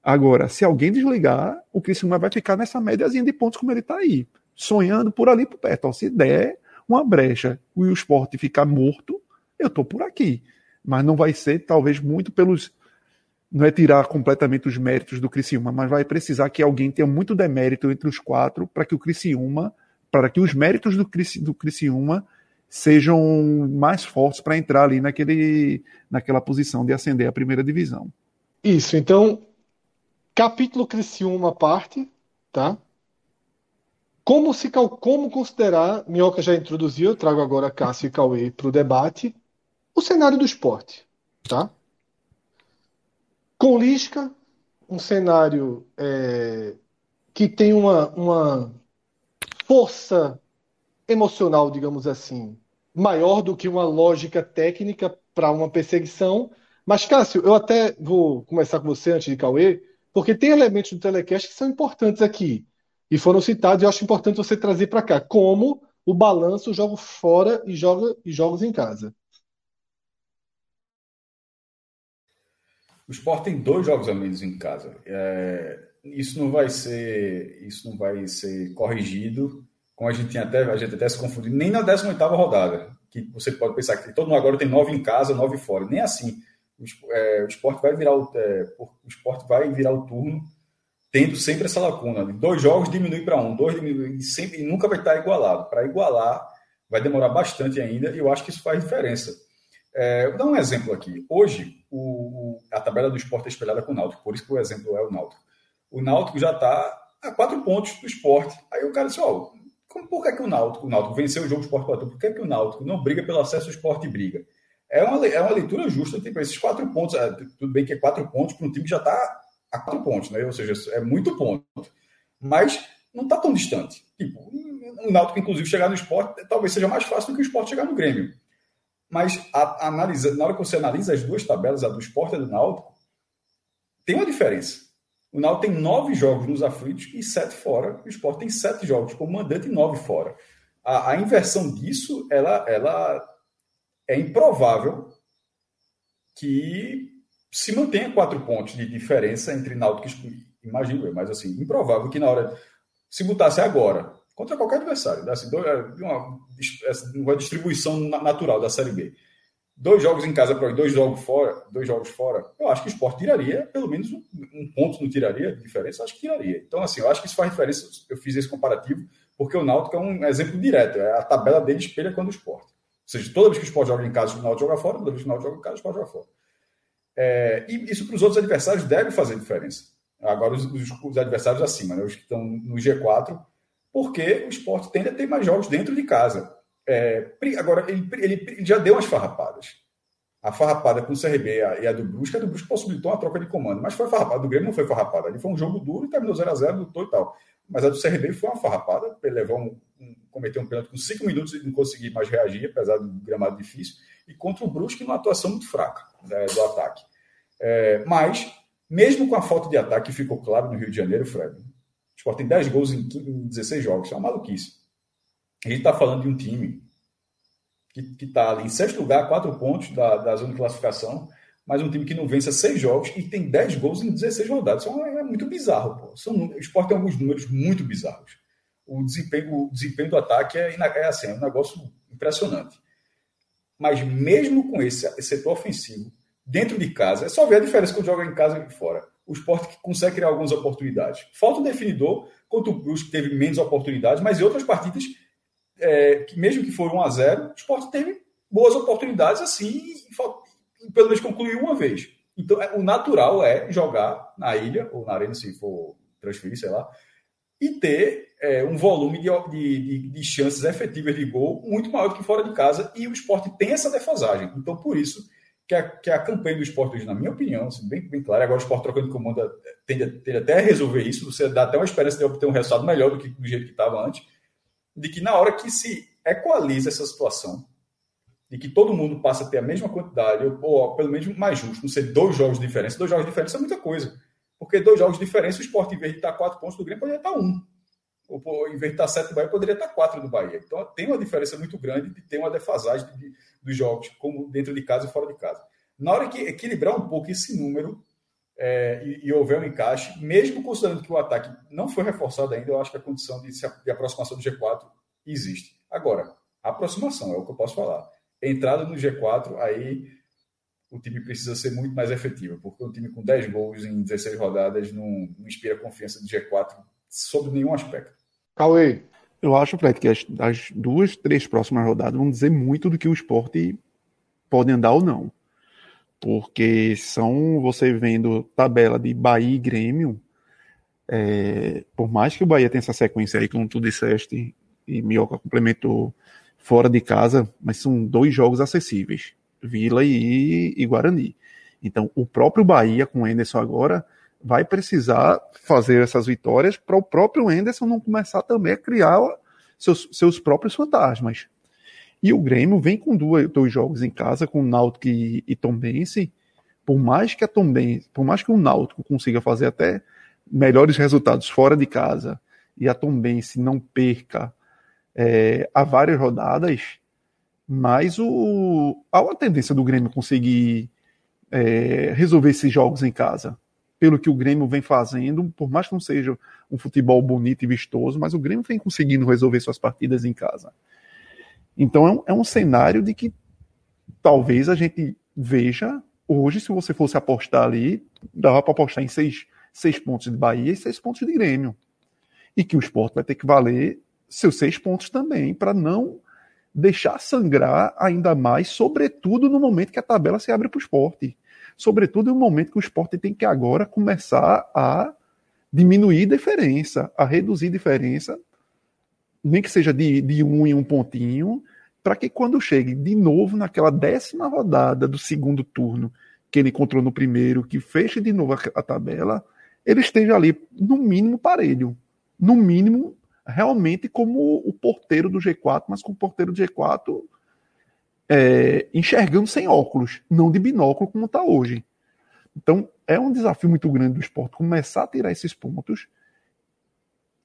Agora, se alguém desligar, o Criciúma vai ficar nessa médiazinha de pontos como ele está aí, sonhando por ali por perto. Ó, se der uma brecha e o esporte ficar morto, eu estou por aqui. Mas não vai ser, talvez, muito pelos. Não é tirar completamente os méritos do Criciúma, mas vai precisar que alguém tenha muito demérito entre os quatro para que o Criciúma, para que os méritos do, Crici, do Criciúma sejam mais fortes para entrar ali naquele, naquela posição de ascender a primeira divisão. Isso, então Capítulo Criciúma parte, tá? Como, se, como considerar, Minhoca já introduziu, eu trago agora Cássio e Cauê para o debate, o cenário do esporte, tá? Com Lisca, um cenário é, que tem uma, uma força emocional, digamos assim, maior do que uma lógica técnica para uma perseguição. Mas, Cássio, eu até vou começar com você antes de Cauê, porque tem elementos do telecast que são importantes aqui e foram citados, e eu acho importante você trazer para cá, como o balanço jogo fora e, joga, e jogos em casa. O Sport tem dois jogos a menos em casa. É, isso não vai ser, isso não vai ser corrigido, como a gente até, a gente até se confundiu, nem na 18 rodada, que você pode pensar que todo mundo agora tem nove em casa, nove fora. Nem assim o, é, o esporte vai virar o, é, o esporte vai virar o turno tendo sempre essa lacuna. Dois jogos diminui para um, dois diminui sempre e nunca vai estar igualado. Para igualar vai demorar bastante ainda e eu acho que isso faz diferença. É, vou dar um exemplo aqui. Hoje o, a tabela do esporte é espelhada com o Náutico, por isso que o exemplo é o Náutico. O Náutico já está a quatro pontos do esporte. Aí o cara disse, ó, oh, por que, que o Náutico, o Náutico venceu o jogo do esporte por que, que o Náutico não briga pelo acesso ao esporte e briga? é uma, é uma leitura justa, tipo, esses quatro pontos, é, tudo bem que é quatro pontos para um time que já está a quatro pontos, né? Ou seja, é muito ponto. Mas não está tão distante. Tipo, o Náutico, inclusive, chegar no esporte talvez seja mais fácil do que o esporte chegar no Grêmio. Mas a, analisa, na hora que você analisa as duas tabelas, a do esporte e a do Náutico, tem uma diferença. O Náutico tem nove jogos nos aflitos e sete fora. O Sport tem sete jogos como mandante e nove fora. A, a inversão disso, ela, ela é improvável que se mantenha quatro pontos de diferença entre Náutico e imagino mas assim, improvável que na hora se botasse agora contra qualquer adversário, desse uma, uma distribuição natural da Série B dois jogos em casa para dois jogos fora, dois jogos fora, eu acho que o esporte tiraria, pelo menos um, um ponto não tiraria de diferença, acho que tiraria. Então, assim, eu acho que isso faz diferença, eu fiz esse comparativo, porque o Náutico é um exemplo direto, é a tabela dele espelha quando o esporte. Ou seja, toda vez que o esporte joga em casa, o Náutico joga fora, toda vez que o Náutico joga em casa, o esporte joga fora. É, e isso para os outros adversários deve fazer diferença. Agora, os, os, os adversários acima, né, os que estão no G4, porque o esporte tende a ter mais jogos dentro de casa. É, agora, ele, ele, ele, já deu umas farrapadas. A farrapada com o CRB e a, do Brusque, a do Brusque possibilitou uma troca de comando, mas foi farrapada. do Grêmio não foi farrapada. Ali foi um jogo duro e terminou 0x0, lutou e tal. Mas a do CRB foi uma farrapada. Ele levou um, um, cometeu um pênalti com 5 minutos e não conseguiu mais reagir, apesar do gramado difícil. E contra o Brusque, uma atuação muito fraca né, do ataque. É, mas, mesmo com a falta de ataque, ficou claro no Rio de Janeiro, Fred. O Sport tem 10 gols em, 15, em 16 jogos. É uma maluquice. A gente está falando de um time que está ali em sexto lugar, quatro pontos da, da zona de classificação, mas um time que não vence seis jogos e tem 10 gols em 16 rodadas. Isso é, é muito bizarro. Pô. São, o esporte tem alguns números muito bizarros. O desempenho, o desempenho do ataque é, é, assim, é um negócio impressionante. Mas mesmo com esse, esse setor ofensivo, dentro de casa, é só ver a diferença quando joga em casa e fora. O esporte consegue criar algumas oportunidades. Falta um definidor, contra o Brusque teve menos oportunidades, mas em outras partidas é, que mesmo que for 1 a 0 o esporte teve boas oportunidades assim e, pelo menos concluiu uma vez. Então, é, o natural é jogar na ilha, ou na arena, se for transferir, sei lá, e ter é, um volume de, de, de, chances efetivas de gol muito maior do que fora de casa, e o esporte tem essa defasagem. Então, por isso que a, que a campanha do esporte hoje, na minha opinião, assim, bem, bem clara, agora o esporte trocando de comando é, tende, tende até a resolver isso, você dá até uma esperança de obter um resultado melhor do que do jeito que estava antes, de que na hora que se equaliza essa situação, de que todo mundo passa a ter a mesma quantidade, ou, ou pelo menos mais justo, não ser dois jogos de diferença, dois jogos de diferença é muita coisa. Porque dois jogos de diferença, o esporte, em vez de estar quatro pontos do Grêmio, poderia estar um. Ou, em vez de estar sete do Bahia, poderia estar quatro do Bahia. Então tem uma diferença muito grande de ter uma defasagem de, dos jogos, como dentro de casa e fora de casa. Na hora que equilibrar um pouco esse número, é, e, e, houver um encaixe, mesmo considerando que o ataque não foi reforçado ainda, eu acho que a condição de, de aproximação do G4 existe. Agora, aproximação é o que eu posso falar. Entrada no G4, aí o time precisa ser muito mais efetivo, porque um time com 10 gols em 16 rodadas não, não inspira confiança do G4 sob nenhum aspecto. Cauê, eu acho, Fred, que as, as, duas, três próximas rodadas vão dizer muito do que o esporte pode andar ou não porque são você vendo tabela de Bahia e Grêmio, é, por mais que o Bahia tenha essa sequência aí, como tu disseste, e Mioca complementou fora de casa, mas são dois jogos acessíveis, Vila e, e Guarani. Então, o próprio Bahia com o Enderson agora vai precisar fazer essas vitórias para o próprio Enderson não começar também a criar seus, seus próprios fantasmas. E o Grêmio vem com dois, dois jogos em casa, com o Náutico e, e Tombense. Por mais que a Tombense, por mais que o Náutico consiga fazer até melhores resultados fora de casa e a Tombense não perca é, há várias rodadas, mas o, há uma tendência do Grêmio conseguir é, resolver esses jogos em casa. Pelo que o Grêmio vem fazendo, por mais que não seja um futebol bonito e vistoso, mas o Grêmio vem conseguindo resolver suas partidas em casa. Então é um, é um cenário de que talvez a gente veja hoje, se você fosse apostar ali, dava para apostar em seis, seis pontos de Bahia e seis pontos de Grêmio. E que o esporte vai ter que valer seus seis pontos também, para não deixar sangrar ainda mais, sobretudo no momento que a tabela se abre para o esporte. Sobretudo no momento que o esporte tem que agora começar a diminuir diferença, a reduzir diferença nem que seja de, de um em um pontinho, para que quando chegue de novo naquela décima rodada do segundo turno que ele encontrou no primeiro, que feche de novo a, a tabela, ele esteja ali no mínimo parelho, no mínimo realmente como o porteiro do G4, mas com o porteiro do G4 é, enxergando sem óculos, não de binóculo como está hoje. Então, é um desafio muito grande do esporte começar a tirar esses pontos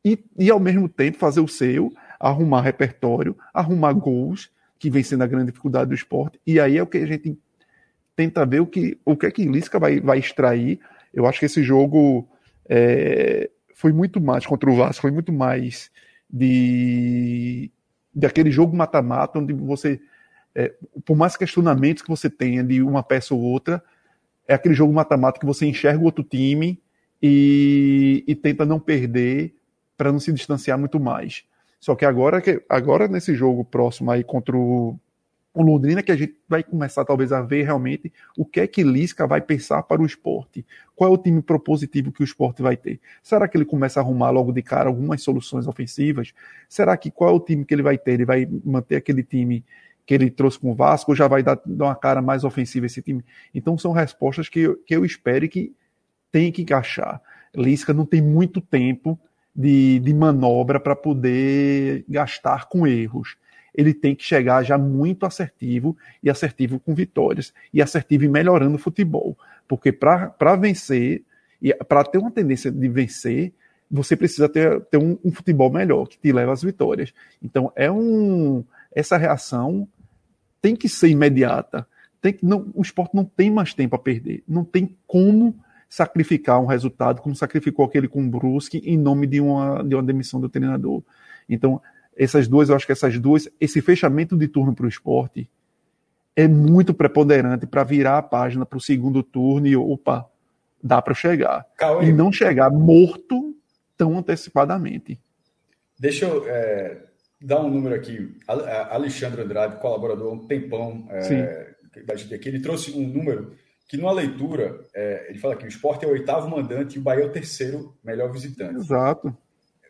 e, e ao mesmo tempo, fazer o seu, arrumar repertório, arrumar gols, que vem sendo a grande dificuldade do esporte. E aí é o que a gente tenta ver o que, o que é que Lisca vai, vai extrair. Eu acho que esse jogo é, foi muito mais contra o Vasco, foi muito mais de, de aquele jogo mata-mata, onde você, é, por mais questionamentos que você tenha de uma peça ou outra, é aquele jogo mata-mata que você enxerga o outro time e, e tenta não perder para não se distanciar muito mais. Só que agora, agora nesse jogo próximo aí contra o, o Londrina que a gente vai começar talvez a ver realmente o que é que Lisca vai pensar para o esporte. Qual é o time propositivo que o esporte vai ter? Será que ele começa a arrumar logo de cara algumas soluções ofensivas? Será que qual é o time que ele vai ter? Ele vai manter aquele time que ele trouxe com o Vasco ou já vai dar, dar uma cara mais ofensiva esse time? Então são respostas que, eu, que eu espero que tem que encaixar. Lisca não tem muito tempo de, de manobra para poder gastar com erros. Ele tem que chegar já muito assertivo e assertivo com vitórias e assertivo e melhorando o futebol. Porque para vencer, e para ter uma tendência de vencer, você precisa ter, ter um, um, futebol melhor, que te leva às vitórias. Então, é um. Essa reação tem que ser imediata. Tem que, não, o esporte não tem mais tempo a perder. Não tem como sacrificar um resultado como sacrificou aquele com o Brusque em nome de uma, de uma demissão do treinador. Então, essas duas, eu acho que essas duas, esse fechamento de turno para o esporte é muito preponderante para virar a página para o segundo turno e, opa, dá para chegar. Cauê. E não chegar morto tão antecipadamente. Deixa eu é, dar um número aqui. Alexandre Andrade, colaborador há um tempão é, da gente aqui, ele trouxe um número que numa leitura, é, ele fala que o esporte é o oitavo mandante e o Bahia é o terceiro melhor visitante. Exato.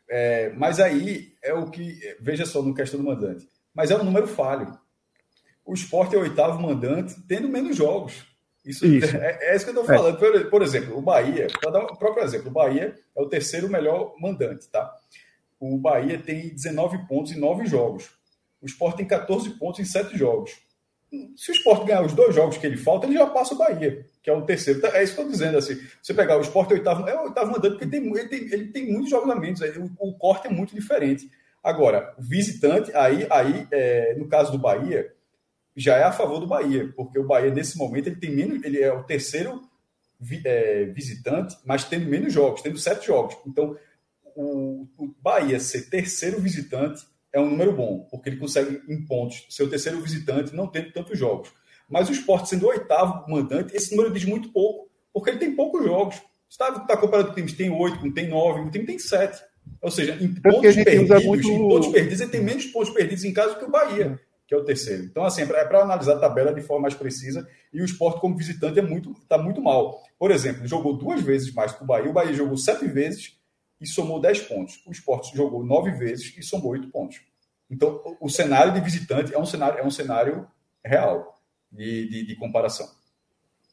É, mas aí é o que. Veja só no questão do mandante. Mas é um número falho. O esporte é o oitavo mandante, tendo menos jogos. Isso, isso. É, é, isso que eu estou falando. É. Por, por, exemplo, o Bahia, para dar o próprio exemplo, o Bahia é o terceiro melhor mandante, tá? O Bahia tem 19 pontos em 9 jogos. O Sport tem 14 pontos em 7 jogos se o esporte ganhar os dois jogos que ele falta, ele já passa o Bahia, que é o terceiro. Então, é isso que eu estou dizendo. Assim, você pegar o esporte é o oitavo, é o oitavo mandante, porque tem, ele, tem, ele tem muitos jogos a menos, o, o, corte é muito diferente. Agora, visitante, aí, aí é, no caso do Bahia, já é a favor do Bahia, porque o Bahia, nesse momento, ele tem menos, ele é o terceiro vi, é, visitante, mas tendo menos jogos, tendo sete jogos. Então, o, o Bahia ser terceiro visitante é um número bom, porque ele consegue, em pontos, ser o terceiro visitante, não tendo tantos jogos. Mas o esporte sendo o oitavo mandante, esse número diz muito pouco, porque ele tem poucos jogos. Está tá comparando com times que tem oito, tem nove, um time tem sete. Ou seja, em pontos perdidos, muito... em pontos perdidos, ele tem menos pontos perdidos em casa que o Bahia, que é o terceiro. Então, assim, é para analisar a tabela de forma mais precisa, e o esporte, como visitante, é muito, está muito mal. Por exemplo, jogou duas vezes mais que o Bahia, o Bahia jogou sete vezes e somou 10 pontos. O esporte jogou 9 vezes e somou 8 pontos. Então, o cenário de visitante é um cenário, é um cenário real de, de, de comparação.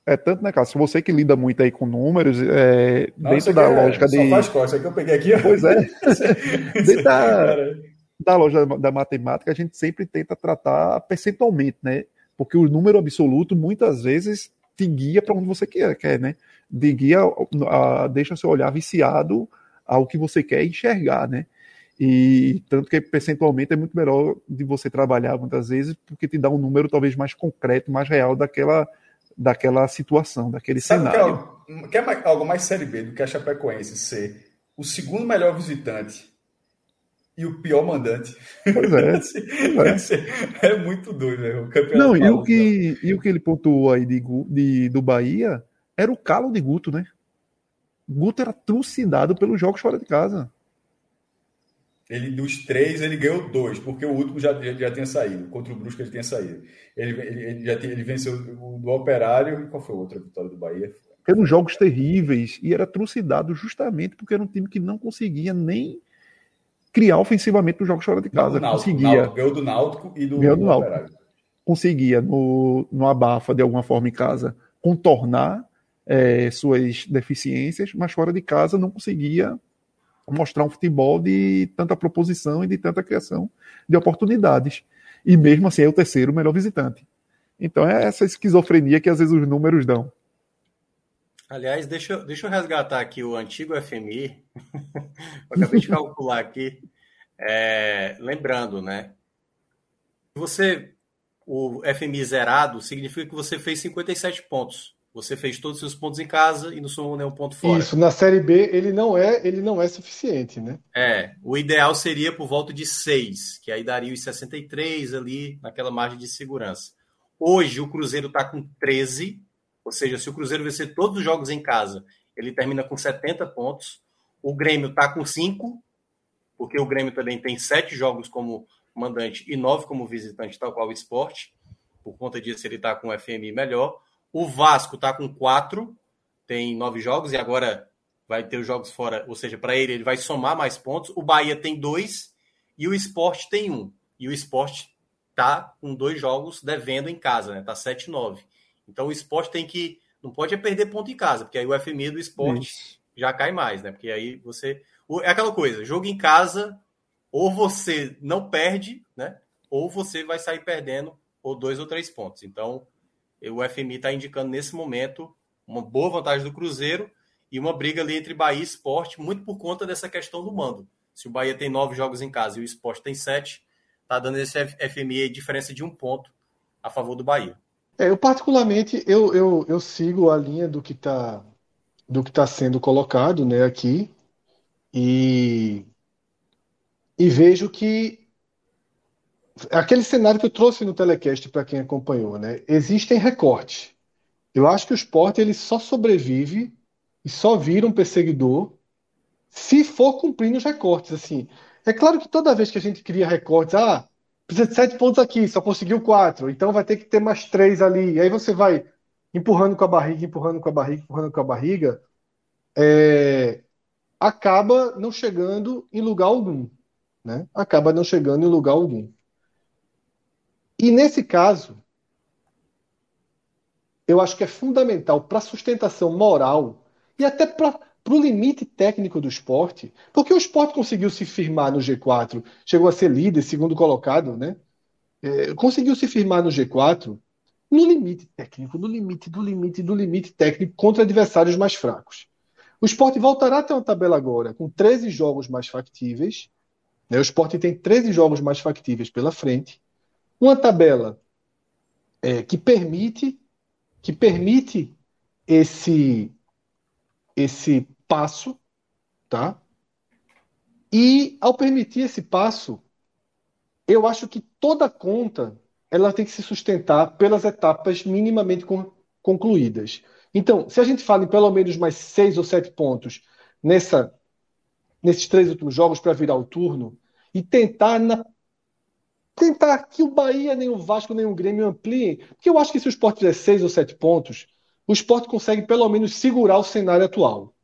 É tanto, né, Cássio? Você que lida muito aí com números, é, Não, dentro da é, lógica de. Só faz coisa, que eu peguei aqui. Pois é. dentro da, da loja da, matemática, a gente sempre tenta tratar percentualmente, né? Porque o número absoluto muitas vezes te guia para onde você quer, quer né? De guia, a, deixa seu olhar viciado ao que você quer enxergar, né? E tanto que percentualmente é muito melhor de você trabalhar muitas vezes, porque te dá um número talvez mais concreto, mais real daquela, daquela situação, daquele Sabe cenário. Que é, que é algo mais série B do que a Chapecoense ser o segundo melhor visitante e o pior mandante. Pois é. é. é muito doido, né? O campeonato Não, e o, que, e o que ele pontuou aí de, de, do Bahia era o calo de Guto, né? Guto era trucidado pelos jogos fora de casa. Ele, dos três, ele ganhou dois, porque o último já, já, já tinha saído. Contra o Brusque ele tinha saído. Ele, ele, ele já tinha, ele venceu o do Operário. E qual foi a outra vitória do Bahia? Eram jogos terríveis e era trucidado justamente porque era um time que não conseguia nem criar ofensivamente nos jogos fora de casa. Náutico, conseguia. Náutico, ganhou do Náutico e do, ganhou do, do Operário. Conseguia, no, no abafa de alguma forma em casa, contornar é, suas deficiências, mas fora de casa não conseguia mostrar um futebol de tanta proposição e de tanta criação de oportunidades. E mesmo assim é o terceiro melhor visitante. Então é essa esquizofrenia que às vezes os números dão. Aliás, deixa, deixa eu resgatar aqui o antigo FMI. acabei de calcular aqui. É, lembrando, né? Você, o FMI zerado significa que você fez 57 pontos. Você fez todos os seus pontos em casa e não somou nenhum ponto fora. Isso, na Série B ele não é, ele não é suficiente, né? É, o ideal seria por volta de 6, que aí daria os 63 ali naquela margem de segurança. Hoje o Cruzeiro está com 13, ou seja, se o Cruzeiro vencer todos os jogos em casa, ele termina com 70 pontos. O Grêmio está com 5, porque o Grêmio também tem 7 jogos como mandante e 9 como visitante, tal qual o esporte. Por conta disso, ele está com o FMI melhor. O Vasco está com 4, tem 9 jogos, e agora vai ter os jogos fora, ou seja, para ele, ele vai somar mais pontos. O Bahia tem 2 e o esporte tem 1. Um. E o esporte está com dois jogos devendo em casa, né? Tá 7-9. Então o esporte tem que. Não pode é perder ponto em casa, porque aí o FMI do esporte Isso. já cai mais, né? Porque aí você. É aquela coisa, jogo em casa, ou você não perde, né? Ou você vai sair perdendo ou dois ou três pontos. Então, o FMI está indicando nesse momento uma boa vantagem do Cruzeiro e uma briga ali entre Bahia e Esporte, muito por conta dessa questão do mando. Se o Bahia tem nove jogos em casa e o Esporte tem sete, tá dando esse FMI diferença de um ponto a favor do Bahia. É, eu particularmente eu, eu, eu sigo a linha do que está do que está sendo colocado, né, aqui e e vejo que aquele cenário que eu trouxe no telecast para quem acompanhou, né, existem recortes. Eu acho que o esporte ele só sobrevive e só vira um perseguidor se for cumprindo os recortes, assim. É claro que toda vez que a gente cria recortes, ah, precisa de sete pontos aqui, só conseguiu quatro, então vai ter que ter mais três ali. E aí você vai empurrando com a barriga, empurrando com a barriga, empurrando com a barriga, é, acaba não chegando em lugar algum. Né? Acaba não chegando em lugar algum. E nesse caso, eu acho que é fundamental para a sustentação moral e até para o limite técnico do esporte, porque o esporte conseguiu se firmar no G4, chegou a ser líder, segundo colocado, né? É, conseguiu se firmar no G4 no limite técnico, no limite do limite do limite técnico contra adversários mais fracos. O esporte voltará a ter uma tabela agora com 13 jogos mais factíveis. Né? O esporte tem 13 jogos mais factíveis pela frente. Uma tabela é, que permite que permite esse esse passo, tá? E ao permitir esse passo, eu acho que toda conta ela tem que se sustentar pelas etapas minimamente concluídas. Então, se a gente fala em pelo menos mais seis ou sete pontos nessa, nesses três últimos jogos para virar o turno e tentar na, tentar que o Bahia, nem o Vasco, nem o Grêmio ampliem, porque eu acho que se o Sport fizer seis ou sete pontos, o esporte consegue pelo menos segurar o cenário atual.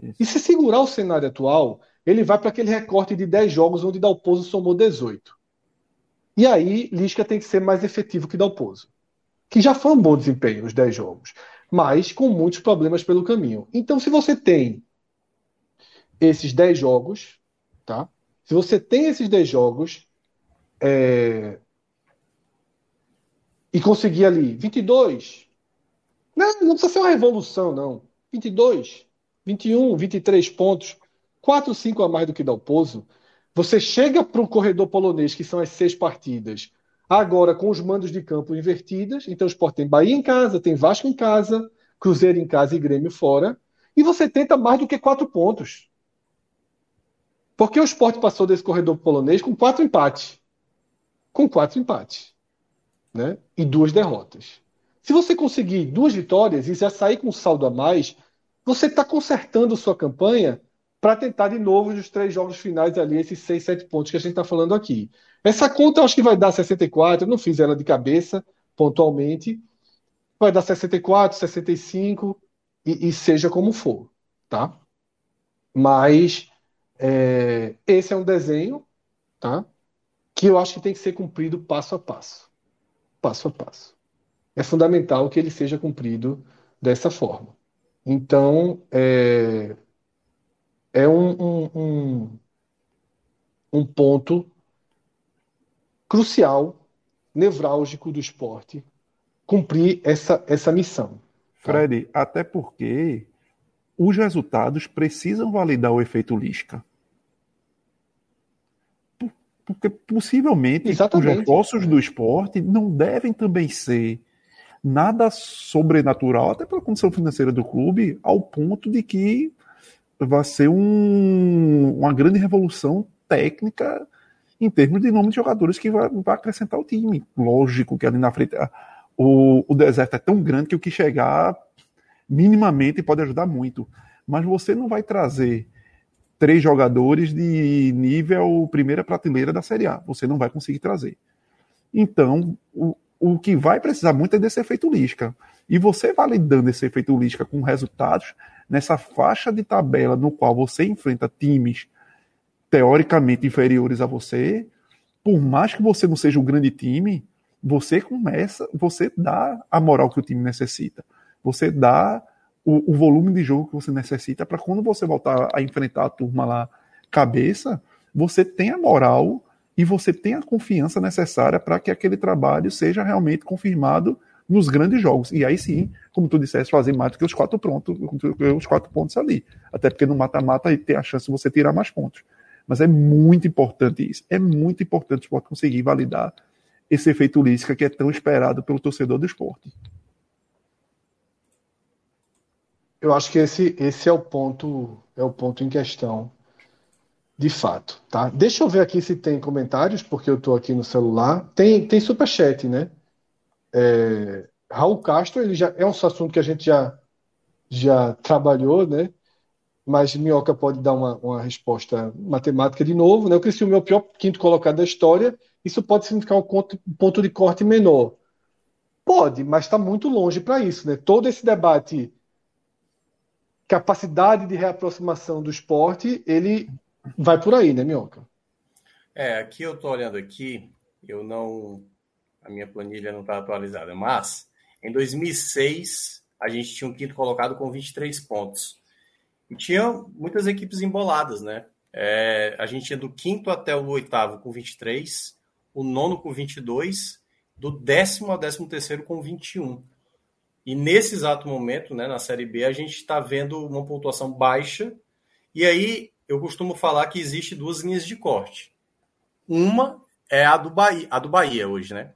Isso. E se segurar o cenário atual, ele vai para aquele recorte de 10 jogos onde Dalpozo somou 18. E aí, Lisca tem que ser mais efetivo que Dalpozo. Que já foi um bom desempenho, os 10 jogos. Mas com muitos problemas pelo caminho. Então, se você tem esses 10 jogos, tá? Se você tem esses 10 jogos é... e conseguir ali 22, não, não precisa ser uma revolução, não. 22, 21, 23 pontos, 4, 5 a mais do que dá o pouso. Você chega para o corredor polonês, que são as seis partidas, agora com os mandos de campo invertidas. Então o Sport tem Bahia em casa, tem Vasco em casa, Cruzeiro em casa e Grêmio fora. E você tenta mais do que quatro pontos. Porque o Sport passou desse corredor polonês com quatro empates. Com quatro empates. Né? E duas derrotas. Se você conseguir duas vitórias e já sair com um saldo a mais, você está consertando sua campanha para tentar de novo nos três jogos finais ali, esses seis, sete pontos que a gente está falando aqui. Essa conta eu acho que vai dar 64, eu não fiz ela de cabeça, pontualmente. Vai dar 64, 65 e, e seja como for, tá? Mas é, esse é um desenho, tá? Que eu acho que tem que ser cumprido passo a passo. Passo a passo é fundamental que ele seja cumprido dessa forma. Então, é, é um, um, um, um ponto crucial, nevrálgico do esporte, cumprir essa, essa missão. Tá? Fred, até porque os resultados precisam validar o efeito Lisca. Porque possivelmente Exatamente. os reforços do esporte não devem também ser nada sobrenatural, até pela condição financeira do clube, ao ponto de que vai ser um, uma grande revolução técnica em termos de nome de jogadores que vai, vai acrescentar o time. Lógico que ali na frente o, o deserto é tão grande que o que chegar minimamente pode ajudar muito. Mas você não vai trazer três jogadores de nível primeira prateleira da Série A. Você não vai conseguir trazer. Então, o, o que vai precisar muito é desse efeito Lisca. E você validando esse efeito Lisca com resultados nessa faixa de tabela no qual você enfrenta times teoricamente inferiores a você, por mais que você não seja um grande time, você começa, você dá a moral que o time necessita. Você dá o, o volume de jogo que você necessita para quando você voltar a enfrentar a turma lá cabeça, você tem a moral e você tem a confiança necessária para que aquele trabalho seja realmente confirmado nos grandes jogos. E aí sim, como tu disseste, fazer mais do que os quatro prontos, os quatro pontos ali. Até porque no mata-mata tem a chance de você tirar mais pontos. Mas é muito importante isso. É muito importante o esporte conseguir validar esse efeito Lística que é tão esperado pelo torcedor do esporte. Eu acho que esse, esse é o ponto é o ponto em questão, de fato, tá? Deixa eu ver aqui se tem comentários, porque eu estou aqui no celular. Tem tem superchat, né? É, Raul Castro, ele já é um assunto que a gente já já trabalhou, né? Mas Minhoca pode dar uma, uma resposta matemática de novo, né? Criciúma é o pior quinto colocado da história. Isso pode significar um ponto de corte menor. Pode, mas está muito longe para isso, né? Todo esse debate capacidade de reaproximação do esporte, ele vai por aí, né, Minhoca? É, aqui eu estou olhando aqui, eu não. A minha planilha não está atualizada, mas em 2006 a gente tinha um quinto colocado com 23 pontos. E tinha muitas equipes emboladas, né? É, a gente tinha do quinto até o oitavo com 23, o nono com 22, do décimo ao décimo terceiro com 21. E nesse exato momento, né, na Série B, a gente está vendo uma pontuação baixa. E aí eu costumo falar que existe duas linhas de corte. Uma é a do Bahia, a do Bahia hoje, né?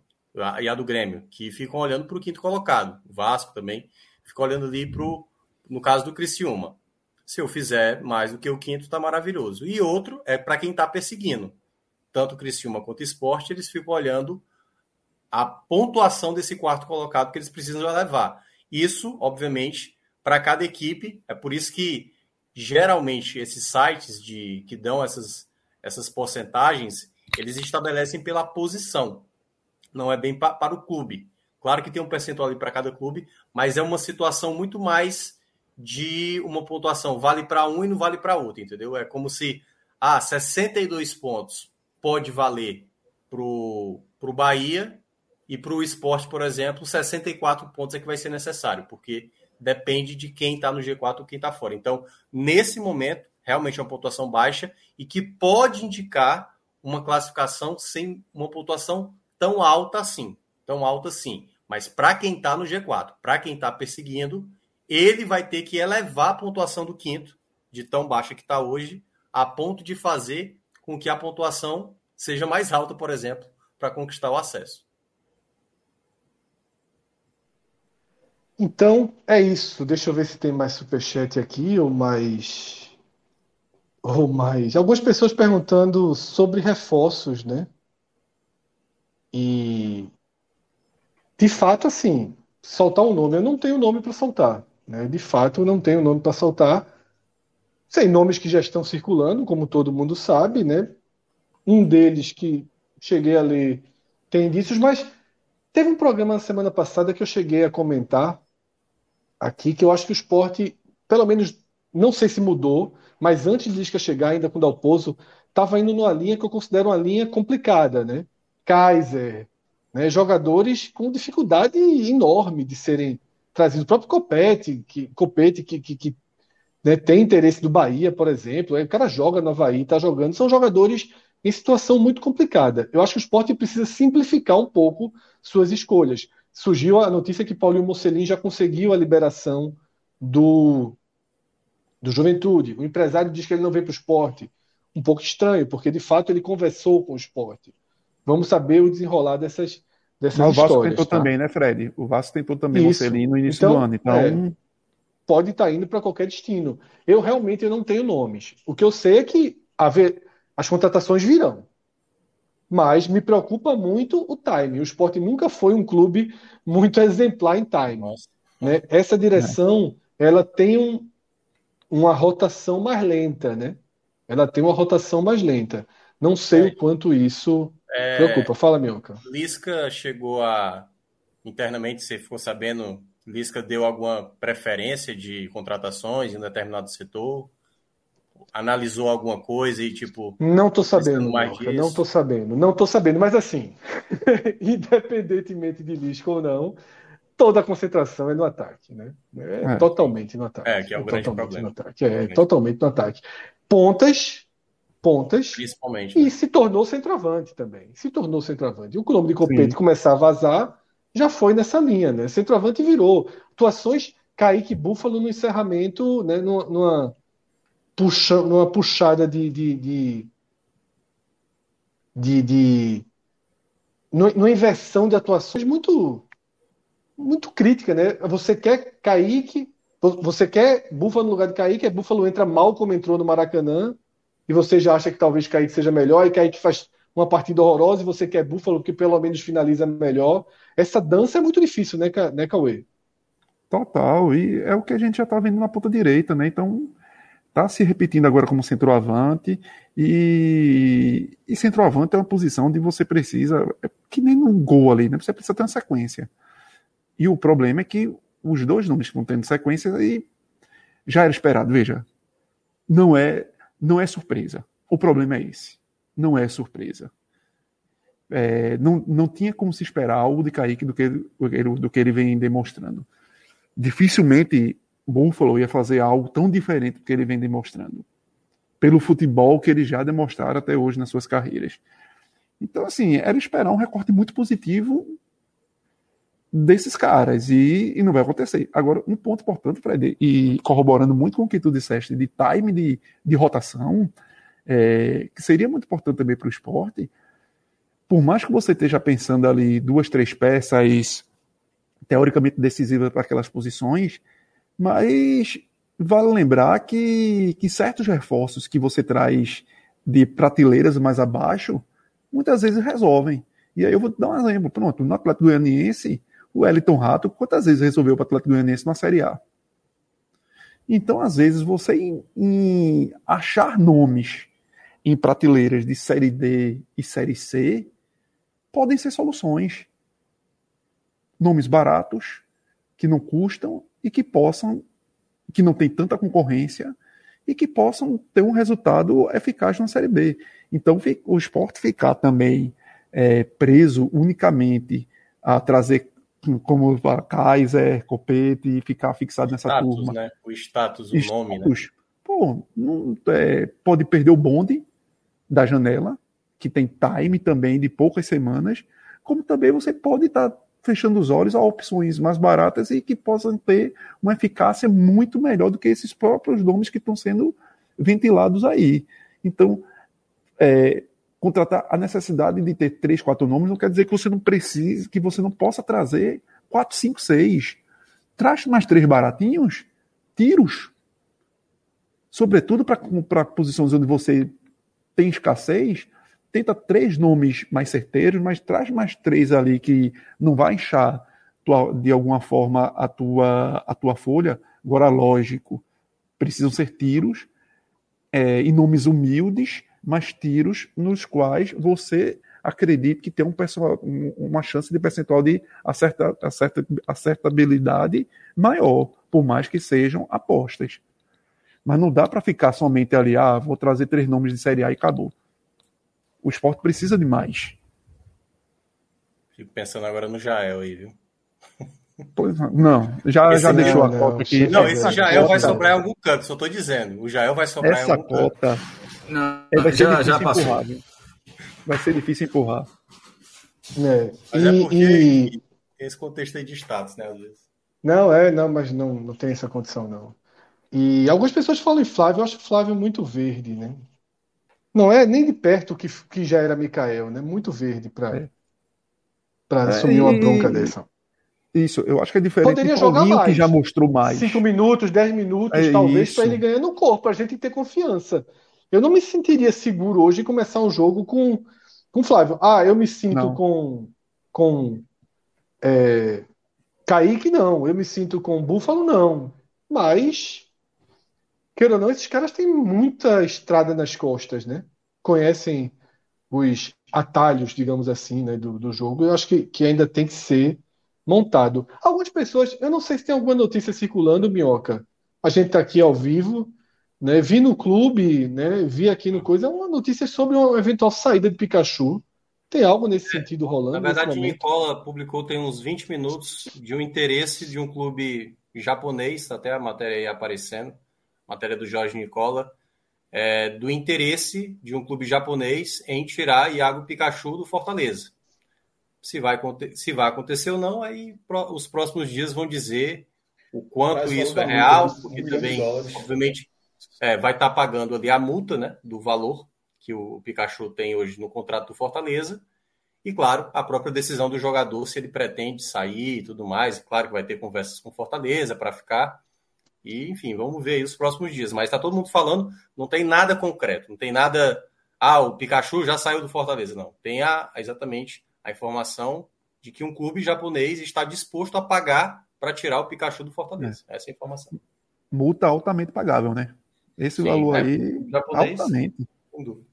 E a do Grêmio, que ficam olhando para o quinto colocado. O Vasco também fica olhando ali para no caso do Criciúma. Se eu fizer mais do que o quinto, está maravilhoso. E outro é para quem está perseguindo. Tanto o Criciúma quanto o esporte, eles ficam olhando a pontuação desse quarto colocado que eles precisam levar. Isso, obviamente, para cada equipe, é por isso que geralmente esses sites de que dão essas, essas porcentagens, eles estabelecem pela posição, não é bem pa, para o clube. Claro que tem um percentual para cada clube, mas é uma situação muito mais de uma pontuação vale para um e não vale para outro, entendeu? É como se ah, 62 pontos pode valer para o Bahia e para o esporte, por exemplo, 64 pontos é que vai ser necessário, porque depende de quem está no G4 ou quem está fora. Então, nesse momento, realmente é uma pontuação baixa e que pode indicar uma classificação sem uma pontuação tão alta assim. Tão alta assim. Mas para quem está no G4, para quem está perseguindo, ele vai ter que elevar a pontuação do quinto, de tão baixa que está hoje, a ponto de fazer com que a pontuação seja mais alta, por exemplo, para conquistar o acesso. Então, é isso. Deixa eu ver se tem mais superchat aqui ou mais. Ou mais. Algumas pessoas perguntando sobre reforços, né? E. De fato, assim, soltar um nome. Eu não tenho nome para soltar. Né? De fato, eu não tenho nome para soltar. Sem nomes que já estão circulando, como todo mundo sabe, né? Um deles que cheguei a ler tem indícios, mas teve um programa na semana passada que eu cheguei a comentar aqui que eu acho que o esporte, pelo menos, não sei se mudou, mas antes de Lisca chegar, ainda com o Dalpozo, estava indo numa linha que eu considero uma linha complicada, né? Kaiser, né? jogadores com dificuldade enorme de serem trazidos. O próprio Copete, que, Copete, que, que, que né, tem interesse do Bahia, por exemplo, aí o cara joga no Havaí, está jogando, são jogadores em situação muito complicada. Eu acho que o esporte precisa simplificar um pouco suas escolhas surgiu a notícia que Paulinho Mocelin já conseguiu a liberação do do Juventude. O empresário diz que ele não vem para o esporte. Um pouco estranho, porque de fato ele conversou com o esporte. Vamos saber o desenrolar dessas, dessas Mas histórias. O Vasco tentou tá? também, né, Fred? O Vasco tentou também Isso. no início então, do ano. Então, é, pode estar tá indo para qualquer destino. Eu realmente eu não tenho nomes. O que eu sei é que haver, as contratações virão. Mas me preocupa muito o time. O esporte nunca foi um clube muito exemplar em time. Né? Essa direção ela tem um, uma rotação mais lenta, né? Ela tem uma rotação mais lenta. Não sei é. o quanto isso é... preocupa. Fala, Mioca. Lisca chegou a internamente, você ficou sabendo, Lisca deu alguma preferência de contratações em um determinado setor? Analisou alguma coisa e tipo. Não tô sabendo, não tô sabendo, não tô sabendo, mas assim, independentemente de Lisca ou não, toda a concentração é no ataque, né? É, é. totalmente no ataque. É, que é o é grande problema. Ataque, é, totalmente no ataque. Pontas, pontas. Principalmente. E né? se tornou centroavante também. Se tornou centroavante. O nome de Copete começar a vazar, já foi nessa linha, né? Centroavante virou. Atuações Kaique Búfalo no encerramento, né? Numa, puxa, numa puxada de, de, de, de, de numa inversão de atuações muito muito crítica, né? Você quer Kaique, você quer Búfalo no lugar de Kaique, é Búfalo entra mal como entrou no Maracanã, e você já acha que talvez Kaique seja melhor, e Kaique faz uma partida horrorosa e você quer Búfalo que pelo menos finaliza melhor. Essa dança é muito difícil, né, né Cauê? Total, e é o que a gente já tá vendo na ponta direita, né? Então, está se repetindo agora como centroavante e, e centroavante é uma posição onde você precisa, é que nem no gol ali, né? Você precisa ter uma sequência. E o problema é que os dois nomes estão tendo sequência e já era esperado. Veja, não é, não é surpresa. O problema é esse. Não é surpresa. É, não, não tinha como se esperar algo de Kaique do que, do que ele vem demonstrando. Dificilmente Buffalo ia fazer algo tão diferente do que ele vem demonstrando. Pelo futebol que ele já demonstraram até hoje nas suas carreiras. Então, assim, era esperar um recorte muito positivo desses caras e, e, não vai acontecer. Agora, um ponto importante, Fred, e corroborando muito com o que tu disseste de time de, de rotação, é, que seria muito importante também para o esporte, por mais que você esteja pensando ali duas, três peças teoricamente decisivas para aquelas posições, mas vale lembrar que, que certos reforços que você traz de prateleiras mais abaixo, muitas vezes resolvem. E aí eu vou dar um exemplo. Pronto, no Atlético Goianiense, o Wellington Rato, quantas vezes resolveu o Atlético Goianiense na Série A? Então, às vezes, você em, em achar nomes em prateleiras de Série D e Série C podem ser soluções. Nomes baratos, que não custam e que possam, que não tem tanta concorrência e que possam ter um resultado eficaz na Série B. Então, o esporte ficar também é, preso unicamente a trazer como Kaiser, Copete e ficar fixado nessa status, turma. Né? O status, o status, nome, né? Pô, não, é, pode perder o bonde da janela, que tem time também de poucas semanas, como também você pode estar tá fechando os olhos a opções mais baratas e que possam ter uma eficácia muito melhor do que esses próprios nomes que estão sendo ventilados aí. Então, é, contratar a necessidade de ter três, quatro nomes não quer dizer que você não precise, que você não possa trazer quatro, cinco, seis. Traz mais três baratinhos, tiros. Sobretudo para posições onde você tem escassez, tenta três nomes mais certeiros, mas traz mais três ali que não vai inchar tua, de alguma forma a tua, a tua folha. Agora, lógico, precisam ser tiros é, em nomes humildes, mas tiros nos quais você acredite que tem um uma chance de percentual de acerta, acerta, acertabilidade maior, por mais que sejam apostas. Mas não dá para ficar somente ali, ah, vou trazer três nomes de Série A e acabou. O esporte precisa de mais. Fico pensando agora no Jael aí, viu? Pois não, já, esse já não, deixou a cota aqui. Não, esse Jael cota, vai sobrar em algum canto, só estou dizendo. O Jael vai sobrar essa em algum cota, canto. Não, vai ser já, difícil já passou. empurrar. Viu? Vai ser difícil empurrar. É. Mas é e, é porque e... esse contexto aí de status, né, às vezes. Não, é, não, mas não, não tem essa condição, não. E algumas pessoas falam em Flávio, eu acho Flávio muito verde, né? Não é nem de perto que, que já era Mikael, né? Muito verde para é. Pra é, assumir uma bronca dessa. Isso, eu acho que é diferente Poderia jogar mais. que já mostrou mais. Cinco minutos, dez minutos, é talvez, para ele ganhar no corpo. A gente ter confiança. Eu não me sentiria seguro hoje em começar um jogo com, com Flávio. Ah, eu me sinto não. com, com é, Kaique, não. Eu me sinto com Búfalo, não. Mas, queira ou não, esses caras têm muita estrada nas costas, né? Conhecem os atalhos, digamos assim, né, do, do jogo. Eu acho que, que ainda tem que ser montado. Algumas pessoas, eu não sei se tem alguma notícia circulando, Minhoca. A gente está aqui ao vivo, né? Vi no clube, né? Vi aqui no coisa uma notícia sobre uma eventual saída de Pikachu. Tem algo nesse é, sentido rolando? Na verdade, Nicola publicou tem uns 20 minutos de um interesse de um clube japonês, tá até a matéria aí aparecendo, matéria do Jorge Nicola, é, do interesse de um clube japonês em tirar Iago Pikachu do Fortaleza. Se vai, se vai acontecer ou não, aí os próximos dias vão dizer o quanto isso é real, porque também, obviamente, é, vai estar tá pagando ali a multa né, do valor que o Pikachu tem hoje no contrato do Fortaleza. E, claro, a própria decisão do jogador, se ele pretende sair e tudo mais. Claro que vai ter conversas com Fortaleza para ficar. E, enfim, vamos ver aí os próximos dias. Mas está todo mundo falando, não tem nada concreto, não tem nada. Ah, o Pikachu já saiu do Fortaleza. Não. Tem a, exatamente a informação de que um clube japonês está disposto a pagar para tirar o Pikachu do Fortaleza. É. Essa é a informação. Multa altamente pagável, né? Esse Sim, valor é, aí, japonês, altamente. Sem dúvida.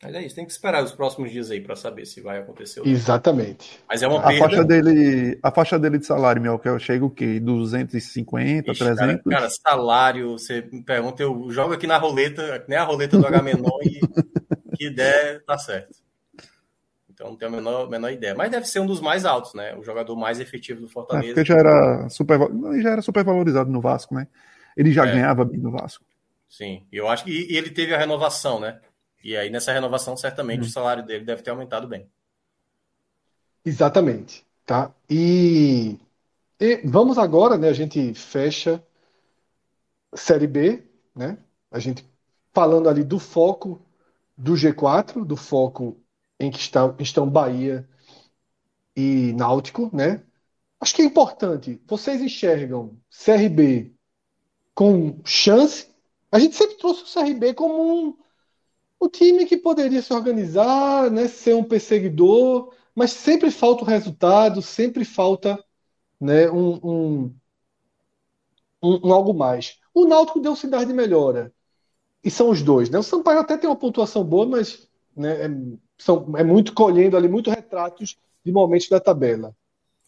Mas é isso, tem que esperar os próximos dias aí para saber se vai acontecer. Exatamente. Mas é uma perda. A faixa dele, a faixa dele de salário, meu, que eu chego o quê? 250, Ixi, 300? Cara, cara, salário, você me pergunta, eu jogo aqui na roleta, nem a roleta do Agamenon e que der, tá certo. Então não tenho a menor, menor ideia. Mas deve ser um dos mais altos, né? O jogador mais efetivo do Fortaleza. É, porque já era super, já era super valorizado no Vasco, né? Ele já é. ganhava bem no Vasco. Sim, eu acho que e ele teve a renovação, né? E aí nessa renovação certamente hum. o salário dele deve ter aumentado bem. Exatamente, tá? E, e vamos agora, né? A gente fecha Série B, né? A gente falando ali do foco do G4, do foco em que está, estão Bahia e Náutico, né? Acho que é importante. Vocês enxergam CRB com chance? A gente sempre trouxe o CRB como um, um time que poderia se organizar, né? Ser um perseguidor, mas sempre falta o resultado, sempre falta, né? Um, um, um, algo mais. O Náutico deu sinais de melhora. E são os dois, né? O Sampaio até tem uma pontuação boa, mas né, é, são, é muito colhendo ali, muito retratos de momentos da tabela.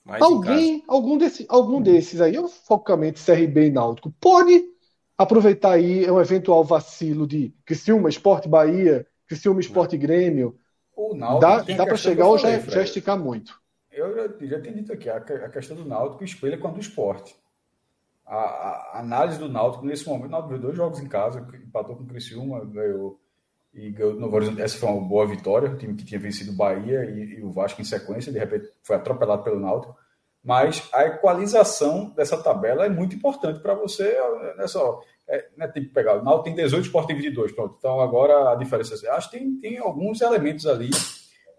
Mais Alguém, algum, desse, algum desses aí, focamente CRB e Náutico, pode aproveitar aí um eventual vacilo de Criciúma, Esporte Bahia, Criciúma, Esporte Grêmio. O Náutico dá dá para chegar ou já, já esticar muito. Eu já, já tenho dito aqui, a, a questão do Náutico espelha com a do esporte. A, a, análise do Náutico nesse momento, o Náutico dois jogos em casa, empatou com o Criciúma, ganhou e ganhou do Novo Horizonte. Essa foi uma boa vitória, o time que tinha vencido o Bahia e, e, o Vasco em sequência, de repente foi atropelado pelo Náutico. Mas a equalização dessa tabela é muito importante para você. Não é só, é, não é tipo pegar, o Náutico tem 18, o Sport tem 22, pronto. Então agora a diferença é, acho que tem, tem alguns elementos ali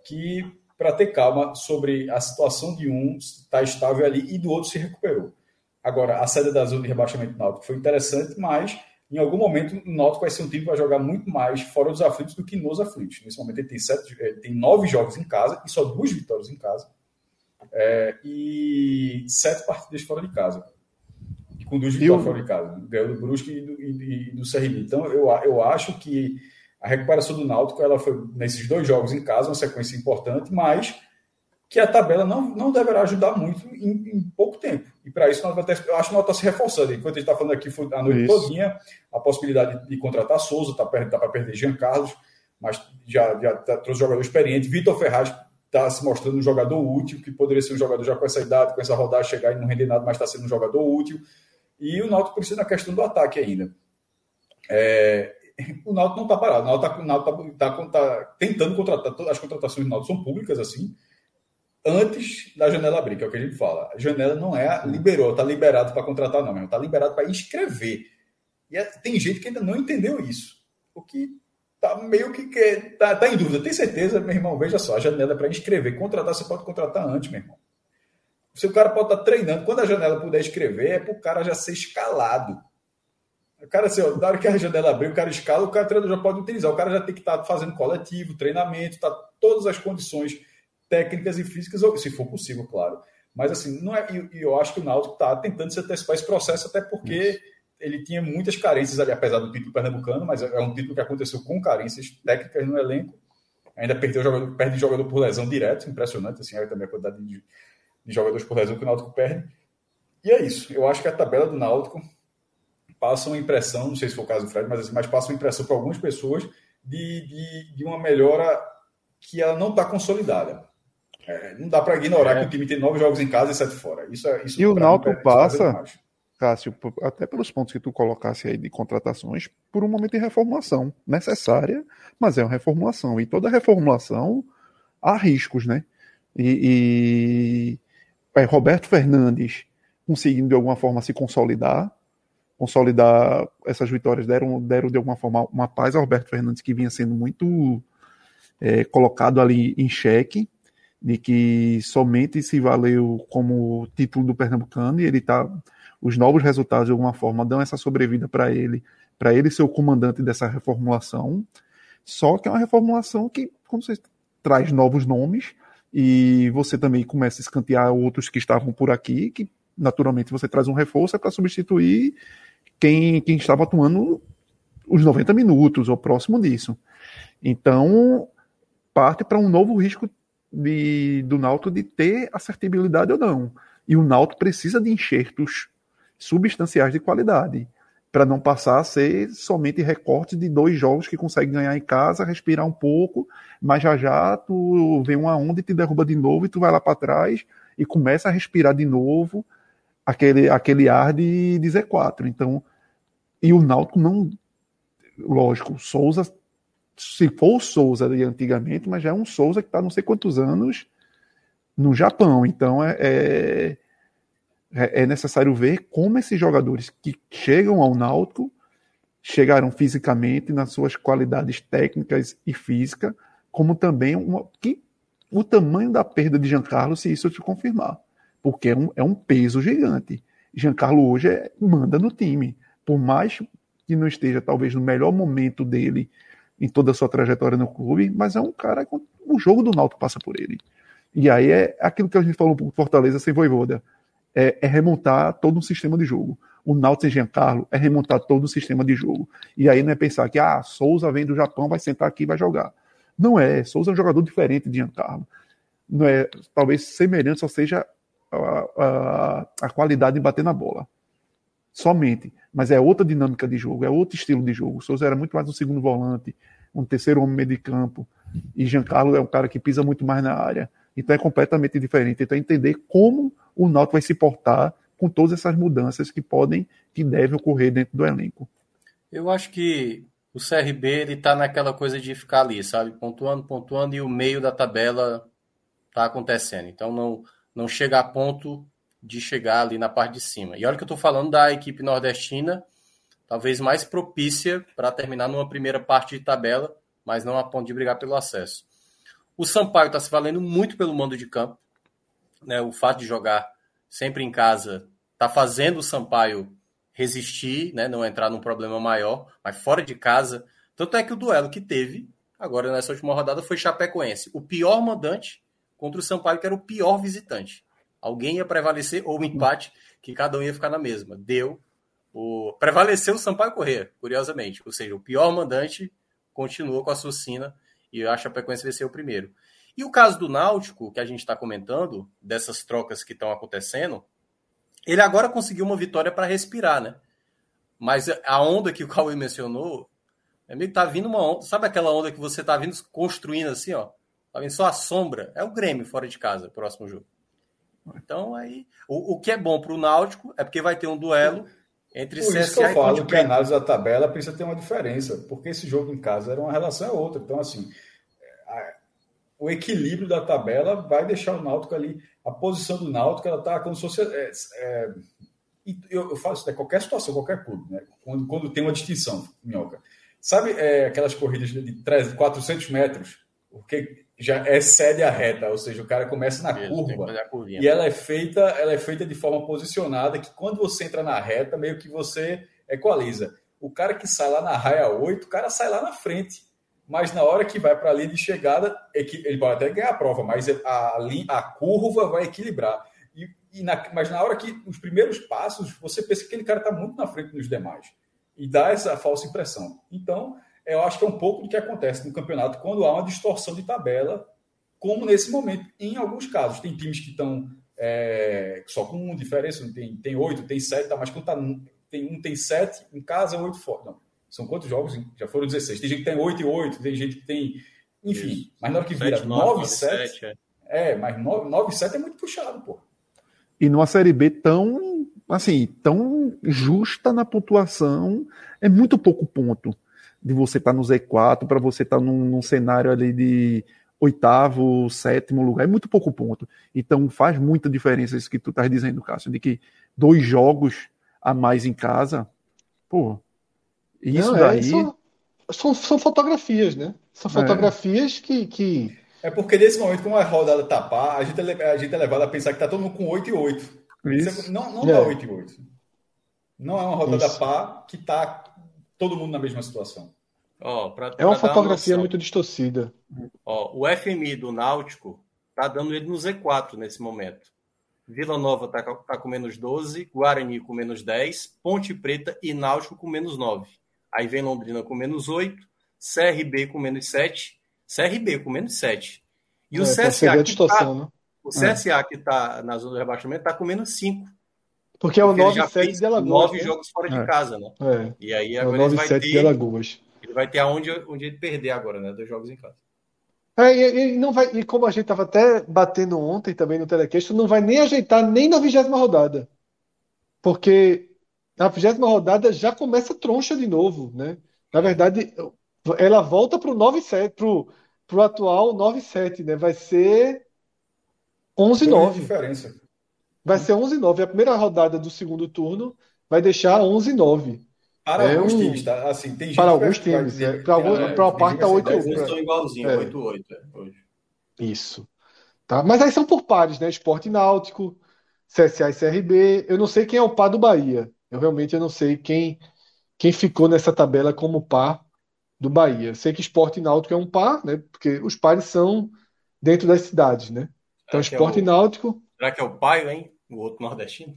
que para ter calma sobre a situação de um está estável ali e do outro se recuperou. Agora, a saída da zona de rebaixamento do Náutico foi interessante, mas em algum momento o Náutico vai ser um time que vai jogar muito mais fora dos aflitos do que nos aflitos. Nesse momento ele tem, sete, ele tem nove jogos em casa e só duas vitórias em casa. É, e sete partidas fora de casa. Com duas vitórias fora de casa. Ganhou do Brusque e do, e, do CRB. Então eu, eu acho que a recuperação do Náutico ela foi nesses dois jogos em casa, uma sequência importante, mas que a tabela não, não deverá ajudar muito em, em pouco tempo. E para isso, nós até, eu acho que nós está se reforçando. Enquanto a gente está falando aqui a noite todinha, a possibilidade de, de contratar Souza, está tá para perder Jean Carlos, mas já, já tá, trouxe jogador experiente. Vitor Ferraz está se mostrando um jogador útil, que poderia ser um jogador já com essa idade, com essa rodada, chegar e não render nada, mas está sendo um jogador útil. E o Náutico precisa na questão do ataque ainda. É, o Náutico não está parado. O Náutico está tá, tá, tá, tentando contratar. Todas as contratações do Náutico são públicas, assim antes da janela abrir, que é o que a gente fala. A janela não é liberou, está liberado para contratar, não, está liberado para inscrever. E é, tem gente que ainda não entendeu isso. O que tá meio que, que tá, tá em dúvida. Tem certeza, meu irmão? Veja só, a janela é para inscrever. Contratar, você pode contratar antes, meu irmão. Se o cara pode estar tá treinando, quando a janela puder escrever, é para o cara já ser escalado. O cara, assim, ó, na hora que a janela abrir, o cara escala, o cara treinador já pode utilizar. O cara já tem que estar tá fazendo coletivo, treinamento, tá todas as condições técnicas e físicas, se for possível, claro. Mas assim, não é, e eu acho que o Náutico está tentando se antecipar esse processo, até porque Isso. Ele tinha muitas carências ali, apesar do título pernambucano, mas é um título que aconteceu com carências técnicas no elenco. Ainda perdeu jogador, perde jogador por lesão direto, impressionante, assim, aí também a quantidade de, de jogadores por lesão que o Náutico perde. E é isso. Eu acho que a tabela do Náutico passa uma impressão, não sei se foi o caso do Fred, mas, assim, mas passa uma impressão para algumas pessoas de, de, de uma melhora que ela não está consolidada. É, não dá para ignorar é. que o time tem nove jogos em casa e sete fora. Isso, é, isso e o Náutico é passa, Cássio, até pelos pontos que tu colocasse aí de contratações, por um momento de reformulação necessária, mas é uma reformulação. E toda reformulação há riscos, né? E, e é, Roberto Fernandes conseguindo de alguma forma se consolidar, consolidar essas vitórias deram, deram de alguma forma uma paz a Roberto Fernandes que vinha sendo muito é, colocado ali em xeque de que somente se valeu como título do Pernambucano e ele tá os novos resultados de alguma forma dão essa sobrevida para ele, para ele ser o comandante dessa reformulação. Só que é uma reformulação que, como você traz novos nomes e você também começa a escantear outros que estavam por aqui, que naturalmente você traz um reforço é para substituir quem, quem estava atuando os 90 minutos ou próximo disso. Então, parte para um novo risco de, do Náutico de ter assertibilidade ou não. E o Náutico precisa de enxertos substanciais de qualidade para não passar a ser somente recorte de dois jogos que consegue ganhar em casa, respirar um pouco, mas já já tu vem uma onda e te derruba de novo e tu vai lá para trás e começa a respirar de novo aquele, aquele ar de, de Z4. Então, e o Náutico não, lógico, Souza se for o Souza de antigamente, mas já é um Souza que está não sei quantos anos no Japão. Então é, é, é, é necessário ver como esses jogadores que chegam ao Náutico chegaram fisicamente nas suas qualidades técnicas e física, como também uma, que, o tamanho da perda de Giancarlo, se isso te confirmar. Porque é um, é um peso gigante. Giancarlo hoje é, manda no time. Por mais que não esteja talvez no melhor momento dele em toda a sua trajetória no clube, mas é um cara que o jogo do Náutico passa por ele. E aí é aquilo que a gente falou por Fortaleza sem Voivoda, é, é remontar todo um sistema de jogo. O Náutico sem Giancarlo é remontar todo o sistema de jogo. E aí não é pensar que, ah, Souza vem do Japão, vai sentar aqui e vai jogar. Não é, Souza é um jogador diferente de Giancarlo. Não é, talvez semelhante só seja a, a, a qualidade de bater na bola. Somente. Mas é outra dinâmica de jogo, é outro estilo de jogo. O Souza era muito mais um segundo volante, um terceiro homem meio de campo. E Giancarlo é um cara que pisa muito mais na área. Então é completamente diferente. Então é entender como o Náutico vai se portar com todas essas mudanças que podem, que devem ocorrer dentro do elenco. Eu acho que o CRB ele tá naquela coisa de ficar ali, sabe, pontuando, pontuando e o meio da tabela tá acontecendo. Então não não chega a ponto de chegar ali na parte de cima. E olha que eu estou falando da equipe nordestina, talvez mais propícia para terminar numa primeira parte de tabela, mas não a ponto de brigar pelo acesso. O Sampaio está se valendo muito pelo mando de campo. Né? O fato de jogar sempre em casa está fazendo o Sampaio resistir, né? não entrar num problema maior, mas fora de casa. Tanto é que o duelo que teve agora nessa última rodada foi Chapecoense, o pior mandante contra o Sampaio, que era o pior visitante. Alguém ia prevalecer, ou um empate, que cada um ia ficar na mesma. Deu. O... Prevaleceu o Sampaio Corrêa, curiosamente. Ou seja, o pior mandante continuou com a sua sina e a Chapecoense venceu o primeiro. E o caso do Náutico, que a gente está comentando, dessas trocas que estão acontecendo, ele agora conseguiu uma vitória para respirar, né? Mas a onda que o Cauê mencionou, é meio que tá vindo uma onda. Sabe aquela onda que você tá vindo construindo assim, ó? Tá vindo só a sombra? É o Grêmio fora de casa, próximo jogo. Então, aí, o, o que é bom para o Náutico é porque vai ter um duelo entre Por isso que eu falo que a análise da tabela precisa ter uma diferença, porque esse jogo em casa era uma relação a outra. Então, assim, a, o equilíbrio da tabela vai deixar o Náutico ali. A posição do Náutico ela está como se fosse. É, é, eu, eu falo isso de qualquer situação, qualquer clube, né? quando, quando tem uma distinção, minhoca. Sabe é, aquelas corridas de 300, 400 metros? Porque já excede a reta, ou seja, o cara começa na curva e ela é feita, ela é feita de forma posicionada que quando você entra na reta, meio que você equaliza. O cara que sai lá na raia 8, o cara sai lá na frente. Mas na hora que vai para a linha de chegada, ele pode até ganhar a prova, mas a, a curva vai equilibrar. E, e na, mas na hora que os primeiros passos, você pensa que aquele cara está muito na frente dos demais. E dá essa falsa impressão. Então, eu acho que é um pouco do que acontece no campeonato quando há uma distorção de tabela, como nesse momento, em alguns casos. Tem times que estão é, só com uma diferença, tem, tem oito, tem sete, tá, mas quando tá, tem um tem sete em casa, oito fora. Não, são quantos jogos? Já foram 16. Tem gente que tem oito e oito, tem gente que tem. Enfim, Isso. mas na hora que vira 9 e 7. É. é, mas 9 e 7 é muito puxado, pô. E numa Série B tão, assim, tão justa na pontuação, é muito pouco ponto de você estar tá no Z4 para você estar tá num, num, cenário ali de oitavo, sétimo lugar, é muito pouco ponto. Então faz muita diferença isso que tu estás dizendo, Cássio, de que dois jogos a mais em casa, pô, isso Não, é, daí... É, são, são, são, fotografias, né? São é. fotografias é. que, que... É porque nesse momento, como a rodada tapar, a gente é, a gente é levado a pensar que tá todo mundo com 8 e 8. Isso. Não, não dá 8 e 8. Não é uma rodada Isso. par que tá todo mundo na mesma situação. Oh, pra, é uma fotografia uma muito distorcida. Oh, o FMI do Náutico tá dando ele no Z4 nesse momento. Vila Nova tá, tá com menos 12, Guarani com menos 10, Ponte Preta e Náutico com menos 9. Aí vem Londrina com menos 8, CRB com menos 7, CRB com menos 7. E é, o CSA, que tá, né? o CSA é. que tá na zona do rebaixamento tá com menos 5. Porque é o 9-7 de Alagoas. Nove né? jogos fora de é. casa, né? É. E aí agora é o 9 7 de Alagoas. Ele vai ter aonde, onde ele perder agora, né? Dois jogos em casa. É, e, e, não vai, e como a gente estava até batendo ontem também no Telequest, não vai nem ajeitar nem na vigésima rodada. Porque a vigésima rodada já começa troncha de novo, né? Na verdade, ela volta para o 9-7, para o atual 9-7, né? Vai ser 11-9. diferença. Vai ser 11-9. A primeira rodada do segundo turno vai deixar 11-9. Para é alguns um... times, tá? Assim, tem gente para alguns times. É. Para algum, é, a parte tá 8 8 estão igualzinho, 8-8 é. hoje. Isso. Tá? Mas aí são por pares, né? Esporte Náutico, CSA e CRB. Eu não sei quem é o par do Bahia. Eu realmente eu não sei quem, quem ficou nessa tabela como par do Bahia. Sei que Esporte e Náutico é um par, né? Porque os pares são dentro das cidades, né? Então, é Esporte é o... e Náutico. Será que é o Paio, hein? O outro nordestino?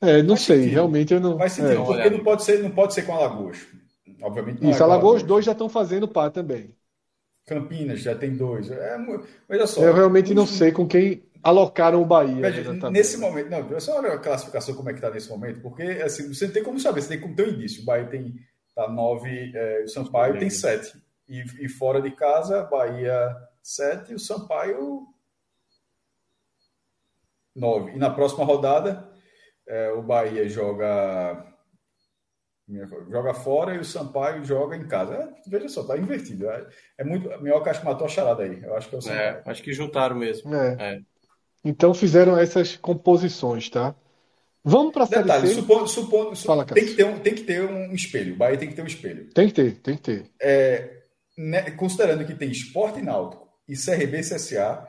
É, não sei, sentido. realmente eu não. Faz sentido, é. porque não pode, ser, não pode ser com Alagoas. Obviamente não Isso, é Alagoas, dois já estão fazendo par também. Campinas já tem dois. É, olha só. Eu realmente não sei com quem alocaram o Bahia. Nesse momento, não, é só olha a classificação como é que está nesse momento, porque assim, você não tem como saber, você tem como ter um início. O Bahia tem tá nove, é, o Sampaio tem sete. E, e fora de casa, Bahia sete e o Sampaio 9. E na próxima rodada, é, o Bahia joga joga fora e o Sampaio joga em casa. É, veja só, tá invertido. É, é muito. Minhoca acho que matou a charada aí. Eu acho que é o Sampaio. É, acho que juntaram mesmo. É. é. Então fizeram essas composições, tá? Vamos para a série Detalhe, C. Supondo, supondo, Fala, tem, que ter um, tem que ter um espelho. O Bahia tem que ter um espelho. Tem que ter, tem que ter. É, né, considerando que tem esporte náutico e CRB CSA,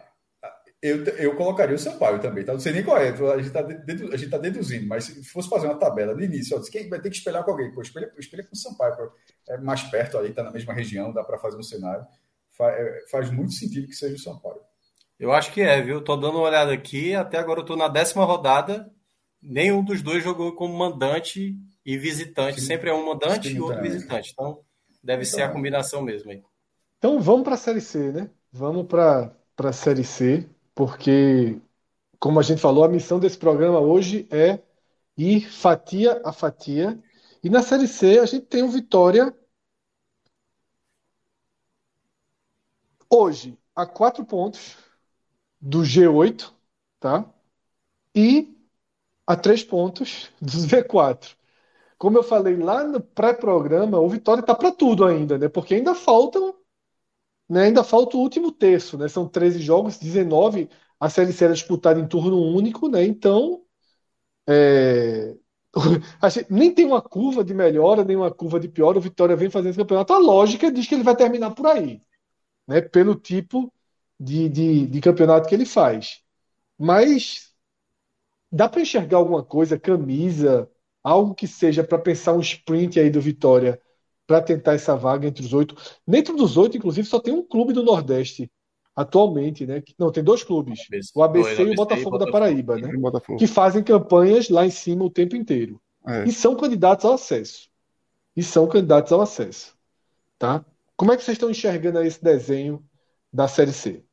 eu, eu colocaria o Sampaio também, tá? Não sei nem qual é, a gente está tá deduzindo, mas se fosse fazer uma tabela de início, ó, quem vai ter que espelhar com alguém? Pô, espelha, espelha com o Sampaio, é mais perto ali, está na mesma região, dá para fazer um cenário. Faz, é, faz, muito sentido que seja o Sampaio. Eu acho que é, viu? Tô dando uma olhada aqui, até agora eu tô na décima rodada, nenhum dos dois jogou como mandante e visitante, Sim. sempre é um mandante Sim, e outro visitante, então deve então, ser a combinação mesmo aí. Então vamos para a Série C, né? Vamos para a Série C porque, como a gente falou, a missão desse programa hoje é ir fatia a fatia. E na Série C a gente tem o Vitória hoje a quatro pontos do G8, tá? E a três pontos do Z4. Como eu falei lá no pré-programa, o Vitória está para tudo ainda, né? Porque ainda faltam né? Ainda falta o último terço, né? São 13 jogos, 19. A Série C era disputada em turno único, né? Então, é, gente, nem tem uma curva de melhora, nem uma curva de pior. O Vitória vem fazendo esse campeonato. A lógica diz que ele vai terminar por aí, né? Pelo tipo de, de, de campeonato que ele faz. Mas dá para enxergar alguma coisa, camisa, algo que seja para pensar um sprint aí do Vitória para tentar essa vaga entre os oito. Dentro dos oito, inclusive, só tem um clube do Nordeste atualmente, né? Não, tem dois clubes, o ABC, e o Botafogo, da Paraíba, né? Que fazem campanhas lá em cima o tempo inteiro. É. E são candidatos ao acesso. E são candidatos ao acesso. Tá? Como é que vocês estão enxergando esse desenho da Série C?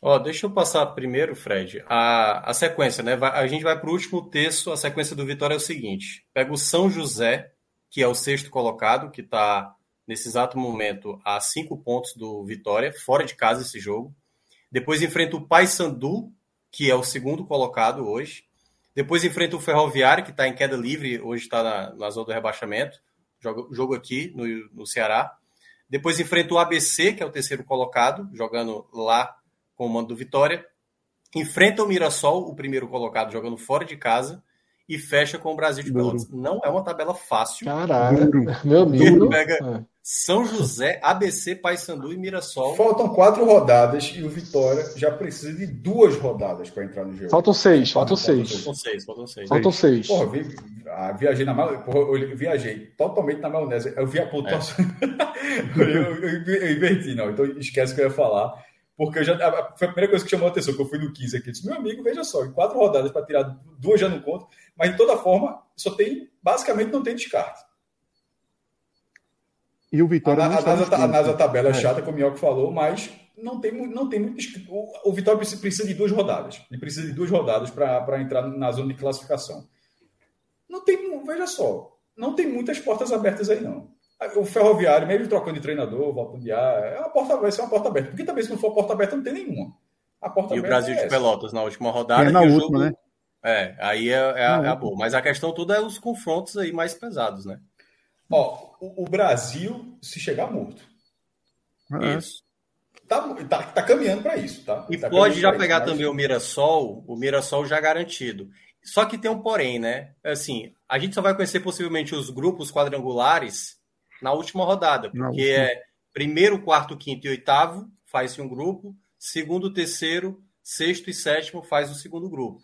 Ó, deixa eu passar primeiro, Fred, a, a sequência, né? A gente vai para o último texto, a sequência do Vitória é o seguinte: pega o São José, que é o sexto colocado, que está nesse exato momento a cinco pontos do Vitória, fora de casa esse jogo. Depois enfrenta o Paysandu, que é o segundo colocado hoje. Depois enfrenta o Ferroviário, que está em queda livre, hoje está na, na, zona do rebaixamento. Jogo, jogo aqui no, no Ceará. Depois enfrenta o ABC, que é o terceiro colocado, jogando lá com o mando do Vitória. Enfrenta o Mirassol, o primeiro colocado, jogando fora de casa e fecha com o Brasil de Pelotas. Não é uma tabela fácil. Caralho, meu amigo. Pega é. São José, ABC, Paysandu e Mirassol. Faltam quatro rodadas e o Vitória já precisa de duas rodadas para entrar no jogo. Faltam seis, faltam seis. Faltam seis, faltam seis. Faltam seis. Porra, vi, ah, viajei na porra, eu viajei totalmente na maionese. Eu vi a pontuação. É. eu, eu, eu, eu inverti, não. Então esquece que eu ia falar. Porque eu já, foi a primeira coisa que chamou a atenção, que eu fui no 15 aqui. Eu disse, meu amigo, veja só, em quatro rodadas para tirar duas já não conto, mas de toda forma, só tem, basicamente não tem descarte. E o Vitória a, a, NASA, a NASA tabela é chata, como o Mioca falou, mas não tem, não tem muito. O, o Vitória precisa de duas rodadas. Ele precisa de duas rodadas para entrar na zona de classificação. Não tem, veja só, não tem muitas portas abertas aí, não. O Ferroviário, mesmo trocando de treinador, voltando de ar, é uma porta, vai ser uma porta aberta. Porque também, se não for porta aberta, não tem nenhuma. A porta e o Brasil é de Pelotas na última rodada. É na última, jogo... né? É, aí é, é, é, a boa. Mas a questão toda é os confrontos aí mais pesados, né? Ó, o, o Brasil, se chegar morto. É. Isso. Tá, tá, tá caminhando para isso, tá? E tá pode já pegar isso, também mas... o Mirassol, o Mirassol já garantido. Só que tem um porém, né? Assim, a gente só vai conhecer possivelmente os grupos quadrangulares na última rodada, porque última. é primeiro, quarto, quinto e oitavo faz-se um grupo, segundo, terceiro, sexto e sétimo faz o segundo grupo.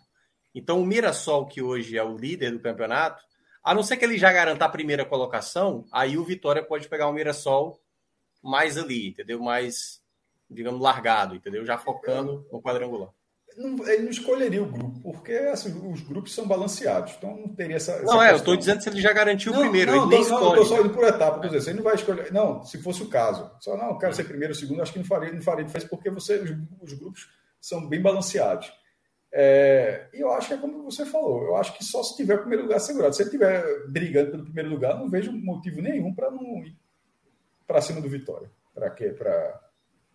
Então o Mirassol, que hoje é o líder do campeonato, a não ser que ele já garanta a primeira colocação, aí o Vitória pode pegar o Mirassol mais ali, entendeu? Mais, digamos, largado, entendeu? Já focando no quadrangular. Não, ele não escolheria o grupo, porque assim, os grupos são balanceados, então não teria essa. essa não, é, eu estou dizendo se ele já garantiu o primeiro. Não, ele não, eu estou só indo por etapa, quer dizer, ele não vai escolher. Não, se fosse o caso. Só não, eu quero ser primeiro, segundo, acho que não faria, não faria diferença, porque você, os, os grupos são bem balanceados. É, e eu acho que é como você falou, eu acho que só se tiver o primeiro lugar segurado. Se ele estiver brigando pelo primeiro lugar, não vejo motivo nenhum para não ir para cima do Vitória. Para quê? Para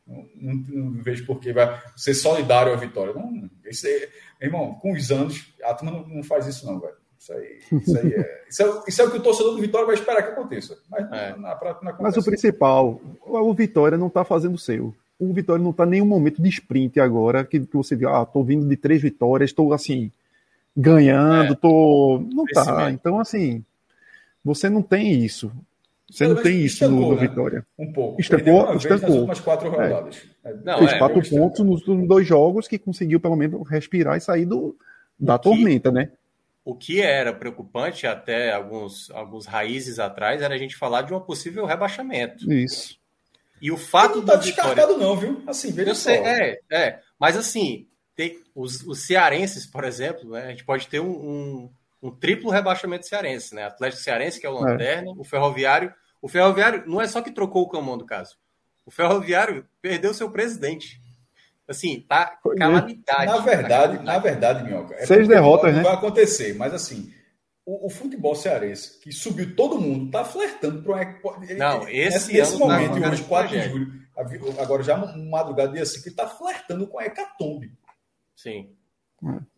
não, não, vejo por que vai ser solidário à vitória. Não, esse, é, irmão, com os anos, a turma não, não faz isso, não, velho. Isso aí, isso, aí é, isso, é, isso é o que o torcedor do Vitória vai esperar que aconteça. Mas, é. na, prática, não mas o principal, o Vitória não está fazendo o seu o Vitória não está em nenhum momento de sprint agora, que, que você viu, ah, tô vindo de três vitórias, estou assim, ganhando, é, tô. Não tá. Então, assim, você não tem isso. Você não, não tem isso no, no né? Vitória. Um pouco. Estancou, estancou. Nas últimas quatro é. rodadas. É. Não, Fez é, quatro pontos nos, nos, dois jogos que conseguiu, pelo menos, respirar e sair do, da que, tormenta, né? O que era preocupante até alguns, alguns raízes atrás era a gente falar de um possível rebaixamento. Isso. E o fato não tá descartado não, viu? Assim, veja eu só. Sei, é, é. Mas assim, tem os, os cearenses, por exemplo, né? A gente pode ter um, um, um triplo rebaixamento cearense, né? Atlético Cearense, que é o é. Lanterna, é. o Ferroviário. O Ferroviário não é só que trocou o camão do caso. O Ferroviário perdeu seu presidente. Assim, tá calamidade. Na verdade, na verdade, Minhoca. É Seis derrotas, né? Vai acontecer, mas assim, o, o, futebol cearense, que subiu todo mundo, está flertando para uma. Não, esse, nesse ano, momento, hoje, 4 de julho, agora já madrugada dia assim, que está flertando com a hecatombe. Sim.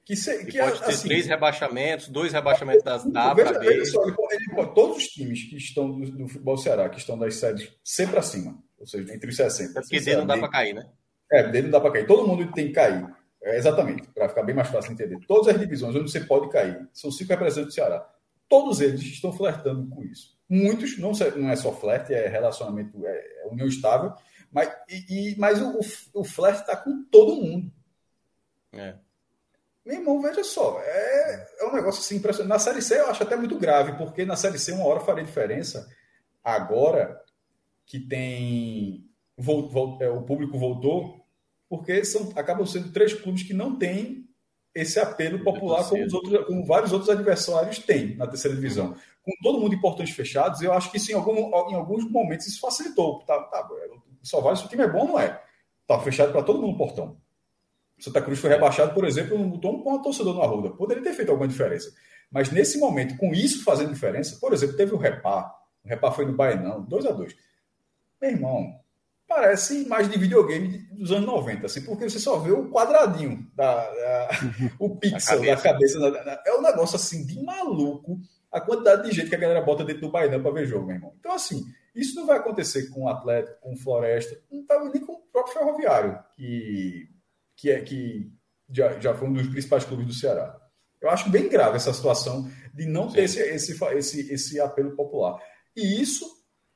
Que, se, que pode ter assim, três rebaixamentos, dois rebaixamentos das da veja, veja só, ele, ele, todos os times que estão no, no, futebol Ceará, que estão das séries sempre acima, ou seja, entre os 60. É porque dele não dá para cair, né? É, dele não dá para cair. Todo mundo tem que cair. É, exatamente, para ficar bem mais fácil de entender. Todas as divisões onde você pode cair, são cinco representantes do Ceará. todos eles estão flertando com isso. Muitos, não, não é só flerte, é relacionamento, é, é união estável, mas, e, e mas o, o flerte está com todo mundo. É. Meu irmão, veja só, é, é um negócio assim impressionante. Na Série C eu acho até muito grave, porque na Série C uma hora faria diferença. Agora que tem. Volt, é, o público voltou, porque são, acabam sendo três clubes que não têm esse apelo popular como, os outros, como vários outros adversários têm na terceira divisão. Com todo mundo em portões fechados, eu acho que sim, em, algum, em alguns momentos isso facilitou. Tá, tá, só vale se o time é bom, não é? Tá fechado para todo mundo o portão. Santa Cruz foi rebaixado, por exemplo, não botou um torcedor no Arruda. Poderia ter feito alguma diferença. Mas nesse momento, com isso fazendo diferença, por exemplo, teve o Repá. O Repá foi no Baenão, 2 a 2 Meu irmão, parece imagem de videogame dos anos 90, assim, porque você só vê o quadradinho, da, da o pixel da cabeça. Da, é um negócio assim de maluco a quantidade de gente que a galera bota dentro do Baenão para ver jogo, meu irmão. Então, assim, isso não vai acontecer com o Atlético, com o Floresta, não tá nem com o próprio Ferroviário, que que, é, que já, já foi um dos principais clubes do Ceará. Eu acho bem grave essa situação de não ter esse, esse, esse, esse apelo popular. E isso,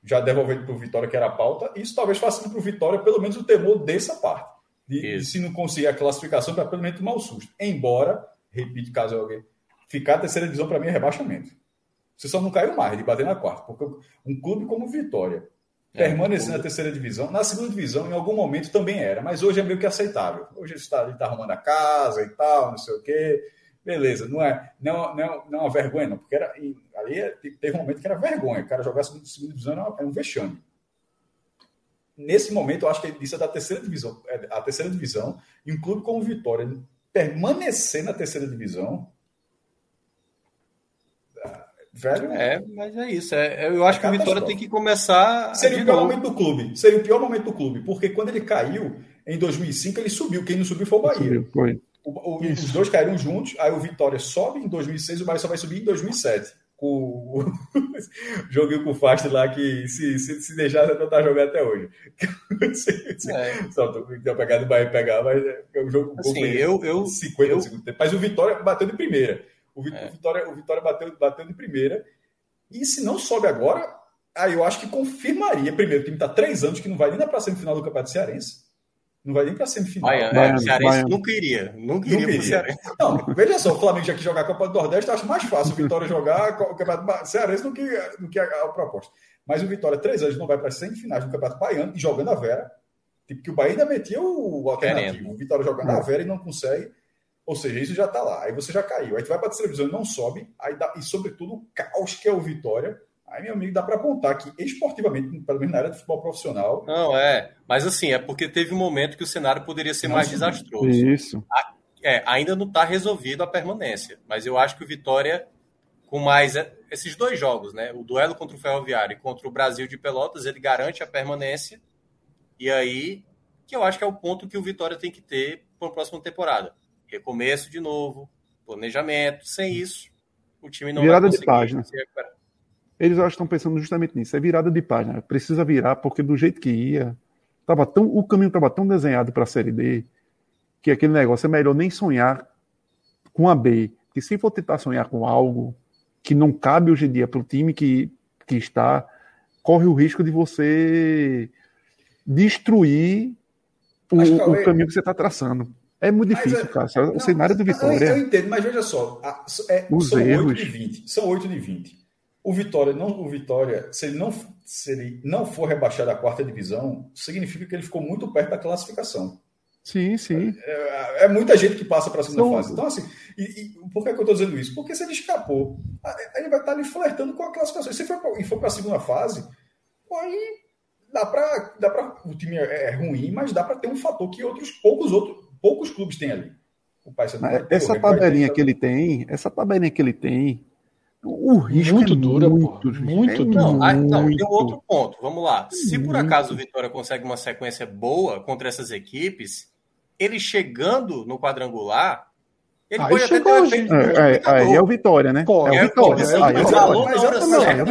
já devolvendo para o Vitória, que era a pauta, isso talvez faça para o Vitória pelo menos o temor dessa parte. De, de se não conseguir a classificação, para pelo menos tomar o susto. Embora, repito, caso alguém. Ficar a terceira divisão para mim é rebaixamento. Você só não caiu mais de bater na quarta. Porque um clube como Vitória, é, permanecer na terceira divisão. Na segunda divisão, em algum momento, também era, mas hoje é meio que aceitável. Hoje ele está, ele está arrumando a casa e tal, não sei o quê. Beleza, não é, não, não, não é uma vergonha, não, porque era, ali é, teve um momento que era vergonha. O cara jogar a segunda, segunda divisão era um vexame. Nesse momento, eu acho que ele disse é da terceira divisão, é, a terceira divisão, e um clube como o Vitória permanecer na terceira divisão Velho. É, mas é isso. É, eu acho é que o Vitória tem que começar. Seria o pior momento do clube. Seria o pior momento do clube. Porque quando ele caiu, em 2005, ele subiu. Quem não subiu foi o Bahia. Foi. O, o, os dois caíram juntos. Aí o Vitória sobe em 2006, o Bahia só vai subir em 2007. Com o joguinho com o Fast lá que se, se, se deixar, você não tá jogando até hoje. é. Só tô então, pegar do Bahia pegar, mas é o jogo assim, eu, eu, 50 eu... segundos. Mas o Vitória bateu de primeira. O, é. Vitória, o Vitória bateu, bateu de primeira. E se não sobe agora, aí eu acho que confirmaria. Primeiro, o time está três anos que não vai nem para a semifinal do Campeonato Cearense. Não vai nem para a semifinal. Baiano, é, Baiano, Cearense Baiano. nunca iria. Nunca iria, iria. Não, veja só, o Flamengo já que jogar a Copa do Nordeste, eu acho mais fácil o Vitória jogar o Campeonato Cearense do que, do que a, a, proposta. Mas o Vitória, três anos, não vai para as semifinais do Campeonato Baiano e jogando a Vera. Tipo, que o Bahia ainda metia o alternativo. Querendo. O Vitória jogando a Vera e não consegue. Ou seja, isso já está lá. Aí você já caiu. Aí tu vai para a terceira divisão e não sobe. Aí dá, e, sobretudo, o caos que é o Vitória. Aí, meu amigo, dá para apontar que, esportivamente, pelo menos na área de futebol profissional. Não, é. Mas, assim, é porque teve um momento que o cenário poderia ser mais desastroso. Isso. A, é, ainda não está resolvido a permanência. Mas eu acho que o Vitória, com mais é, esses dois jogos, né? O duelo contra o Ferroviário e contra o Brasil de Pelotas, ele garante a permanência. E aí, que eu acho que é o ponto que o Vitória tem que ter para a próxima temporada recomeço de novo, planejamento. Sem isso, o time não virada vai de página. Eles acho que estão pensando justamente nisso. É virada de página. Precisa virar, porque do jeito que ia, tava tão, o caminho estava tão desenhado para a Série D que aquele negócio é melhor nem sonhar com a B. Que se for tentar sonhar com algo que não cabe hoje em dia para o time que, que está, corre o risco de você destruir o, o caminho que você está traçando. É muito difícil, é, cara. O não, cenário do Vitória. Eu entendo, mas veja só. É, os são erros. 8 de 20. São 8 de 20. O Vitória, não, o Vitória, se ele não, se ele não for rebaixado à quarta divisão, significa que ele ficou muito perto da classificação. Sim, sim. É, é, é muita gente que passa para a segunda fase. Então, assim, e, e, por que, que eu estou dizendo isso? Porque se ele escapou, ele vai estar ali flertando com a classificação. Se for e for para a segunda fase, aí dá para. Dá pra, o time é, é ruim, mas dá para ter um fator que outros poucos outros poucos clubes têm ali. O essa tabelinha que ele tem, essa tabelinha que ele tem, o risco muito é dura, muito, muito é Não, ah, não, tem outro ponto. Vamos lá. Se por acaso o Vitória consegue uma sequência boa contra essas equipes, ele chegando no quadrangular, Ele aí pode até ter um é, é, é, o Vitória, né? Pô, é, o Vitória. É, é, é, falou na hora certa.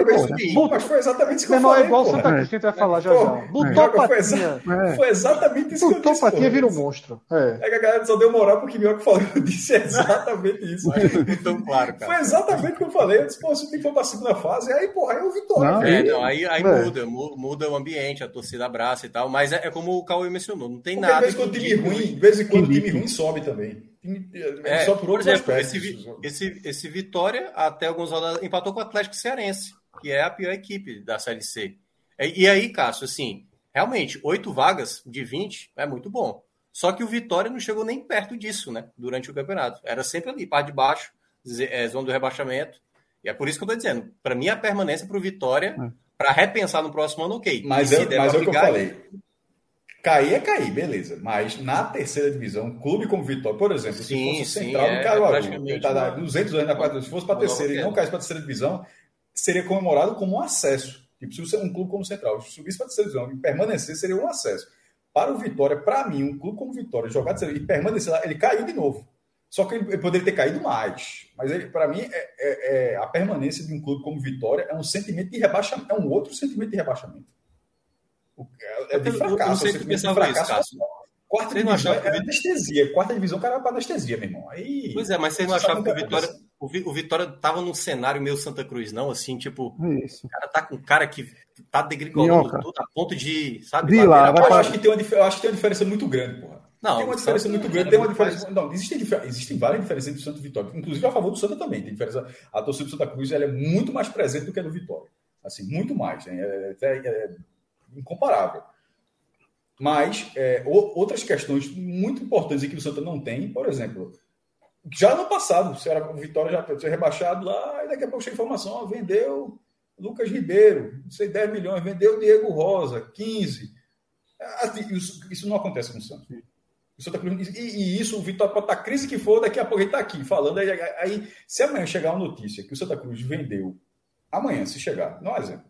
Mas foi exatamente isso que eu falei. É igual o Santa Cruz que a gente vai falar já já. Lutou patinha. Foi exatamente isso que eu disse. Lutou patinha vira um monstro. É que a galera só deu moral porque o que falou. Eu disse exatamente isso. Então, claro, cara. Foi exatamente o que eu falei. Eu disse, pô, se for pra segunda fase, aí, porra, aí é o Vitória. É, não, aí, aí muda, muda o ambiente, a torcida abraça e tal. Mas é, como o Cauê mencionou, não tem nada. De vez em quando time ruim, de vez em quando time ruim sobe também. É, só por, por exemplo, esse, esse, esse Vitória, até alguns rodadas, empatou com o Atlético Cearense, que é a pior equipe da Série C. E, e aí, Cássio, assim, realmente, oito vagas de 20 é muito bom. Só que o Vitória não chegou nem perto disso, né? Durante o campeonato. Era sempre ali, parte de baixo, é, zona do rebaixamento. E é por isso que eu tô dizendo. Para mim, a permanência para o Vitória, é. para repensar no próximo ano, ok. Mas, eu, mas é o que eu falei. Cair é cair, beleza. Mas na terceira divisão, clube como Vitória, por exemplo, sim, se fosse sim, central é, do Caruaru, é tá 200 anos na quarta, se fosse para terceira e não caísse para a terceira divisão, seria comemorado como um acesso. Tipo, se um clube como central subisse para a terceira divisão e permanecer, seria um acesso. Para o Vitória, para mim, um clube como Vitória, jogar e permanecer lá, ele caiu de novo. Só que ele poderia ter caído mais. Mas para mim, é, é, é, a permanência de um clube como Vitória é um sentimento de rebaixamento, é um outro sentimento de rebaixamento. É, é de fracasso. Eu não sei se pensava fracasso, isso, Quarta divisão é anestesia. Quarta divisão, o cara vai para anestesia, meu irmão. Aí, pois é, mas você não achava que o Vitória, o Vitória tava num cenário meio Santa Cruz, não? Assim, tipo, isso. o cara tá com um cara que tá degringolando tudo a ponto de, sabe? De lá, eu, acho que tem uma, eu acho que tem uma diferença muito grande, porra. Não, tem uma diferença muito grande. Tem uma diferença. Não, existem, existem várias diferenças entre o Santa e o Vitória. Inclusive a favor do Santa também. Tem diferença. A torcida do Santa Cruz ela é muito mais presente do que a do Vitória. Assim, muito mais. Né? É, é, é incomparável. Mas é, outras questões muito importantes que o Santa não tem, por exemplo, já no passado, se era o Vitória já foi rebaixado lá, e daqui a pouco chega informação, ó, vendeu Lucas Ribeiro, não sei, 10 milhões, vendeu Diego Rosa, 15. Assim, isso, isso não acontece com o Santos. O Santa Cruz, e, e, isso, o Vitória pode estar tá crise que for, daqui a pouco ele está aqui falando. Aí, aí, se amanhã chegar uma notícia que o Santa Cruz vendeu, amanhã, se chegar, não é exemplo,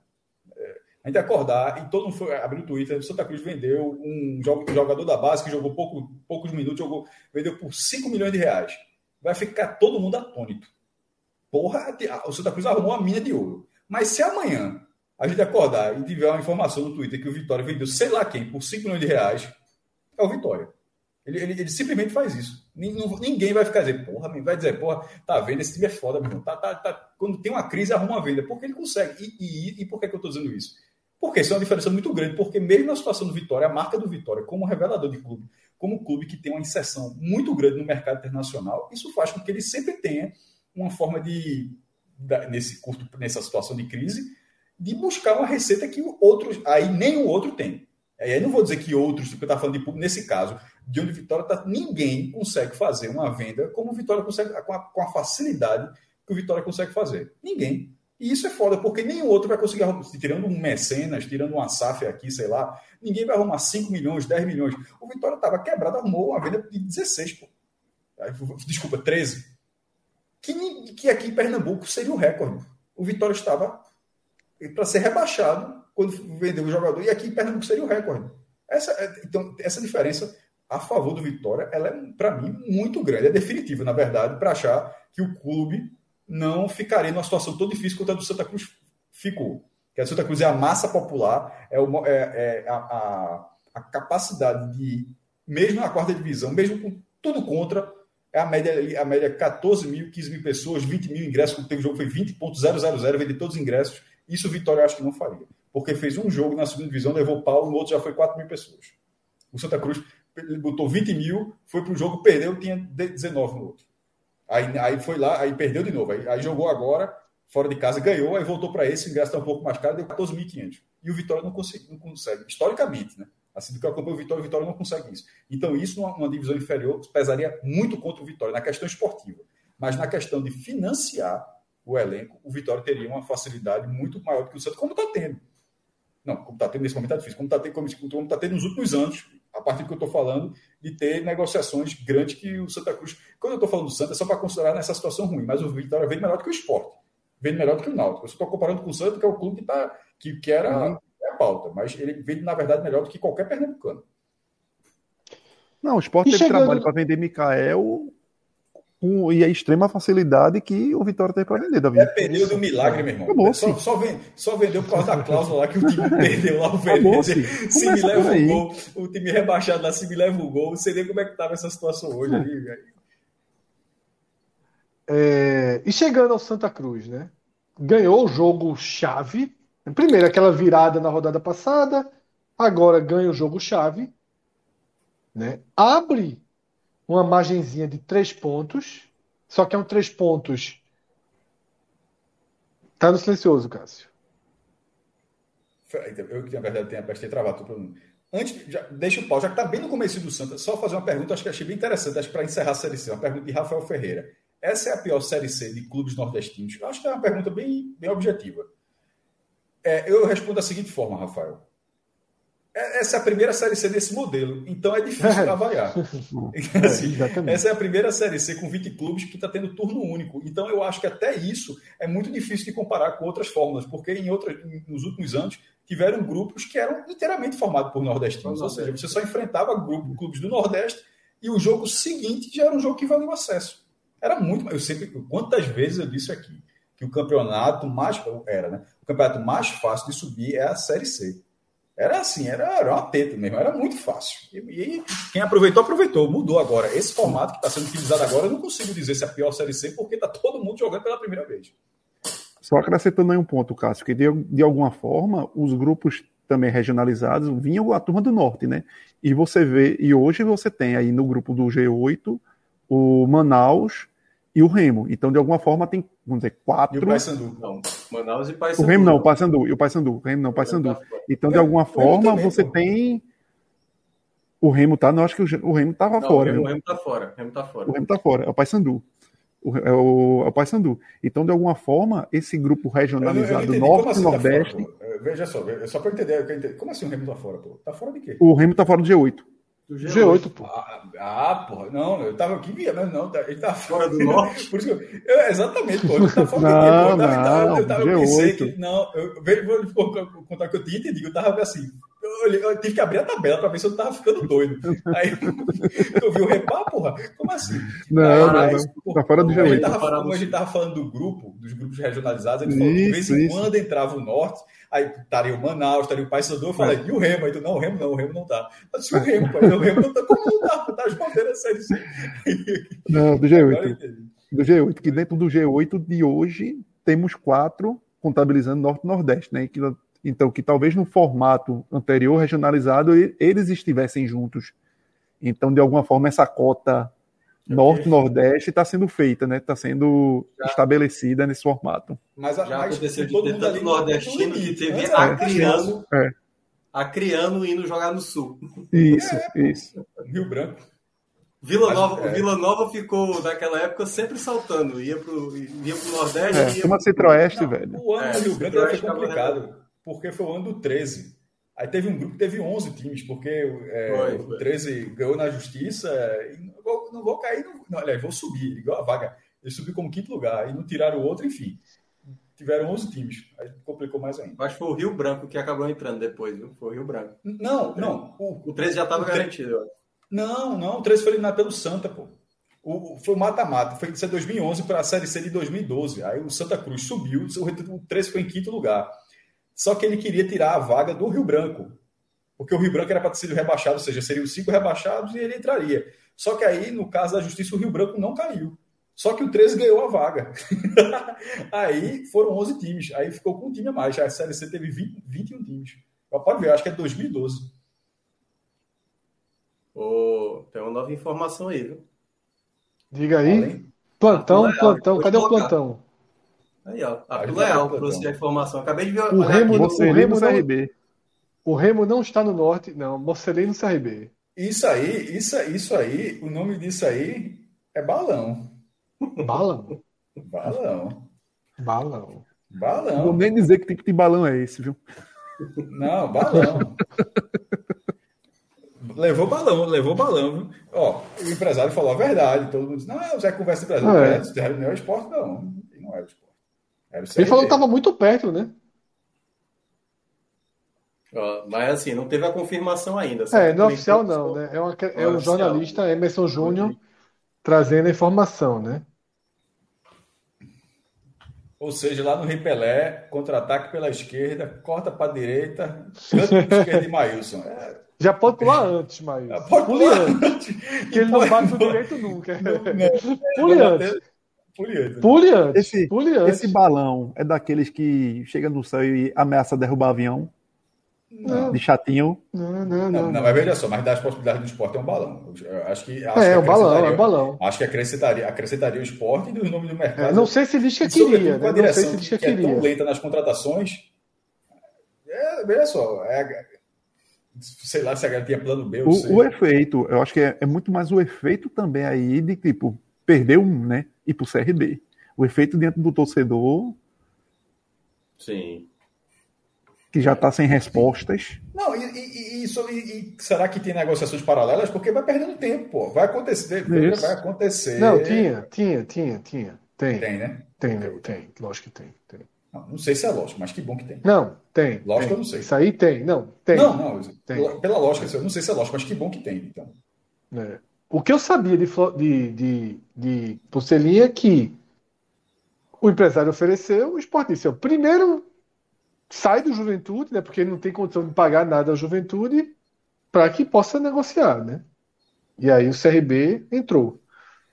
a gente acordar e todo mundo foi abrir o Twitter, Santa Cruz vendeu um jogador da base que jogou pouco, poucos minutos, jogou, vendeu por 5 milhões de reais. Vai ficar todo mundo atônito. Porra, o Santa Cruz arrumou a mina de ouro. Mas se amanhã a gente acordar e tiver uma informação no Twitter que o Vitória vendeu sei lá quem por 5 milhões de reais, é o Vitória. Ele, ele, ele simplesmente faz isso. Ninguém vai ficar dizer, porra, vai dizer, porra, tá vendo? Esse time é foda, meu irmão. Tá, tá, tá. Quando tem uma crise, arruma a venda. Porque ele consegue. E, e, e por que, que eu estou dizendo isso? Porque isso é uma diferença muito grande, porque mesmo na situação do Vitória, a marca do Vitória, como revelador de clube, como clube que tem uma inserção muito grande no mercado internacional, isso faz com que ele sempre tenha uma forma de, nesse curto, nessa situação de crise, de buscar uma receita que outros, aí nenhum outro tem. Aí não vou dizer que outros, porque eu estava falando de público, nesse caso, de onde Vitória está, ninguém consegue fazer uma venda como o Vitória consegue, com a, com a facilidade que o Vitória consegue fazer. Ninguém. E isso é foda, porque nenhum outro vai conseguir arrumar. Tirando um mecenas, tirando uma SAF aqui, sei lá, ninguém vai arrumar 5 milhões, 10 milhões. O Vitória estava quebrado, arrumou uma venda de 16, pô. Desculpa, 13. Que, que aqui em Pernambuco seria o recorde. O Vitória estava para ser rebaixado quando vendeu o jogador, e aqui em Pernambuco seria o recorde. Essa, é, então, essa diferença a favor do Vitória, ela é, para mim, muito grande. É definitiva, na verdade, para achar que o clube não ficaria numa situação tão difícil quanto a do Santa Cruz ficou. Que a Santa Cruz é a massa popular, é, uma, é, é a, a, a, capacidade de, mesmo na quarta divisão, mesmo com tudo contra, é a média, a média 14 mil, 15 mil pessoas, 20 mil ingressos, quando teve o jogo foi 20.000, vender todos os ingressos. Isso o Vitória acho que não faria. Porque fez um jogo na segunda divisão, levou pau, no outro já foi 4 mil pessoas. O Santa Cruz botou 20 mil, foi para o jogo, perdeu, tinha 19 no outro. Aí, aí foi lá, aí perdeu de novo. Aí, aí jogou agora, fora de casa, ganhou, aí voltou para esse, ingresso está um pouco mais caro, deu 14.500. E o Vitória não consegue, não consegue, historicamente, né? Assim do que acompanha o Vitória, o Vitória não consegue isso. Então, isso numa, numa divisão inferior pesaria muito contra o Vitória, na questão esportiva. Mas na questão de financiar o elenco, o Vitória teria uma facilidade muito maior do que o Santos, como está tendo. Não, como está tendo nesse momento é difícil, como está tendo, como tá tendo nos últimos anos, a partir do que eu estou falando, de ter negociações grandes que o Santa Cruz. Quando eu estou falando do Santa, é só para considerar nessa situação ruim, mas o Vitória vem melhor do que o esporte, vem melhor do que o Náutico. Eu estou comparando com o Santa, que é o clube que, tá, que, que era uhum. a pauta, mas ele vem, na verdade, melhor do que qualquer pernambucano. Não, o esporte e teve chegando... trabalho para vender Mikael com, e a extrema facilidade que o Vitória tem para vender, Davi. É período do milagre, meu irmão. Acabou, só, só, vende, só, vendeu por causa da cláusula lá que o time perdeu lá o Acabou, se, se me leva o gol, o time rebaixado lá, se me leva o gol, você vê como é que estava essa situação hoje é. ali, velho. É, e chegando ao Santa Cruz, né? Ganhou o jogo chave. Primeiro, aquela virada na rodada passada, agora ganha o jogo chave. Né? Abre uma margenzinha de três pontos, só que é um três pontos. Tá no silencioso, Cássio. Eu que, na verdade, tenho a travado. Antes, já, deixa o pau, já que está bem no começo do Santa, só fazer uma pergunta, acho que achei bem interessante, acho para encerrar a série C, uma pergunta de Rafael Ferreira. Essa é a pior série C de clubes nordestinos? Eu acho que é uma pergunta bem, bem objetiva. É, eu respondo da seguinte forma, Rafael. É, essa é a primeira Série C desse modelo, então é difícil avaliar. assim, essa é a primeira Série C com 20 clubes que está tendo turno único. Então eu acho que até isso é muito difícil de comparar com outras fórmulas, porque em outras, nos últimos anos tiveram grupos que eram inteiramente formados por nordestinos. Ou seja, você só enfrentava grupo, clubes do Nordeste e o jogo seguinte já era um jogo que valia o acesso. Era muito. Eu sempre. Quantas vezes eu disse aqui que o campeonato mais. Era, né? O campeonato mais fácil de subir é a Série C. Era assim, era, era uma teta mesmo, era muito fácil. E, e quem aproveitou, aproveitou, mudou agora. Esse formato que está sendo utilizado agora, eu não consigo dizer se é a pior Série C, porque está todo mundo jogando pela primeira vez. Só acrescentando aí um ponto, Cássio, que de, de alguma forma os grupos também regionalizados vinham a turma do norte, né? E você vê, e hoje você tem aí no grupo do G8 o Manaus e o Remo. Então, de alguma forma, tem, vamos dizer, quatro. E o Paysandu, não. Manaus e Paysandu. O Remo não, o Paysandu. E o Paysandu. O Remo não, o Paysandu. Então, de alguma forma, você tem. O Remo tá. Não, acho que o Remo estava fora. O Remo, Remo tá fora. O Remo tá fora. O Remo tá fora. É o Paysandu. O, é, o, é o Paysandu. Então, de alguma forma, esse grupo regionalizado norte assim e nordeste. Tá fora, Veja só, só para entender. Como assim o Remo tá fora, pô? Tá fora de quê? O Remo tá fora do G8. Do G8, G8 pô. Ah, ah, porra, não, eu tava aqui via, mas não, ele tá fora do norte. Por isso que eu, eu, exatamente, pô, ele tá fora não, do? Eu tava, não, eu, eu pensei que. Não, eu, vou contar que eu tinha entendido, eu tava assim. Eu, eu, tive que abrir a tabela para ver se eu tava ficando doido. Aí eu vi o repá, porra, como assim? Não, Aí, não, não. tá fora do G8. Como a, gente tava, como a gente tava falando do grupo, dos grupos regionalizados, ele falou que de vez em quando entrava o norte Aí estaria o Manaus, estaria o Paysandu, eu falei, é. e o Remo? Aí tu, não, o Remo não, o Remo não tá. Eu disse, o Remo, pai, o Remo não tá, como não tá? Tá respondendo a série Não, do G8. Do G8, que dentro do G8 de hoje temos quatro contabilizando Norte e Nordeste, né? Que, então, que talvez no formato anterior, regionalizado, eles estivessem juntos. Então, de alguma forma, essa cota Norte Nordeste está sendo feita, né? Está sendo já. estabelecida nesse formato. Mas a, já mas, aconteceu de ter tanto nordestino que teve é, acriano, é. acriano indo jogar no sul. Isso, é, isso. Rio Branco. Vila Nova, é. Vila Nova ficou naquela época sempre saltando, ia pro, ia pro Nordeste. É, ia... uma Centro-Oeste, velho. O ano é, do Rio Branco foi complicado, porque foi o ano do 13. Aí teve um grupo que teve 11 times, porque é, foi, o 13 ganhou na justiça e não vou, não vou cair, não, não, aliás, vou subir, ele ganhou a vaga. Ele subiu como quinto lugar e não tiraram o outro, enfim. Tiveram 11 times, aí complicou mais ainda. Que foi o Rio Branco que acabou entrando depois, viu? Foi o Rio Branco. Não, não. O, o 13 já estava garantido. Não, não, o 13 foi eliminado pelo Santa, pô. O, foi o mata-mata, foi de 2011 para a Série C de 2012. Aí o Santa Cruz subiu, o 13 foi em quinto lugar. Só que ele queria tirar a vaga do Rio Branco, porque o Rio Branco era para ter sido rebaixado, ou seja, seriam cinco rebaixados e ele entraria. Só que aí, no caso da justiça, o Rio Branco não caiu. Só que o 13 ganhou a vaga. aí foram 11 times. Aí ficou com um time a mais. A Série C teve 20, 21 times. Pode ver, acho que é 2012. Oh, tem uma nova informação aí, viu? Diga aí. Além... Plantão, plantão. Cadê o plantão? Aí, ó. A Leal trouxe a informação. Acabei de ver. O Remo, o Remo no CRB. o Remo não está no norte, não. Mocelei no CRB. Isso aí, isso, isso aí, o nome disso aí é balão. Balão? balão. Balão. Balão. Vou nem dizer que tipo de balão é esse, viu? Não, balão. levou balão, levou balão. Viu? Ó, o empresário falou a verdade. Todo mundo disse, não, já conversa empresário. Ah, é. Não é o esporte, não. Não é o esporte. Ele falou que estava muito perto, né? mas assim, não teve a confirmação ainda. É, não é oficial não, né? É, uma, é um jornalista, Emerson Júnior, trazendo a informação, né? Ou seja, lá no Ripelé, contra-ataque pela esquerda, corta para a direita, canto esquerda de Maílson. É... Já pode pular antes, Maílson. Pode Pule pular antes. Que ele não bate no direito nunca. Não, não. Pule antes. Antes. Esse, esse balão é daqueles que chega no céu e ameaça derrubar avião? Não. De chatinho. Não, não, não, não. Mas veja só, mas das possibilidades do esporte é um balão. Eu acho que. Acho é, que um balão, é um balão. Acho que acrescentaria, acrescentaria o esporte e o nome do mercado. É, não sei se Lisca queria. Né? Não sei se Lisca que queria. é tão lenta nas contratações. É, veja só. É, sei lá se a galera tinha plano B. O, o, efeito, eu acho que é, é, muito mais o efeito também aí de tipo, perder um, né? E pro CRB. O efeito dentro do torcedor. Sim que já está sem respostas. Não, e, e, e, e, será que tem negociações paralelas? Porque vai perdendo tempo, pô. Vai acontecer, Isso. vai acontecer. Não, tinha, tinha, tinha, tinha. Tem. Tem, né? Tem, né? tem. Lógico que tem. tem. Não, não, sei se é lógico, mas que bom que tem. Não, tem. Lógico tem. eu não sei. Isso aí tem. Não, tem. Não, não. Tem. Pela lógica, eu não sei se é lógico, mas que bom que tem, então. É. O que eu sabia de, de, de, de é que o empresário ofereceu, o esporte disse, primeiro sai do Juventude, né, porque ele não tem condição de pagar nada ao Juventude, para que possa negociar, né? E aí o CRB entrou.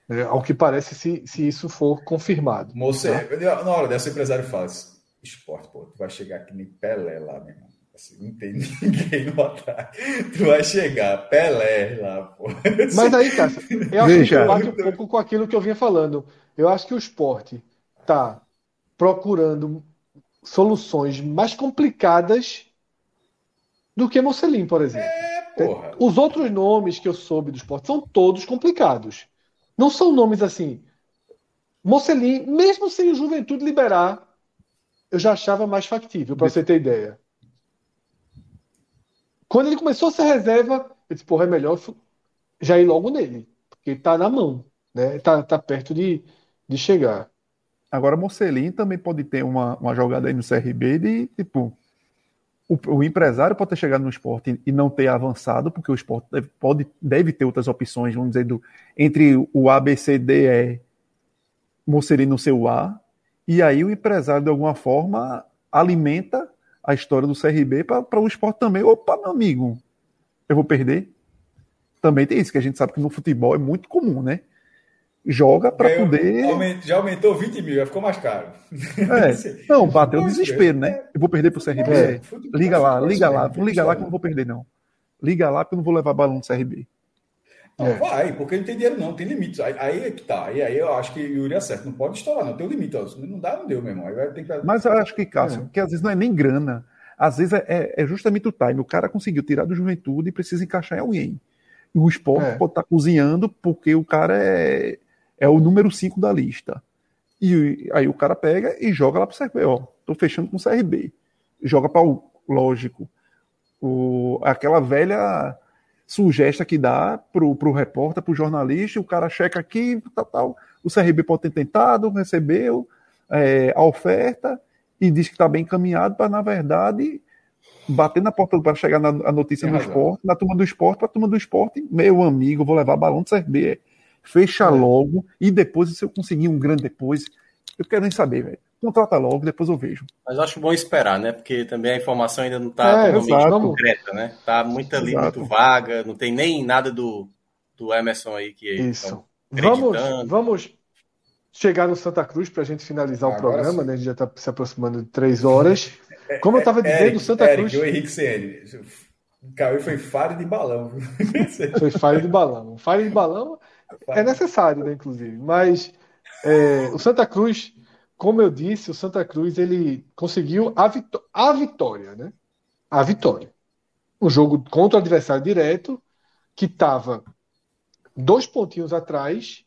Né, ao que parece, se, se isso for confirmado. Moça, tá? na hora dessa, o empresário fala assim, esporte, pô, tu vai chegar aqui nem Pelé lá, meu irmão. Assim, não tem ninguém no ataque. Tu vai chegar, Pelé lá, pô. Mas aí, cara, eu acho que bate um pouco com aquilo que eu vinha falando. Eu acho que o esporte tá procurando soluções mais complicadas do que Mocelin, por exemplo. É, porra. Os outros nomes que eu soube do esporte são todos complicados. Não são nomes assim. Mocelin, mesmo sem o Juventude liberar, eu já achava mais factível, para você ter ideia. Quando ele começou a ser reserva, eu disse, porra, é melhor já ir logo nele, porque está na mão, né? Tá, tá perto de, de chegar. Agora, Mocelin também pode ter uma, uma jogada aí no CRB de, tipo, o, o, empresário pode ter chegado no esporte e não ter avançado, porque o esporte deve, pode, deve ter outras opções, vamos dizer, do, entre o A, B, C, D, E, Mocelin no seu A, e aí o empresário, de alguma forma, alimenta a história do CRB para o esporte também. Opa, meu amigo, eu vou perder? Também tem isso, que a gente sabe que no futebol é muito comum, né? joga para poder. já aumentou 20 mil, já ficou mais caro. É. Não, bateu o desespero, né? Eu vou perder pro CRB. É. Liga lá, liga lá, não liga lá que eu não vou perder, não. Liga lá que eu não vou levar balão do CRB. Não, é. vai, porque não tem dinheiro, não, tem limites. Aí, aí é que tá. Aí, aí eu acho que o Yuri acerta. Não pode estourar, não. Tem um limite. Ó. Não dá, não deu, meu irmão. Aí vai ter que... Mas eu acho que, Cássio, é. que às vezes não é nem grana. Às vezes é, é, é justamente o time. O cara conseguiu tirar do juventude e precisa encaixar em alguém. E o esporte é. pode estar tá cozinhando porque o cara é é o número 5 da lista. E aí o cara pega e joga lá para o CRB, ó, tô fechando com o CRB. Joga para o, lógico, o, aquela velha sugesta que dá pro, pro repórter, pro jornalista, o cara checa aqui, tal, tal, o CRB pode ter tentado, recebeu é, a oferta e diz que está bem encaminhado para, na verdade, bater na porta para chegar na, notícia do esporte, na turma do esporte, para a turma do esporte, meu amigo, vou levar balão do CRB fecha é. logo e depois, se eu conseguir um grande depois, eu quero nem saber, velho. Contrata logo, depois eu vejo. Mas acho bom esperar, né? Porque também a informação ainda não está é, totalmente concreta, né? Tá muita ali, muito vaga, não tem nem nada do, do Emerson aí que Isso. Vamos, vamos chegar no Santa Cruz para a gente finalizar Agora o programa, sim. né? A gente já está se aproximando de três horas. Como eu estava é, dizendo, Eric, Santa Cruz. Eric, o Henrique CN. Caiu foi fire de balão. foi fire de balão. Fire de balão é necessário, né, inclusive. Mas é, o Santa Cruz, como eu disse, o Santa Cruz ele conseguiu a, vitó a vitória, né? A vitória. Um jogo contra o adversário direto, que estava dois pontinhos atrás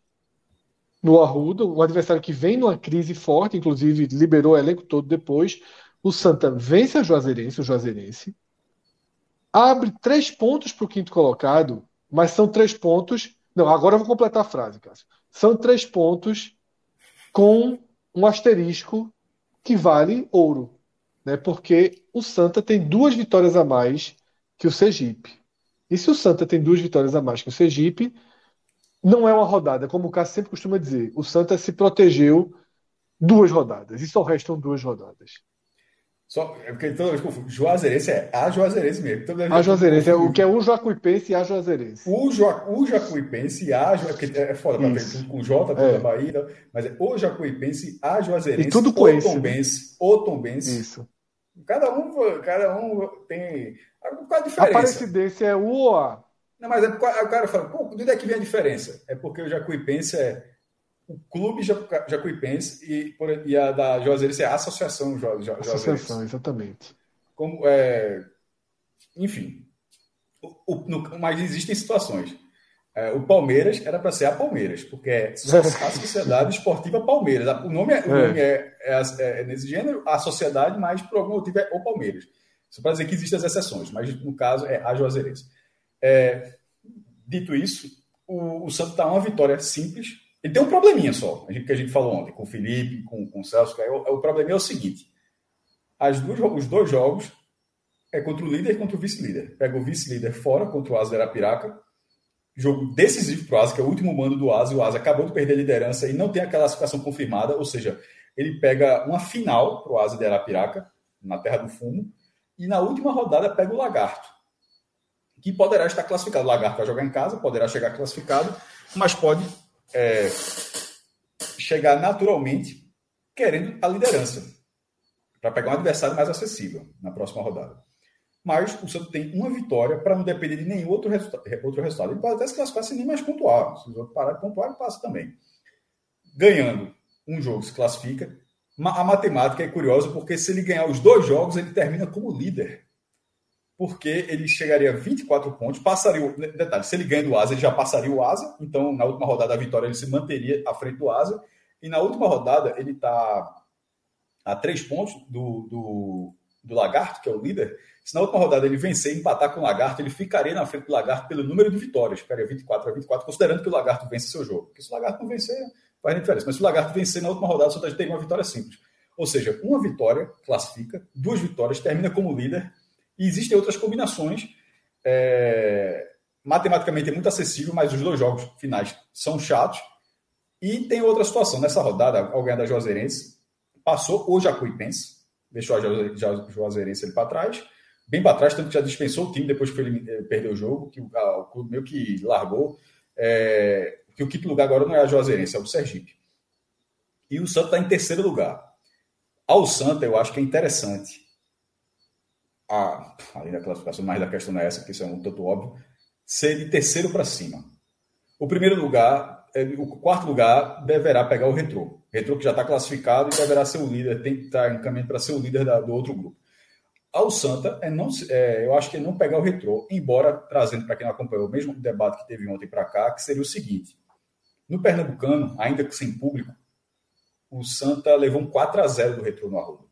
no Arruda, um adversário que vem numa crise forte, inclusive liberou o elenco todo depois. O Santa vence a Juazeirense, o Juazeirense, abre três pontos para o quinto colocado, mas são três pontos não, agora eu vou completar a frase, Cássio. São três pontos com um asterisco que vale ouro, né? Porque o Santa tem duas vitórias a mais que o Sergipe. E se o Santa tem duas vitórias a mais que o Sergipe, não é uma rodada, como o Cássio sempre costuma dizer. O Santa se protegeu duas rodadas e só restam duas rodadas. Só, é porque toda vez que eu confundo. Juazeirense é a Juazeirense mesmo. Toda a Juazeirense, é o que é o Jacuipense e a Juazeirense. O, jo, o Jacuipense e a Juazeirense. É foda pra ter com J, toda é. Bahia, mas é o Jacuipense, a Juazeirense, e tudo com o Tombense, o Tombense. Isso. Cada um, cada um tem. Qual a diferença? A parecidência é o ou a. Não, mas é, o cara fala, pô, de onde é que vem a diferença? É porque o Jacuipense é o clube jacuipense e, e a da Juazeirense é a associação Juazeirense. Associação, exatamente. Como, é, enfim, o, o, no, mas existem situações. É, o Palmeiras era para ser a Palmeiras, porque é a Sociedade Esportiva Palmeiras. O nome é, o é. nome é, é, é, nesse gênero, a sociedade, mas por algum motivo é o Palmeiras. Isso para dizer que existem as exceções, mas no caso é a Juazeirense. É, dito isso, o, o Santos está uma vitória simples, ele tem um probleminha só, que a gente falou ontem, com o Felipe, com, com o Celso. É, o, é o probleminha é o seguinte: as duas, os dois jogos é contra o líder e contra o vice-líder. Pega o vice-líder fora contra o Asa Arapiraca. Jogo decisivo para o Asa, que é o último mando do Asa. E o Asa acabou de perder a liderança e não tem a classificação confirmada. Ou seja, ele pega uma final para o Asa de Arapiraca, na Terra do Fumo. E na última rodada pega o Lagarto, que poderá estar classificado. O Lagarto vai jogar em casa, poderá chegar classificado, mas pode é, chegar naturalmente querendo a liderança para pegar um adversário mais acessível na próxima rodada. Mas o Santos tem uma vitória para não depender de nenhum outro, resulta outro resultado. Ele pode até se classificar sem nem mais pontuar. Se o parar de pontuar, ele passa também. Ganhando um jogo, se classifica. A matemática é curiosa porque se ele ganhar os dois jogos, ele termina como líder porque ele chegaria a 24 pontos, passaria. Detalhe, se ele ganha do Asa, ele já passaria o Asa, então na última rodada da vitória ele se manteria à frente do Asa, e na última rodada ele está a três pontos do, do, do, Lagarto, que é o líder. Se na última rodada ele vencer e empatar com o Lagarto, ele ficaria na frente do Lagarto pelo número de vitórias, ficaria 24 a 24, considerando que o Lagarto vence seu jogo. Porque se o Lagarto não vencer, faz diferença. Mas se o Lagarto vencer na última rodada, só tem uma vitória simples. Ou seja, uma vitória classifica, duas vitórias, termina como líder e existem outras combinações. É, matematicamente é muito acessível, mas os dois jogos finais são chatos. E tem outra situação. Nessa rodada, alguém da Juazeirense passou o Jacuipense, deixou a Juazeirense para trás, bem para trás, tanto que já dispensou o time depois que ele eh, perdeu o jogo, que o, o clube meio que largou. É, que o quinto lugar agora não é a Juazeirense, é o Sergipe. E o Santa está em terceiro lugar. Ao Santa, eu acho que é interessante a, além da classificação, mais da questão é essa, que isso é um tanto óbvio, ser de terceiro para cima. O primeiro lugar, é, o quarto lugar deverá pegar o Retrô. Retrô que já está classificado e deverá ser o líder, tem que estar em caminho para ser o líder da, do outro grupo. Ao Santa, é não, é, eu acho que é não pegar o Retrô, embora trazendo para quem não acompanhou o mesmo debate que teve ontem para cá, que seria o seguinte: no Pernambucano, ainda que sem público, o Santa levou um 4 a 0 do Retrô no Arruda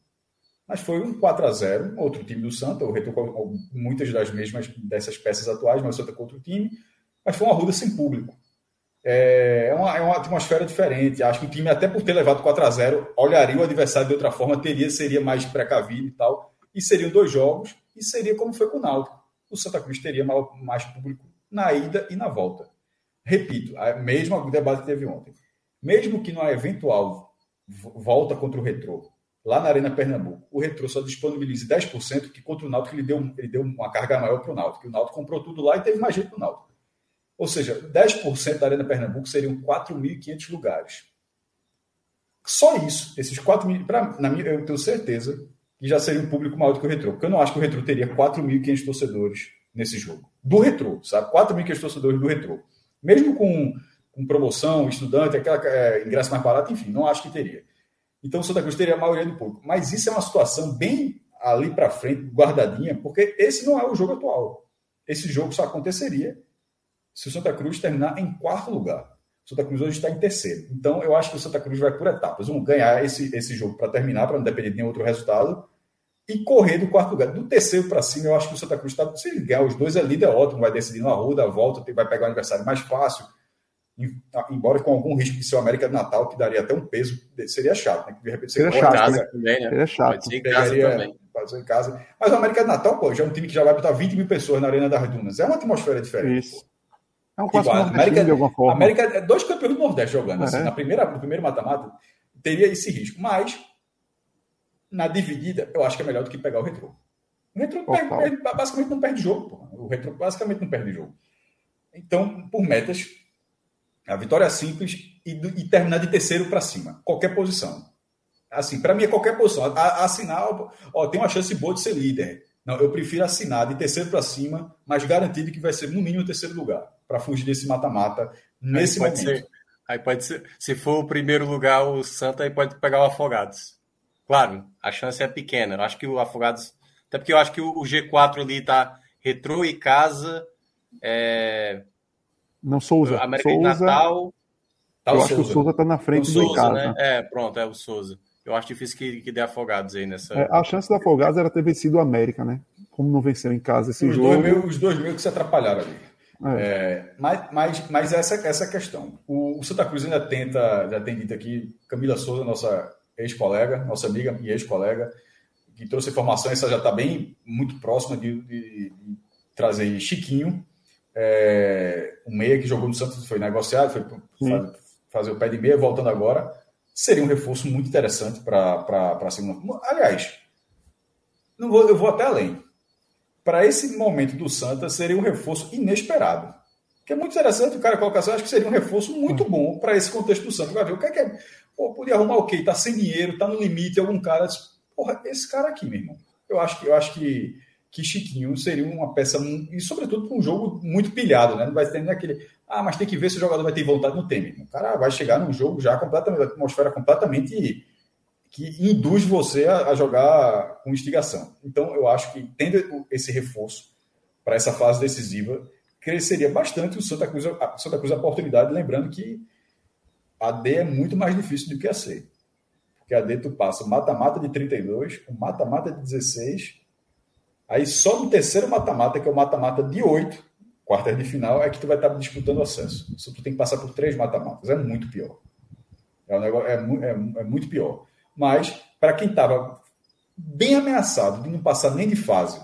mas foi um 4 a 0 outro time do Santa, o Retrô com muitas das mesmas dessas peças atuais, mas o Santa com outro time, mas foi uma ruda sem público. É, é uma, é uma atmosfera diferente. Acho que o time, até por ter levado 4 a 0 olharia o adversário de outra forma, teria, seria mais precavido e tal. E seriam dois jogos, e seria como foi com o Náutico. O Santa Cruz teria mais público na ida e na volta. Repito, mesmo o debate que teve ontem. Mesmo que numa eventual volta contra o Retrô, lá na Arena Pernambuco, o Retro só disponibilize 10%, que contra o Náutico ele deu, ele deu uma carga maior para o Náutico. O Náutico comprou tudo lá e teve mais gente para o Náutico. Ou seja, 10% da Arena Pernambuco seriam 4.500 lugares. Só isso, esses 4 mil, na minha, eu tenho certeza que já seria um público maior do que o Retro. Porque eu não acho que o Retro teria 4.500 torcedores nesse jogo. Do Retro, sabe? 4.500 torcedores do Retro. Mesmo com, com promoção, estudante, aquela é, ingresso mais barato, enfim, não acho que teria. Então Santa Cruz teria a maioria do público. Mas isso é uma situação bem ali para frente, guardadinha, porque esse não é o jogo atual. Esse jogo só aconteceria se o Santa Cruz terminar em quarto lugar. O Santa Cruz hoje está em terceiro. Então eu acho que o Santa Cruz vai por etapas. Vamos ganhar esse, esse jogo para terminar, para não depender de nenhum outro resultado, e correr do quarto lugar. Do terceiro para cima, eu acho que o Santa Cruz está. Se ele ganhar os dois, é líder ótimo, vai decidir na rua, da volta, vai pegar o adversário mais fácil embora com algum risco de ser o América de Natal, que daria até um peso, seria chato, né? De repente seria chato, casa também, né? Seria chato. Pode ser em pegaria, também. Em casa. Mas o América de Natal, pô, já é um time que já vai botar 20 mil pessoas na Arena das Dunas. É uma atmosfera diferente. Isso. É um clássico América, de alguma forma. América é dois campeões do Nordeste jogando. Assim, é. Assim, na primeira, no primeiro mata-mata, teria esse risco. Mas, na dividida, eu acho que é melhor do que pegar o retrô. O retrô perde, basicamente não perde jogo. Pô. O retrô basicamente não perde jogo. Então, por metas, a vitória é simples e, e terminar de terceiro para cima. Qualquer posição. Assim, para mim é qualquer posição. A, assinar, ó, tem uma chance boa de ser líder. Não, eu prefiro assinar de terceiro para cima, mas garantido que vai ser no mínimo terceiro lugar, para fugir desse mata-mata nesse aí momento. Ser, aí pode ser, se for o primeiro lugar o Santa, aí pode pegar o Afogados. Claro, a chance é pequena. Eu acho que o Afogados, até porque eu acho que o, o G4 ali tá Retrô e Casa, é... não Souza, América Souza, de Natal. Tá eu acho Souza. que o Souza tá na frente o do Souza, Icasa. Né? É, pronto, é o Souza. Eu acho difícil que, que dê afogados aí nessa. É, a chance do Afogados era ter vencido o América, né? Como não venceu em casa esse os jogo. Dois mil, os dois mil que se atrapalharam ali. É. É, mas, mas, mas essa, essa questão. O, o, Santa Cruz ainda tenta, já tem dito aqui, Camila Souza, nossa ex-colega, nossa amiga e ex-colega, que trouxe informação, essa já está bem, muito próxima de, de, de trazer Chiquinho, é, um meia que jogou no Santos, foi negociado, foi fazer, fazer o pé de meia, voltando agora seria um reforço muito interessante para a segunda. Aliás, não vou, eu vou até além. Para esse momento do Santa, seria um reforço inesperado. Que é muito interessante o cara colocar assim, acho que seria um reforço muito bom para esse contexto do Santa. Vai ver o que é que é. Pô, podia arrumar o quê? Tá sem dinheiro, tá no limite, algum cara. Porra, esse cara aqui, meu irmão. Eu acho que, eu acho que que Chiquinho seria uma peça, e sobretudo para um jogo muito pilhado, né? Não vai ter nem aquele, ah, mas tem que ver se o jogador vai ter vontade no time. O cara vai chegar num jogo já completamente, atmosfera completamente que induz você a, a, jogar com instigação. Então, eu acho que tendo esse reforço para essa fase decisiva, cresceria bastante o Santa Cruz, a Santa Cruz a oportunidade, lembrando que a D é muito mais difícil do que a C. Porque a D tu passa mata-mata de 32, o mata-mata de 16 Aí só no terceiro mata-mata, que é o mata-mata de oito, quartas de final, é que tu vai estar disputando acesso. Isso tu tem que passar por três mata-matas. É muito pior. É, um negócio, é, é, é muito pior. Mas, para quem estava bem ameaçado de não passar nem de fase,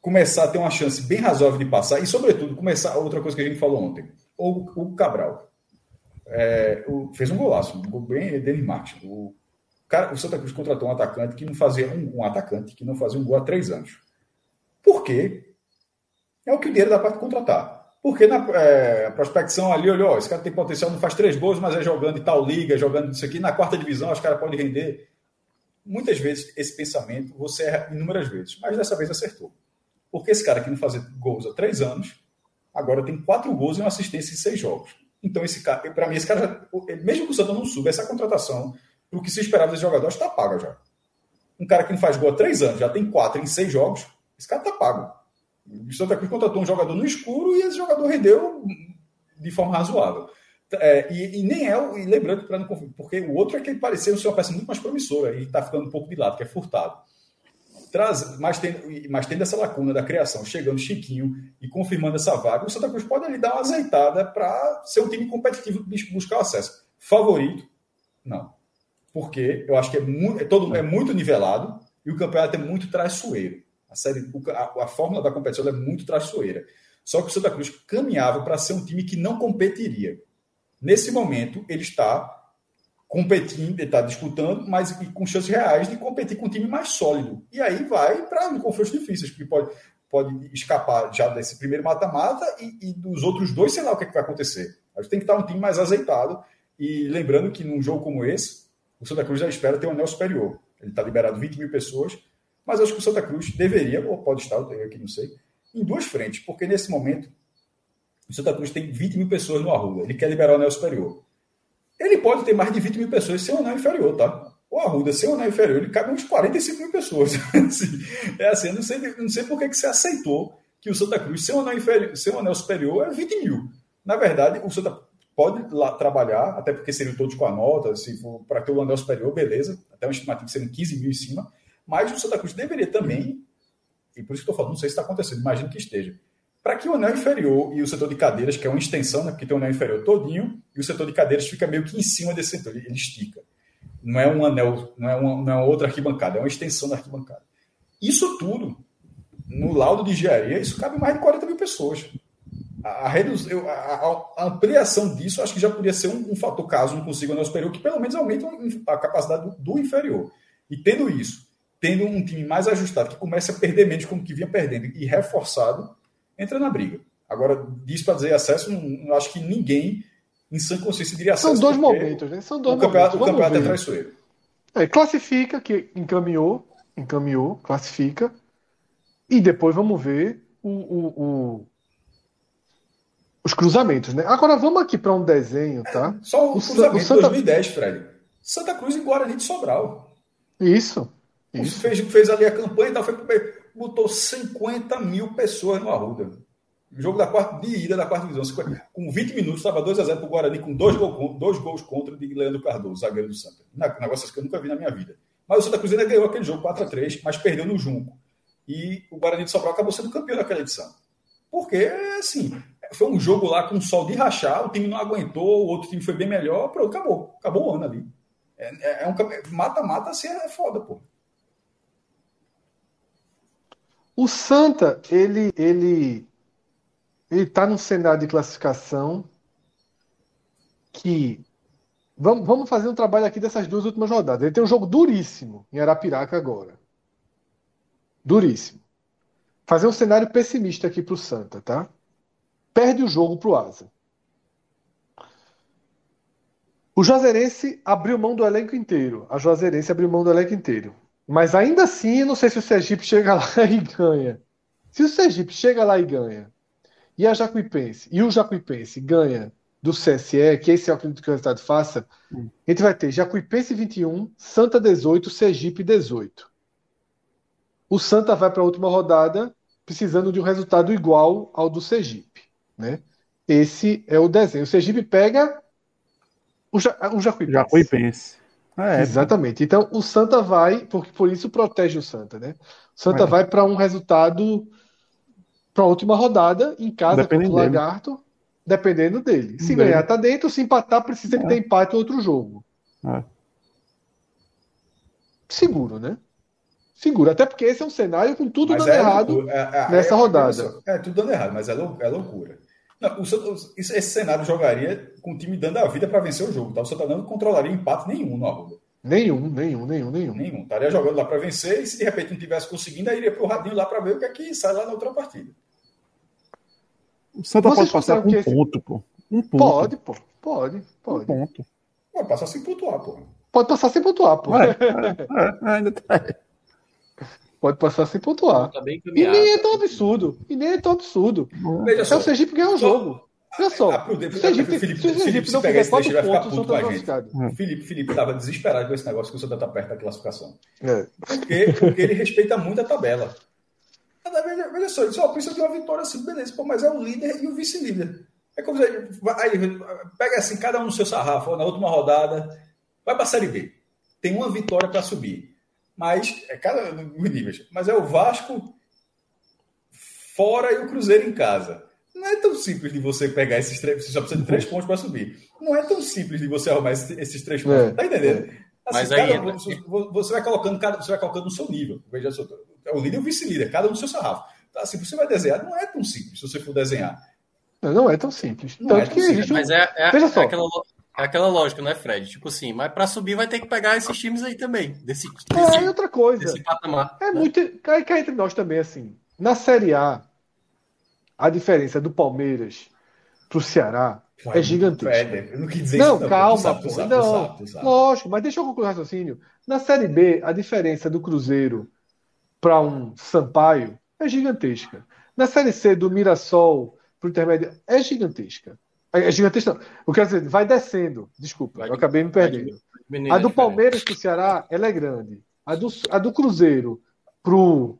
começar a ter uma chance bem razoável de passar, e, sobretudo, começar outra coisa que a gente falou ontem, o, o Cabral. É, o, fez um golaço, um gol bem Denis Martin. O cara, o Santa Cruz contratou um atacante que não fazia um, um, atacante que não fazia um gol há três anos. Por quê? É o que o dinheiro dá para contratar. Porque na é, prospecção ali, olhou, esse cara tem potencial, não faz três gols, mas é jogando em tal liga, jogando isso aqui, na quarta divisão, os caras podem render. Muitas vezes esse pensamento você erra inúmeras vezes, mas dessa vez acertou. Porque esse cara que não fazia gols há três anos, agora tem quatro gols e uma assistência em seis jogos. Então, esse cara, para mim, esse cara, mesmo que o Santa não suba, essa contratação o que se esperava desse jogador está pago já. Um cara que não faz gol há três anos, já tem quatro em seis jogos, esse cara está pago. O Santa Cruz contratou um jogador no escuro e esse jogador rendeu de forma razoável. É, e, e, nem é, e lembrando para não confundir, porque o outro é que ele parecia ser uma peça muito mais promissora e está ficando um pouco de lado, que é furtado. Traz, mas, tem, mas tendo essa lacuna da criação, chegando Chiquinho e confirmando essa vaga, o Santa Cruz pode ali dar uma azeitada para ser um time competitivo buscar o acesso. Favorito? Não porque eu acho que é muito, é todo, é muito nivelado e o campeonato é muito traiçoeiro. A, série, a, a fórmula da competição é muito traiçoeira. Só que o Santa Cruz caminhava para ser um time que não competiria. Nesse momento, ele está competindo, ele está disputando, mas com chances reais de competir com um time mais sólido. E aí vai para confrontos difíceis, porque pode, pode escapar já desse primeiro mata-mata e, e, dos outros dois, sei lá o que, é que vai acontecer. A gente tem que estar um time mais azeitado. E lembrando que num jogo como esse, o Santa Cruz já espera ter um anel superior. Ele está liberado 20 mil pessoas, mas acho que o Santa Cruz deveria, ou pode estar, eu aqui não sei, em duas frentes, porque nesse momento o Santa Cruz tem 20 mil pessoas no Arruda, ele quer liberar o anel superior. Ele pode ter mais de 20 mil pessoas sem o anel inferior, tá? O Arruda sem o anel inferior, ele cabe uns 45 mil pessoas. é assim, eu não sei, não sei por que, que você aceitou que o Santa Cruz sem o anel, inferior, sem o anel superior é 20 mil. Na verdade, o Santa pode lá trabalhar, até porque seriam todos com a nota, se for para ter o anel superior, beleza, até um estimativo seriam 15 mil em cima, mas o Santa Cruz deveria também, e por isso que estou falando, não sei se está acontecendo, imagino que esteja, para que o anel inferior e o setor de cadeiras, que é uma extensão, né, porque tem o anel inferior todinho, e o setor de cadeiras fica meio que em cima desse setor, ele, estica. Não é um anel, não é uma, não é outra arquibancada, é uma extensão da arquibancada. Isso tudo, no laudo de engenharia, isso cabe mais de 40 mil pessoas. A, reduz, a, a, ampliação disso acho que já podia ser um, um fator, caso não consiga o nosso superior, que pelo menos aumenta a capacidade do, do, inferior. E tendo isso, tendo um time mais ajustado, que começa a perder menos como que vinha perdendo, e reforçado, entra na briga. Agora, disso para dizer acesso, não, não, acho que ninguém em sã consciência diria acesso. São dois momentos, né? São dois o campeonato, momentos. O campeonato é traiçoeiro. É, classifica, que encaminhou, encaminhou, classifica. E depois vamos ver o, o, o os cruzamentos, né? Agora vamos aqui para um desenho, tá? É, só o, o cruzamento Santa... 2010, Fred. Santa Cruz e Guarani de Sobral. Isso. isso. Fez, fez ali a campanha e tal, foi, botou 50 mil pessoas no Arruda. Jogo da quarta, de ida da quarta divisão. Com 20 minutos, estava 2x0 para o Guarani, com dois, gol, dois gols contra de Leandro Cardoso, zagueiro do Santa. Negócio que eu nunca vi na minha vida. Mas o Santa Cruz ainda ganhou aquele jogo 4x3, mas perdeu no Junco. E o Guarani de Sobral acabou sendo campeão daquela edição. Porque, assim, foi um jogo lá com sol de rachar, o time não aguentou, o outro time foi bem melhor, pronto, acabou. Acabou o ano ali. É, é, é um mata-mata assim é foda, pô. O Santa, ele ele ele tá num cenário de classificação que vamos, vamos fazer um trabalho aqui dessas duas últimas rodadas. Ele tem um jogo duríssimo em Arapiraca agora. Duríssimo. Fazer um cenário pessimista aqui para o Santa, tá? Perde o jogo para o Asa. O Juazeirense abriu mão do elenco inteiro. A Juazeirense abriu mão do elenco inteiro. Mas ainda assim, não sei se o Sergipe chega lá e ganha. Se o Sergipe chega lá e ganha, e a Jacuipense, e o Jacuipense ganha do CSE, que esse é o que o resultado faça, hum. a gente vai ter Jacuipense 21, Santa 18, Sergipe 18. O Santa vai para a última rodada precisando de um resultado igual ao do Sergipe. Né? Esse é o desenho. O Sergipe pega o, ja, o Jacuipense. Jacuipense. Ah, é, Exatamente. Então o Santa vai, porque por isso protege o Santa, né? O Santa é. vai para um resultado para a última rodada em casa contra o Lagarto, dependendo dele. Se dele. ganhar, tá dentro. Se empatar, precisa é. que ter empate em outro jogo. É. Seguro, né? Seguro. Até porque esse é um cenário com tudo mas dando é errado é, nessa rodada. É, tudo dando errado, mas é, loucura. Não, o, esse cenário jogaria com o time dando a vida para vencer o jogo. Tá? O Santa não controlaria empate nenhum no Arruda. Nenhum, nenhum, nenhum, nenhum. Nenhum. Estaria jogando lá para vencer e se de repente não tivesse conseguindo, aí iria pro radinho lá para ver o que é que sai lá na outra partida. O Santa Vocês pode passar com um esse... ponto, pô. Um ponto. Pode, pô. Pode, pode. Um ponto. Pode passar sem pontuar, pô. Pode passar sem pontuar, pô. É, é, é, ainda tá. Pode passar sem pontuar. Tá e nem é tão absurdo. E nem é tão absurdo. Veja é só. o Sergipe ganhar o jogo. Olha só. A, o Sergipe, Felipe, se o Sergipe não fizer quatro pontos, o Santa classificado. Felipe, Felipe estava desesperado com esse negócio que o Santa está perto da classificação. É. Porque, porque ele respeita muito a tabela. Veja, veja só, ele só precisa de uma vitória assim, beleza, pô, mas é o líder e o vice-líder. É como se aí, pega assim, cada um no seu sarrafo, na última rodada, vai para a Série B. Tem uma vitória para subir mas é cada níveis. Mas é o Vasco fora e o Cruzeiro em casa. Não é tão simples de você pegar esses três. Você só precisa de três pontos para subir. Não é tão simples de você arrumar esses, esses três pontos. É, tá entendendo? É. Assim, mas aí, cada, você vai colocando cada, você vai colocando no seu nível. Veja só, é o líder e o vice-líder, cada um no seu sarrafo. Então, assim, você vai desenhar, não é tão simples se você for desenhar. Não, não é tão simples. Não Tanto é tão que simples. Mas é, é, Veja só. É aquela, é aquela lógica, né, Fred? Tipo assim, mas para subir vai ter que pegar esses times aí também. Desse, desse, é, outra coisa. Desse patamar. É né? muito. Cai, cai entre nós também, assim. Na Série A, a diferença do Palmeiras pro Ceará é gigantesca. Fred, eu não quis dizer não, isso, não, calma, sabe. Sabe, não, sabe. lógico, mas deixa eu concluir o raciocínio. Na Série B, a diferença do Cruzeiro para um Sampaio é gigantesca. Na Série C, do Mirassol pro Intermédio, é gigantesca. É, é gigantesca. O que eu quero dizer, vai descendo. Desculpa, vai, eu acabei me perdendo. a do Palmeiras para o Ceará, ela é grande. A do, a do Cruzeiro pro,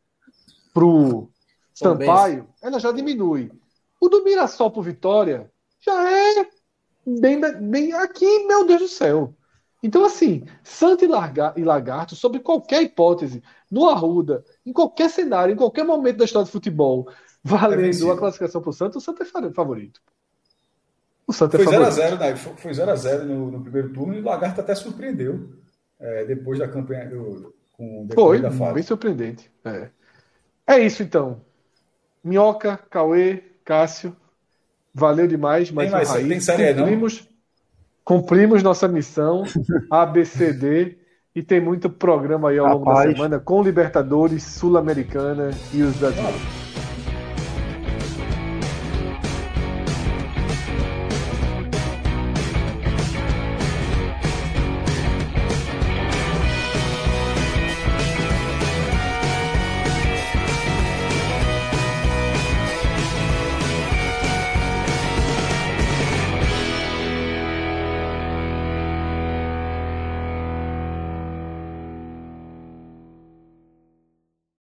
pro Sampaio, ela já diminui. O do Mirassol pro Vitória já é bem, bem aqui, meu Deus do céu. Então, assim, Santo e, Lagarto, sobre qualquer hipótese, no Arruda, em qualquer cenário, em qualquer momento da história do futebol, valendo é a classificação para o Santos, o Santo é favorito. O Santa foi 0x0, né? Foi 0x0 no, no, primeiro turno e o Lagarto até surpreendeu é, depois da campanha do, com Foi, da fase. bem surpreendente. É. é isso então. Minhoca, Cauê, Cássio. Valeu demais, mas tem, mais, Raiz, tem série cumprimos, cumprimos nossa missão, ABCD, e tem muito programa aí ao longo da semana com Libertadores, Sul-Americana e os brasileiros.